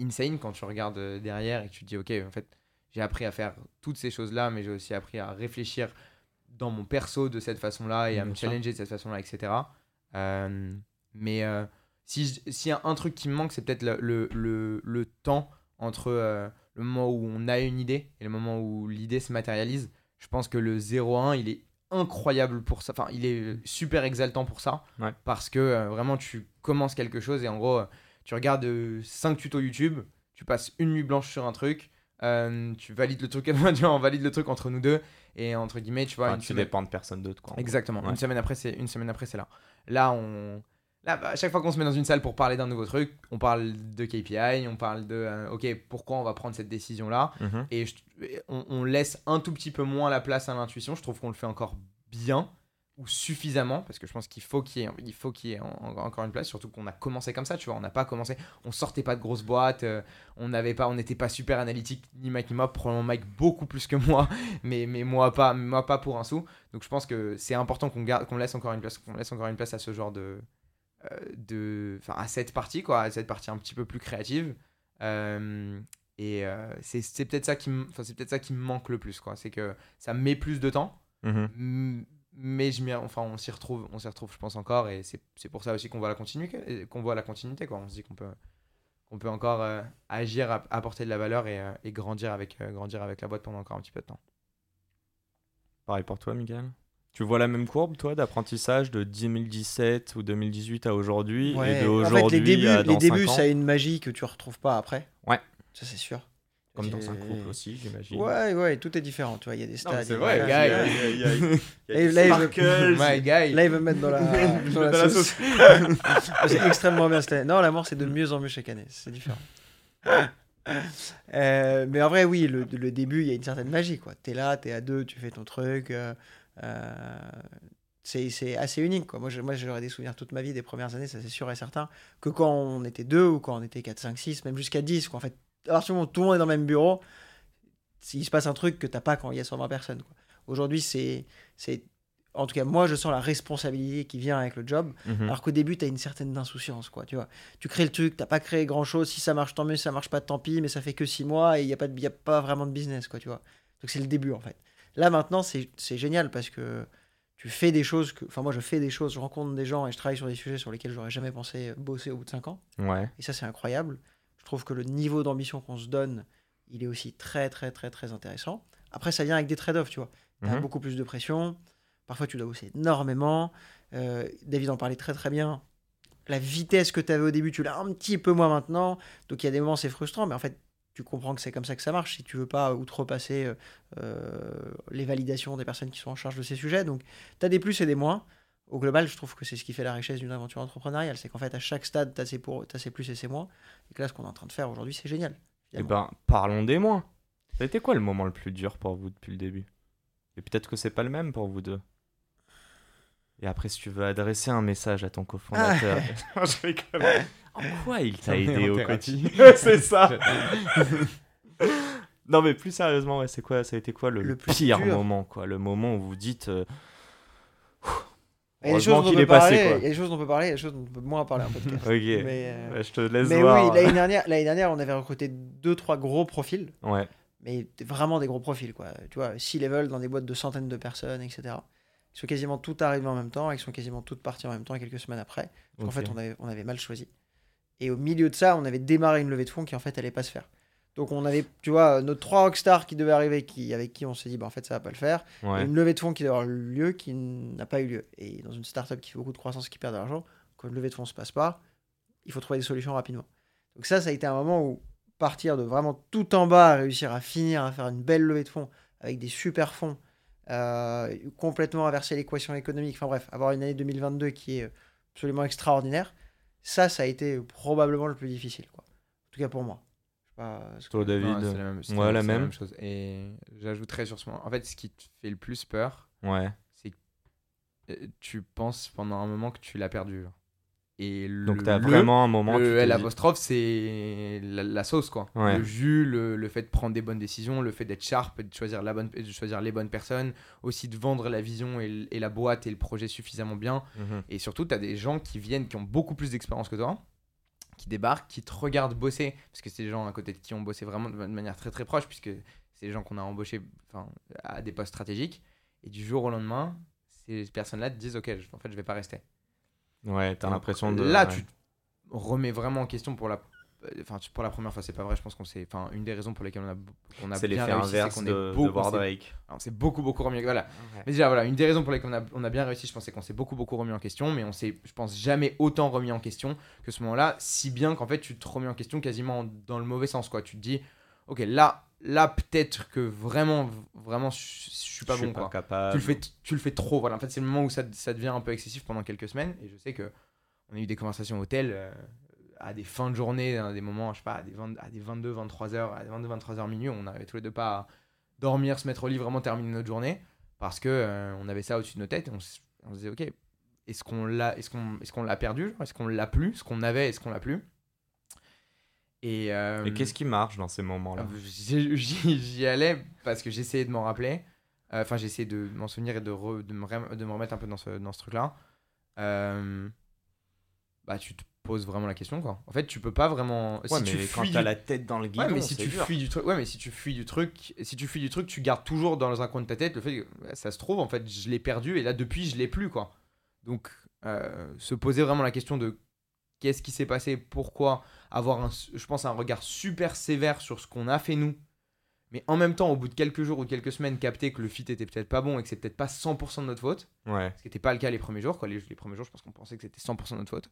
insane quand tu regardes euh, derrière et que tu te dis, ok, en fait, j'ai appris à faire toutes ces choses-là, mais j'ai aussi appris à réfléchir dans mon perso de cette façon-là et à me challenger de cette façon-là, etc. Euh, mais euh, si s'il y a un truc qui me manque, c'est peut-être le, le, le- le temps entre euh, le moment où on a une idée et le moment où l'idée se matérialise. Je pense que le 0-1, il est incroyable pour ça. Enfin, il est super exaltant pour ça. Ouais. Parce que vraiment, tu commences quelque chose et en gros, tu regardes 5 tutos YouTube, tu passes une nuit blanche sur un truc, euh, tu valides le truc, on valide le truc entre nous deux et entre guillemets, tu vois, Enfin, une tu semaine- dépends de personne d'autre, quoi. Exactement. Ouais. Une semaine après, c'est une semaine après, c'est là. Là, on. Là, bah, à chaque fois qu'on se met dans une salle pour parler d'un nouveau truc, on parle de KPI, on parle de euh, OK, pourquoi on va prendre cette décision là, Mhm. et je- et on, on laisse un tout petit peu moins la place à l'intuition. Je trouve qu'on le fait encore bien ou suffisamment parce que je pense qu'il faut qu'il y ait, il faut qu'il y ait en- en- encore une place. Surtout qu'on a commencé comme ça, tu vois. On n'a pas commencé, on sortait pas de grosses boîtes, euh, on n'avait pas, on n'était pas super analytique ni Mike ni moi. Probablement Mike beaucoup plus que moi, mais mais moi pas, moi pas pour un sou. Donc je pense que c'est important qu'on garde, qu'on laisse encore une place, qu'on laisse encore une place à ce genre de euh, de, enfin à cette partie quoi, à cette partie un petit peu plus créative. Euh, et c'est c'est peut-être ça qui, me- enfin c'est peut-être ça qui me manque le plus quoi. C'est que ça met plus de temps, Mhm. m- mais je enfin on s'y retrouve, on s'y retrouve je pense encore et c'est c'est pour ça aussi qu'on voit la continuité, qu'on voit la continuité quoi. On se dit qu'on peut qu'on peut encore euh, agir, app- apporter de la valeur et, euh, et grandir avec euh, grandir avec la boîte pendant encore un petit peu de temps. Pareil pour toi, Miguel Tu vois la même courbe, toi, d'apprentissage de 2017 ou 2018 à aujourd'hui Ouais, et de en fait, aujourd'hui les débuts, à dans les débuts ans ça a une magie que tu retrouves pas après. Ouais. Ça, c'est sûr. Comme dans un couple aussi, j'imagine. Ouais, ouais, tout est différent. Tu vois, il y a des stades. c'est vrai, gars, il y a- il y là, il veut- sparkles. My guy. Là, il veut me mettre dans la, dans la Dans la sauce. c'est extrêmement bien cette année. Non, l'amour, c'est de mieux en mieux chaque année. C'est différent. Euh, mais en vrai, oui, le, le début, il y a une certaine magie. quoi. T'es là, t'es à deux, tu fais ton truc. euh, euh, c'est c'est assez unique. Quoi. Moi, je- moi, j'aurais des souvenirs toute ma vie des premières années, ça c'est sûr et certain. Que quand on était deux ou quand on était 4, 5, 6, même jusqu'à 10. Quoi. En fait, à partir du moment où tout le monde est dans le même bureau, il se passe un truc que t'as pas quand il y a 120 personnes. Aujourd'hui, c'est. c'est- En tout cas, moi, je sens la responsabilité qui vient avec le job. Mhm. Alors qu'au début, tu as une certaine insouciance, quoi, tu vois. Tu crées le truc, t'as pas créé grand-chose, si ça marche, tant mieux, si ça marche pas, tant pis, mais ça fait que 6 mois et il n'y a, pas de- y a pas vraiment de business, quoi, tu vois. Donc c'est le début, en fait. Là, maintenant, c'est c'est génial parce que tu fais des choses, que... enfin moi, je fais des choses, je rencontre des gens et je travaille sur des sujets sur lesquels j'aurais jamais pensé bosser au bout de 5 ans. Ouais. Et ça, c'est incroyable. Je trouve que le niveau d'ambition qu'on se donne, il est aussi très, très, très, très intéressant. Après, ça vient avec des trade-offs, tu vois. Tu as Mhm. beaucoup plus de pression. Parfois, tu dois bosser énormément. Euh, David en parlait très, très bien. La vitesse que tu avais au début, tu l'as un petit peu moins maintenant. Donc, il y a des moments, c'est frustrant. Mais en fait, tu comprends que c'est comme ça que ça marche si tu veux pas outrepasser euh, euh, les validations des personnes qui sont en charge de ces sujets. Donc, tu as des plus et des moins. Au global, je trouve que c'est ce qui fait la richesse d'une aventure entrepreneuriale. C'est qu'en fait, à chaque stade, tu as, ses pour- t'as ses plus et ses moins. Et que là, ce qu'on est en train de faire aujourd'hui, c'est génial. Eh ben, parlons des moins. Ça a été quoi le moment le plus dur pour vous depuis le début? Et peut-être que c'est pas le même pour vous deux. Et après, si tu veux adresser un message à ton cofondateur. Je rigole. En quoi il t'a aidé au quotidien? C'est ça Non, mais plus sérieusement, ouais, c'est quoi Ça a été quoi le, Le plus pire dur. moment quoi? Le moment où vous dites. euh, Il y a des choses dont on peut parler, il y a des choses dont on peut parler, il y a des choses dont on peut moins parler en podcast. Ok. mais euh, Ouais, je te laisse mais voir. oui, l'année dernière, l'année dernière, on avait recruté deux, trois gros profils, Ouais. mais vraiment des gros profils, quoi. Tu vois, six level dans des boîtes de centaines de personnes, etc. Ils sont quasiment toutes arrivées en même temps, ils sont quasiment toutes parties en même temps quelques semaines après. En ok. fait, on avait, on avait mal choisi. Et au milieu de ça, on avait démarré une levée de fonds qui, en fait, allait pas se faire. Donc, on avait, tu vois, nos trois rockstars qui devaient arriver, qui, avec qui on s'est dit, bah, en fait, ça va pas le faire. Et une levée de fonds qui doit avoir lieu qui n'a pas eu lieu. Et dans une startup qui fait beaucoup de croissance qui perd de l'argent, quand une levée de fonds se passe pas, il faut trouver des solutions rapidement. Donc ça, ça a été un moment où partir de vraiment tout en bas, réussir à finir à faire une belle levée de fonds avec des super fonds, euh, complètement inverser l'équation économique, enfin bref, avoir une année 2022 qui est absolument extraordinaire, ça, ça a été probablement le plus difficile. Quoi. En tout cas pour moi. Pas David. Non, la même, c'est Ouais, la c'est même. chose. Et j'ajouterais sur ce moment. En fait, ce qui te fait le plus peur, Ouais. c'est que euh, tu penses pendant un moment que tu l'as perdu. Et le, Donc, t'as vraiment un moment. le tu t'es L dit- apostrophe, c'est la, la sauce, quoi. Ouais. Le jus, le, le fait de prendre des bonnes décisions, le fait d'être sharp, de choisir, la bonne, de choisir les bonnes personnes, aussi de vendre la vision et, la boîte et le projet suffisamment bien. Mhm. Et surtout, tu as des gens qui viennent, qui ont beaucoup plus d'expérience que toi, qui débarquent, qui te regardent bosser, parce que c'est des gens à côté de qui ont bossé vraiment de manière très très proche, puisque c'est des gens qu'on a embauchés à des postes stratégiques. Et du jour au lendemain, ces personnes-là te disent Ok, en fait, je vais pas rester. Ouais, t'as l'impression de. Là, ouais. tu te remets vraiment en question pour la enfin pour la première fois c'est pas vrai je pense qu'on s'est enfin une des raisons pour lesquelles on a on a C'est bien l'effet réussi c'est inverse qu'on de, est beaucoup s'est beaucoup beaucoup remis voilà. Mais déjà voilà une des raisons pour lesquelles on a, on a bien réussi je pense c'est qu'on s'est beaucoup beaucoup remis en question mais on s'est je pense jamais autant remis en question que ce moment là si bien qu'en fait tu te remets en question quasiment dans le mauvais sens quoi. Tu te dis ok là là peut-être que vraiment vraiment je je suis pas je suis bon pas quoi. capable. tu le fais tu le fais trop voilà. En fait c'est le moment où ça, ça devient un peu excessif pendant quelques semaines et je sais que on a eu des conversations au hôtel euh, à des fins de journée à des moments je sais pas à des, 20 à des 22 23 heures à des 22 23 heures minuit on n'arrivait tous les deux pas à dormir se mettre au lit vraiment terminer notre journée parce que euh, on avait ça au-dessus de nos têtes et on, se disait ok est-ce qu'on l'a est-ce qu'on est-ce qu'on l'a perdu est-ce qu'on l'a plus ce qu'on avait est-ce qu'on l'a plus? Et, euh, Et qu'est-ce qui marche dans ces moments-là? ah, J'y allais parce que j'essayais de m'en rappeler. Euh, Enfin, j'essayais de m'en souvenir et de, re- de, me rem- de me remettre un peu dans ce, dans ce truc-là. Euh, bah, tu te poses vraiment la question, quoi. En fait, tu peux pas vraiment. Ouais, si mais tu quand fuis du- la tête dans le guidon, Ouais, mais si tu dur. fuis du truc, ouais, mais si tu fuis du truc, si tu fuis du truc, tu gardes toujours dans un coin de ta tête le fait que ça se trouve en fait, je l'ai perdu et là depuis je l'ai plus quoi. Donc euh, se poser vraiment la question de qu'est-ce qui s'est passé, pourquoi avoir un, je pense un regard super sévère sur ce qu'on a fait nous, mais en même temps au bout de quelques jours ou quelques semaines capter que le fit était peut-être pas bon et que c'est peut-être pas 100% de notre faute Ouais. ce qui n'était pas le cas les premiers jours. Quoi. Les, les premiers jours, je pense qu'on pensait que c'était 100% de notre faute.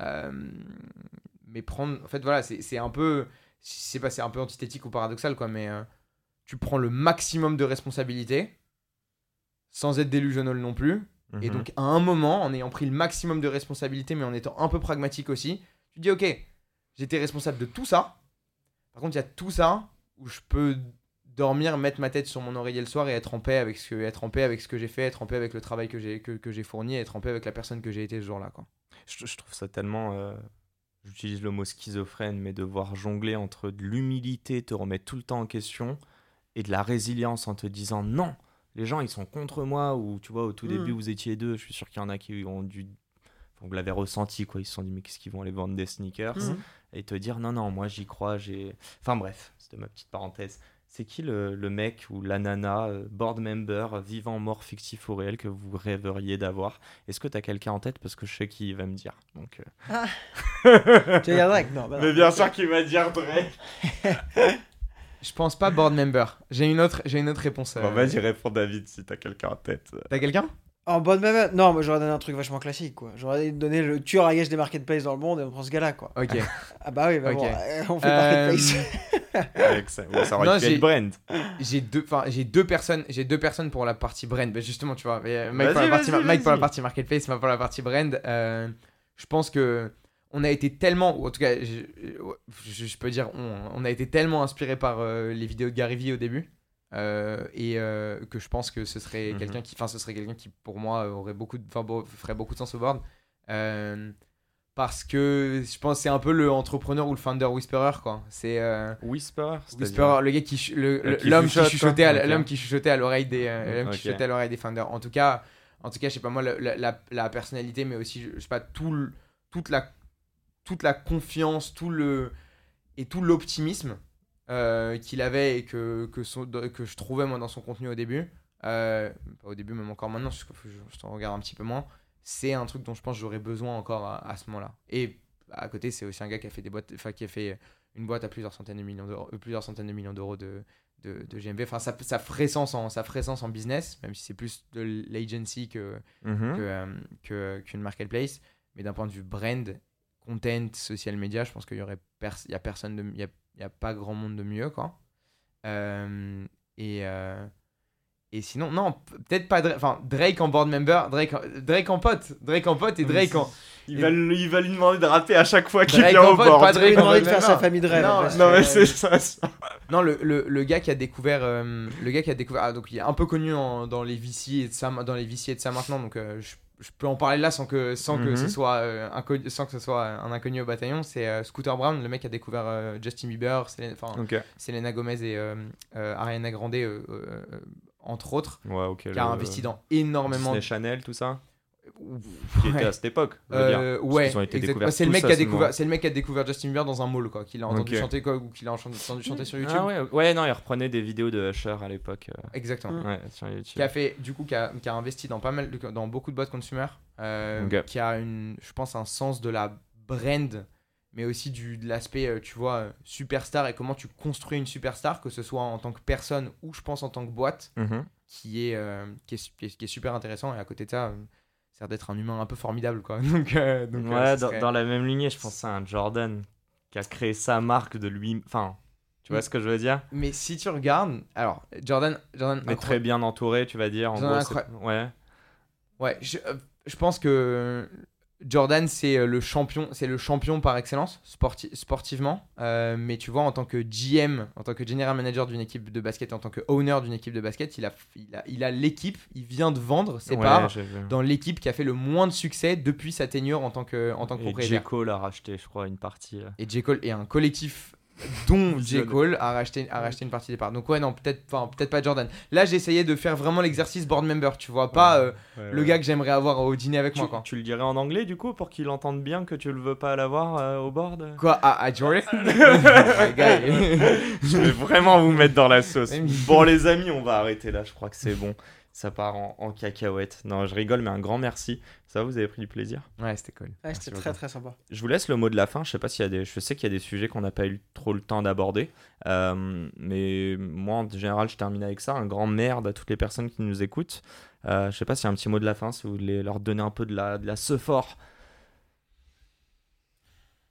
Euh, mais prendre. En fait, voilà, c'est c'est un peu. Sais pas, c'est un peu antithétique ou paradoxal, quoi, mais euh, tu prends le maximum de responsabilités sans être délusionnel non plus. Et Mhm. donc, à un moment, en ayant pris le maximum de responsabilités, mais en étant un peu pragmatique aussi, tu te dis, ok, j'étais responsable de tout ça. Par contre, il y a tout ça où je peux dormir, mettre ma tête sur mon oreiller le soir et être en paix avec ce que, être en paix avec ce que j'ai fait, être en paix avec le travail que j'ai que, que j'ai fourni, être en paix avec la personne que j'ai été ce jour-là. Quoi. je, je trouve ça tellement. euh, J'utilise le mot schizophrène, mais devoir jongler entre de l'humilité, te remettre tout le temps en question, et de la résilience en te disant non, les gens ils sont contre moi, ou tu vois, au tout Mm. début vous étiez deux, je suis sûr qu'il y en a qui ont dû. vous l'avez ressenti, quoi. Ils se sont dit, mais qu'est-ce qu'ils vont aller vendre des sneakers Mhm. Et te dire, non, non, moi j'y crois, j'ai. Enfin bref, c'était ma petite parenthèse. C'est qui le, le mec ou la nana, euh, board member, vivant, mort, fictif ou réel, que vous rêveriez d'avoir? Est-ce que tu as quelqu'un en tête? Parce que je sais qui il va me dire. Donc, euh, Tu vas dire Drake? Non, bah non. Mais bien sûr qu'il va dire Drake. Je pense pas board member. J'ai une autre, j'ai une autre réponse. Bon, euh. vas-y, réponds David si t'as quelqu'un en tête. T'as quelqu'un? En bonne même. Non, moi j'aurais donné un truc vachement classique quoi. J'aurais donné le tueur à gage des marketplaces dans le monde et on prend ce gars-là quoi. Ok. Ah bah oui, bah bon, on fait Euh, marketplace. Avec ça, ouais, ça aurait Non, pu j'ai- être Brand. j'ai deux, enfin j'ai deux personnes, j'ai deux personnes pour la partie brand. Bah, justement, tu vois, Mike, pour la partie, vas-y, Mike pour la vas-y. partie marketplace, moi pour la partie brand. euh, je pense que on a été tellement, ou en tout cas, je, je- je peux dire, on, on a été tellement inspiré par euh, les vidéos de Gary Vee au début. Euh, et euh, que je pense que ce serait Mhm. quelqu'un qui, enfin, ce serait quelqu'un qui pour moi aurait beaucoup, enfin, ferait beaucoup de sens au board. Euh, parce que je pense c'est un peu le entrepreneur ou le founder whisperer quoi. C'est euh, Whisperer, Whisperer, le gars qui Euh, l'homme qui, chuchotait à, l'homme qui chuchotait à l'oreille des euh, l'homme qui chuchotait à l'oreille des founders. En tout cas, en tout cas, je sais pas moi la, la- la personnalité mais aussi je, je sais pas tout le- toute la toute la confiance, tout le et tout l'optimisme euh, qu'il avait et que que, son- que je trouvais moi dans son contenu au début. Euh, pas au début même encore maintenant, je, je, je t'en regarde un petit peu moins. C'est un truc dont je pense que j'aurais besoin encore à, à ce moment-là. Et à côté, c'est aussi un gars qui a fait des boîtes, enfin qui a fait une boîte à plusieurs centaines de millions d'euros, euh, plusieurs centaines de millions d'euros de, de, de GMV. Enfin, ça, ça ferait sens en, ça ferait sens en business, même si c'est plus de l'agency que, Mhm. que, euh, que- qu'une marketplace. Mais d'un point de vue brand, content, social media, je pense qu'il y aurait pers- y a personne de, y y a pas grand monde de mieux, quoi. Euh, et euh, et sinon, non, peut-être pas Drake, enfin Drake en board member, Drake, en- Drake en pote, Drake en pote et Drake en, Il va, lui- il va lui demander de rapper à chaque fois qu'il Drake vient en au pote, bord. pas Tu lui Drake en demander de board faire sa famille de rêve. Non, mais c'est ça. ça. Non, le, le, le gars qui a découvert, euh, le gars qui a découvert, ah, donc il est un peu connu en- dans les VC et de ça, dans les VC et de ça maintenant, donc euh, je, je peux en parler là sans que sans que Mhm. ce soit euh, inconnu, sans que ce soit un inconnu au bataillon. C'est euh, Scooter Brown, le mec qui a découvert euh, Justin Bieber, Selena. Selena Gomez et euh, euh, Ariana Grande euh, euh, euh, entre autres, Ouais, qui a le- investi dans énormément. Disney Channel, tout ça. Qui était à cette époque. Euh, ouais, c'est le mec qui a ce découvert, c'est le mec qui a découvert Justin Bieber dans un mall quoi, qu'il a entendu chanter quoi ou qu'il a entendu chanter sur YouTube. Ah ouais, ouais, non, il reprenait des vidéos de Usher à l'époque. euh, Exactement. Ouais, sur YouTube. qui a fait du coup qui a, qui a investi dans pas mal de- dans beaucoup de boîtes consumer euh, qui a une je pense un sens de la brand mais aussi du, de l'aspect, euh, tu vois, euh, superstar et comment tu construis une superstar, que ce soit en tant que personne ou je pense en tant que boîte, Mhm. qui est, euh, qui est, qui est- qui est super intéressant. Et à côté de ça, ça a l'air d'être un humain un peu formidable, quoi. Donc, euh, donc, Ouais, dans, serait- dans la même lignée, je pense à un Jordan qui a créé sa marque de lui. Enfin, tu vois Mm. ce que je veux dire? Mais si tu regardes, alors, Jordan, Jordan Mais très bien entouré, tu vas dire. En gros, ouais. Ouais, je, je pense que Jordan c'est euh, le champion, c'est le champion par excellence sporti- sportivement. Euh, mais tu vois, en tant que GM, en tant que general manager d'une équipe de basket, en tant que owner d'une équipe de basket, il a, il a, l'équipe, il vient de vendre ses Ouais, parts dans l'équipe qui a fait le moins de succès depuis sa tenure en tant que, en tant que Et propriétaire. J. Cole a racheté, je crois, une partie. euh. Et J. Cole et un collectif dont J. Cole a racheté, a racheté une partie des parts. Donc ouais, non, peut-être enfin, peut-être pas Jordan. Là, j'ai essayé de faire vraiment l'exercice board member, tu vois, pas euh, Ouais, le ouais. gars que j'aimerais avoir au dîner avec Tu, moi, quoi. tu le dirais en anglais du coup pour qu'il entende bien que tu le veux pas l'avoir euh, au board? Quoi, à, à Jordan. Je vais vraiment vous mettre dans la sauce. Bon les amis, on va arrêter là, je crois que c'est bon. Ça part en, en cacahuète. Non, je rigole, mais un grand merci. Ça, va, vous avez pris du plaisir. Ouais, c'était cool. Ouais, c'était très très sympa. Je vous laisse le mot de la fin. Je sais pas s'il y a des, je sais qu'il y a des sujets qu'on n'a pas eu trop le temps d'aborder, Euh, mais moi en général, je termine avec ça. Un grand merde à toutes les personnes qui nous écoutent. Euh, je sais pas s'il y a un petit mot de la fin, si vous voulez leur donner un peu de la, de la fort.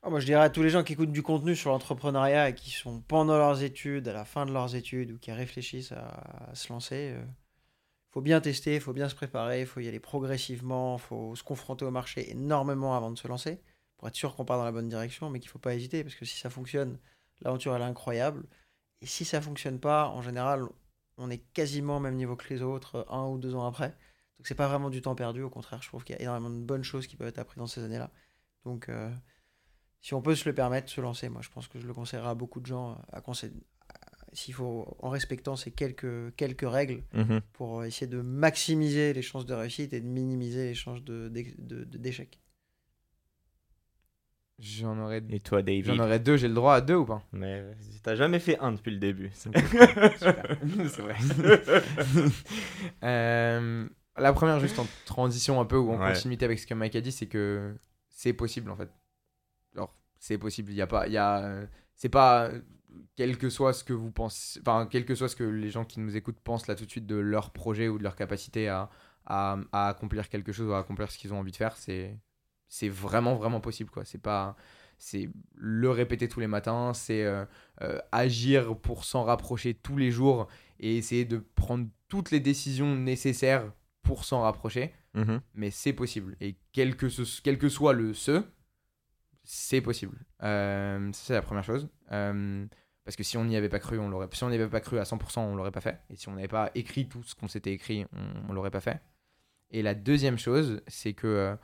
Ah, moi, je dirais à tous les gens qui écoutent du contenu sur l'entrepreneuriat et qui sont pendant leurs études, à la fin de leurs études ou qui réfléchissent à, à se lancer, il faut bien tester, il faut bien se préparer, il faut y aller progressivement, il faut se confronter au marché énormément avant de se lancer pour être sûr qu'on part dans la bonne direction, mais qu'il ne faut pas hésiter parce que si ça fonctionne, l'aventure est incroyable. Et si ça fonctionne pas, en général, on est quasiment au même niveau que les autres un ou deux ans après. Donc c'est pas vraiment du temps perdu, au contraire, je trouve qu'il y a énormément de bonnes choses qui peuvent être apprises dans ces années-là. Donc euh, si on peut se le permettre, se lancer, moi je pense que je le conseillerais à beaucoup de gens, à conseiller, s'il faut, en respectant ces quelques, quelques règles Mhm. pour essayer de maximiser les chances de réussite et de minimiser les chances de- de- de- de- d'échec. J'en aurais, Et toi, David j'en aurais deux, j'ai le droit à deux ou pas? Mais euh, t'as jamais fait un depuis le début. C'est vrai. Euh, la première, juste en transition un peu ou en Ouais. continuité avec ce que Mike a dit, c'est que c'est possible en fait. Alors, c'est possible. Il y a pas, il y a, euh, c'est pas quel que soit ce que vous pensez, enfin quel que soit ce que les gens qui nous écoutent pensent là tout de suite de leur projet ou de leur capacité à, à, à accomplir quelque chose ou à accomplir ce qu'ils ont envie de faire, c'est c'est vraiment vraiment possible quoi. C'est pas c'est le répéter tous les matins, c'est euh, euh, agir pour s'en rapprocher tous les jours et essayer de prendre toutes les décisions nécessaires pour s'en rapprocher. Mhm. Mais c'est possible. Et quel que, ce- quel que soit le ce, c'est possible. Euh, c'est la première chose. Euh, parce que si on n'y avait pas cru, on l'aurait. Si on n'y avait pas cru à 100%, on l'aurait pas fait. Et si on n'avait pas écrit tout ce qu'on s'était écrit, on, on l'aurait pas fait. Et la deuxième chose, c'est que euh,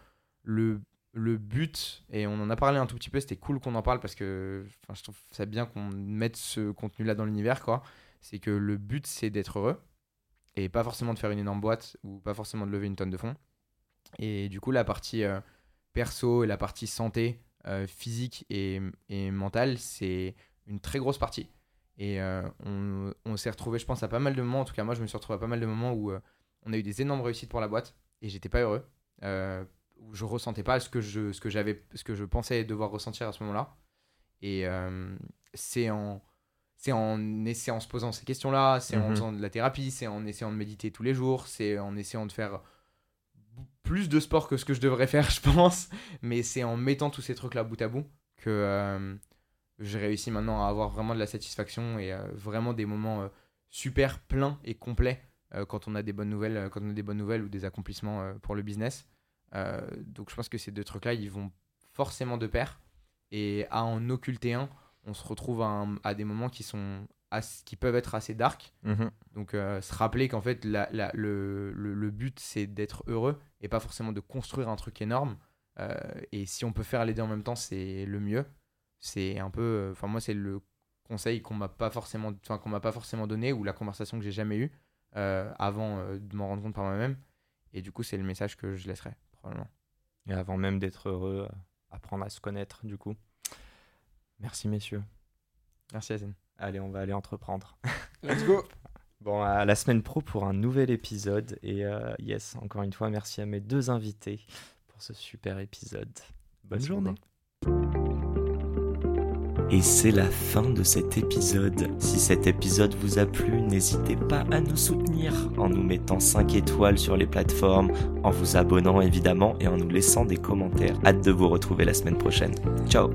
le, le but, et on en a parlé un tout petit peu, c'était cool qu'on en parle parce que je trouve ça bien qu'on mette ce contenu-là dans l'univers, quoi. C'est que le but, c'est d'être heureux et pas forcément de faire une énorme boîte ou pas forcément de lever une tonne de fonds. Et du coup, la partie perso et la partie santé physique et, et mentale, c'est une très grosse partie. Et euh, on, on s'est retrouvé, je pense, à pas mal de moments, en tout cas moi, je me suis retrouvé à pas mal de moments où euh, on a eu des énormes réussites pour la boîte et j'étais pas heureux. Euh, où je ressentais pas ce que je, ce que j'avais, ce que je pensais devoir ressentir à ce moment-là. Et euh, c'est en, c'est en essayant, en se posant ces questions-là, c'est en Mhm. faisant de la thérapie, c'est en essayant de méditer tous les jours, c'est en essayant de faire plus de sport que ce que je devrais faire, je pense. Mais c'est en mettant tous ces trucs-là bout à bout que euh, j'ai réussi maintenant à avoir vraiment de la satisfaction et euh, vraiment des moments euh, super pleins et complets quand on a des bonnes nouvelles, quand on a des bonnes nouvelles ou des accomplissements pour le business. Donc je pense que ces deux trucs-là, ils vont forcément de pair. Et à en occulter un, on se retrouve à des moments qui sont qui peuvent être assez dark. Mhm. Donc euh, se rappeler qu'en fait la- la- le, le- le but c'est d'être heureux et pas forcément de construire un truc énorme. Euh, et si on peut faire les deux en même temps, c'est le mieux. C'est un peu, euh, enfin moi c'est le conseil qu'on m'a pas forcément, enfin qu'on m'a pas forcément donné ou la conversation que j'ai jamais eue avant de m'en rendre compte par moi-même. Et du coup c'est le message que je laisserai probablement. Et avant même d'être heureux, apprendre à se connaître, du coup. Merci, messieurs. Merci Azen. Allez, on va aller entreprendre. Let's go Bon, à la semaine pro pour un nouvel épisode. Et euh, yes, encore une fois, merci à mes deux invités pour ce super épisode. Bonne Bonne journée. journée. Et c'est la fin de cet épisode. Si cet épisode vous a plu, n'hésitez pas à nous soutenir en nous mettant 5 étoiles sur les plateformes, en vous abonnant évidemment et en nous laissant des commentaires. Hâte de vous retrouver la semaine prochaine. Ciao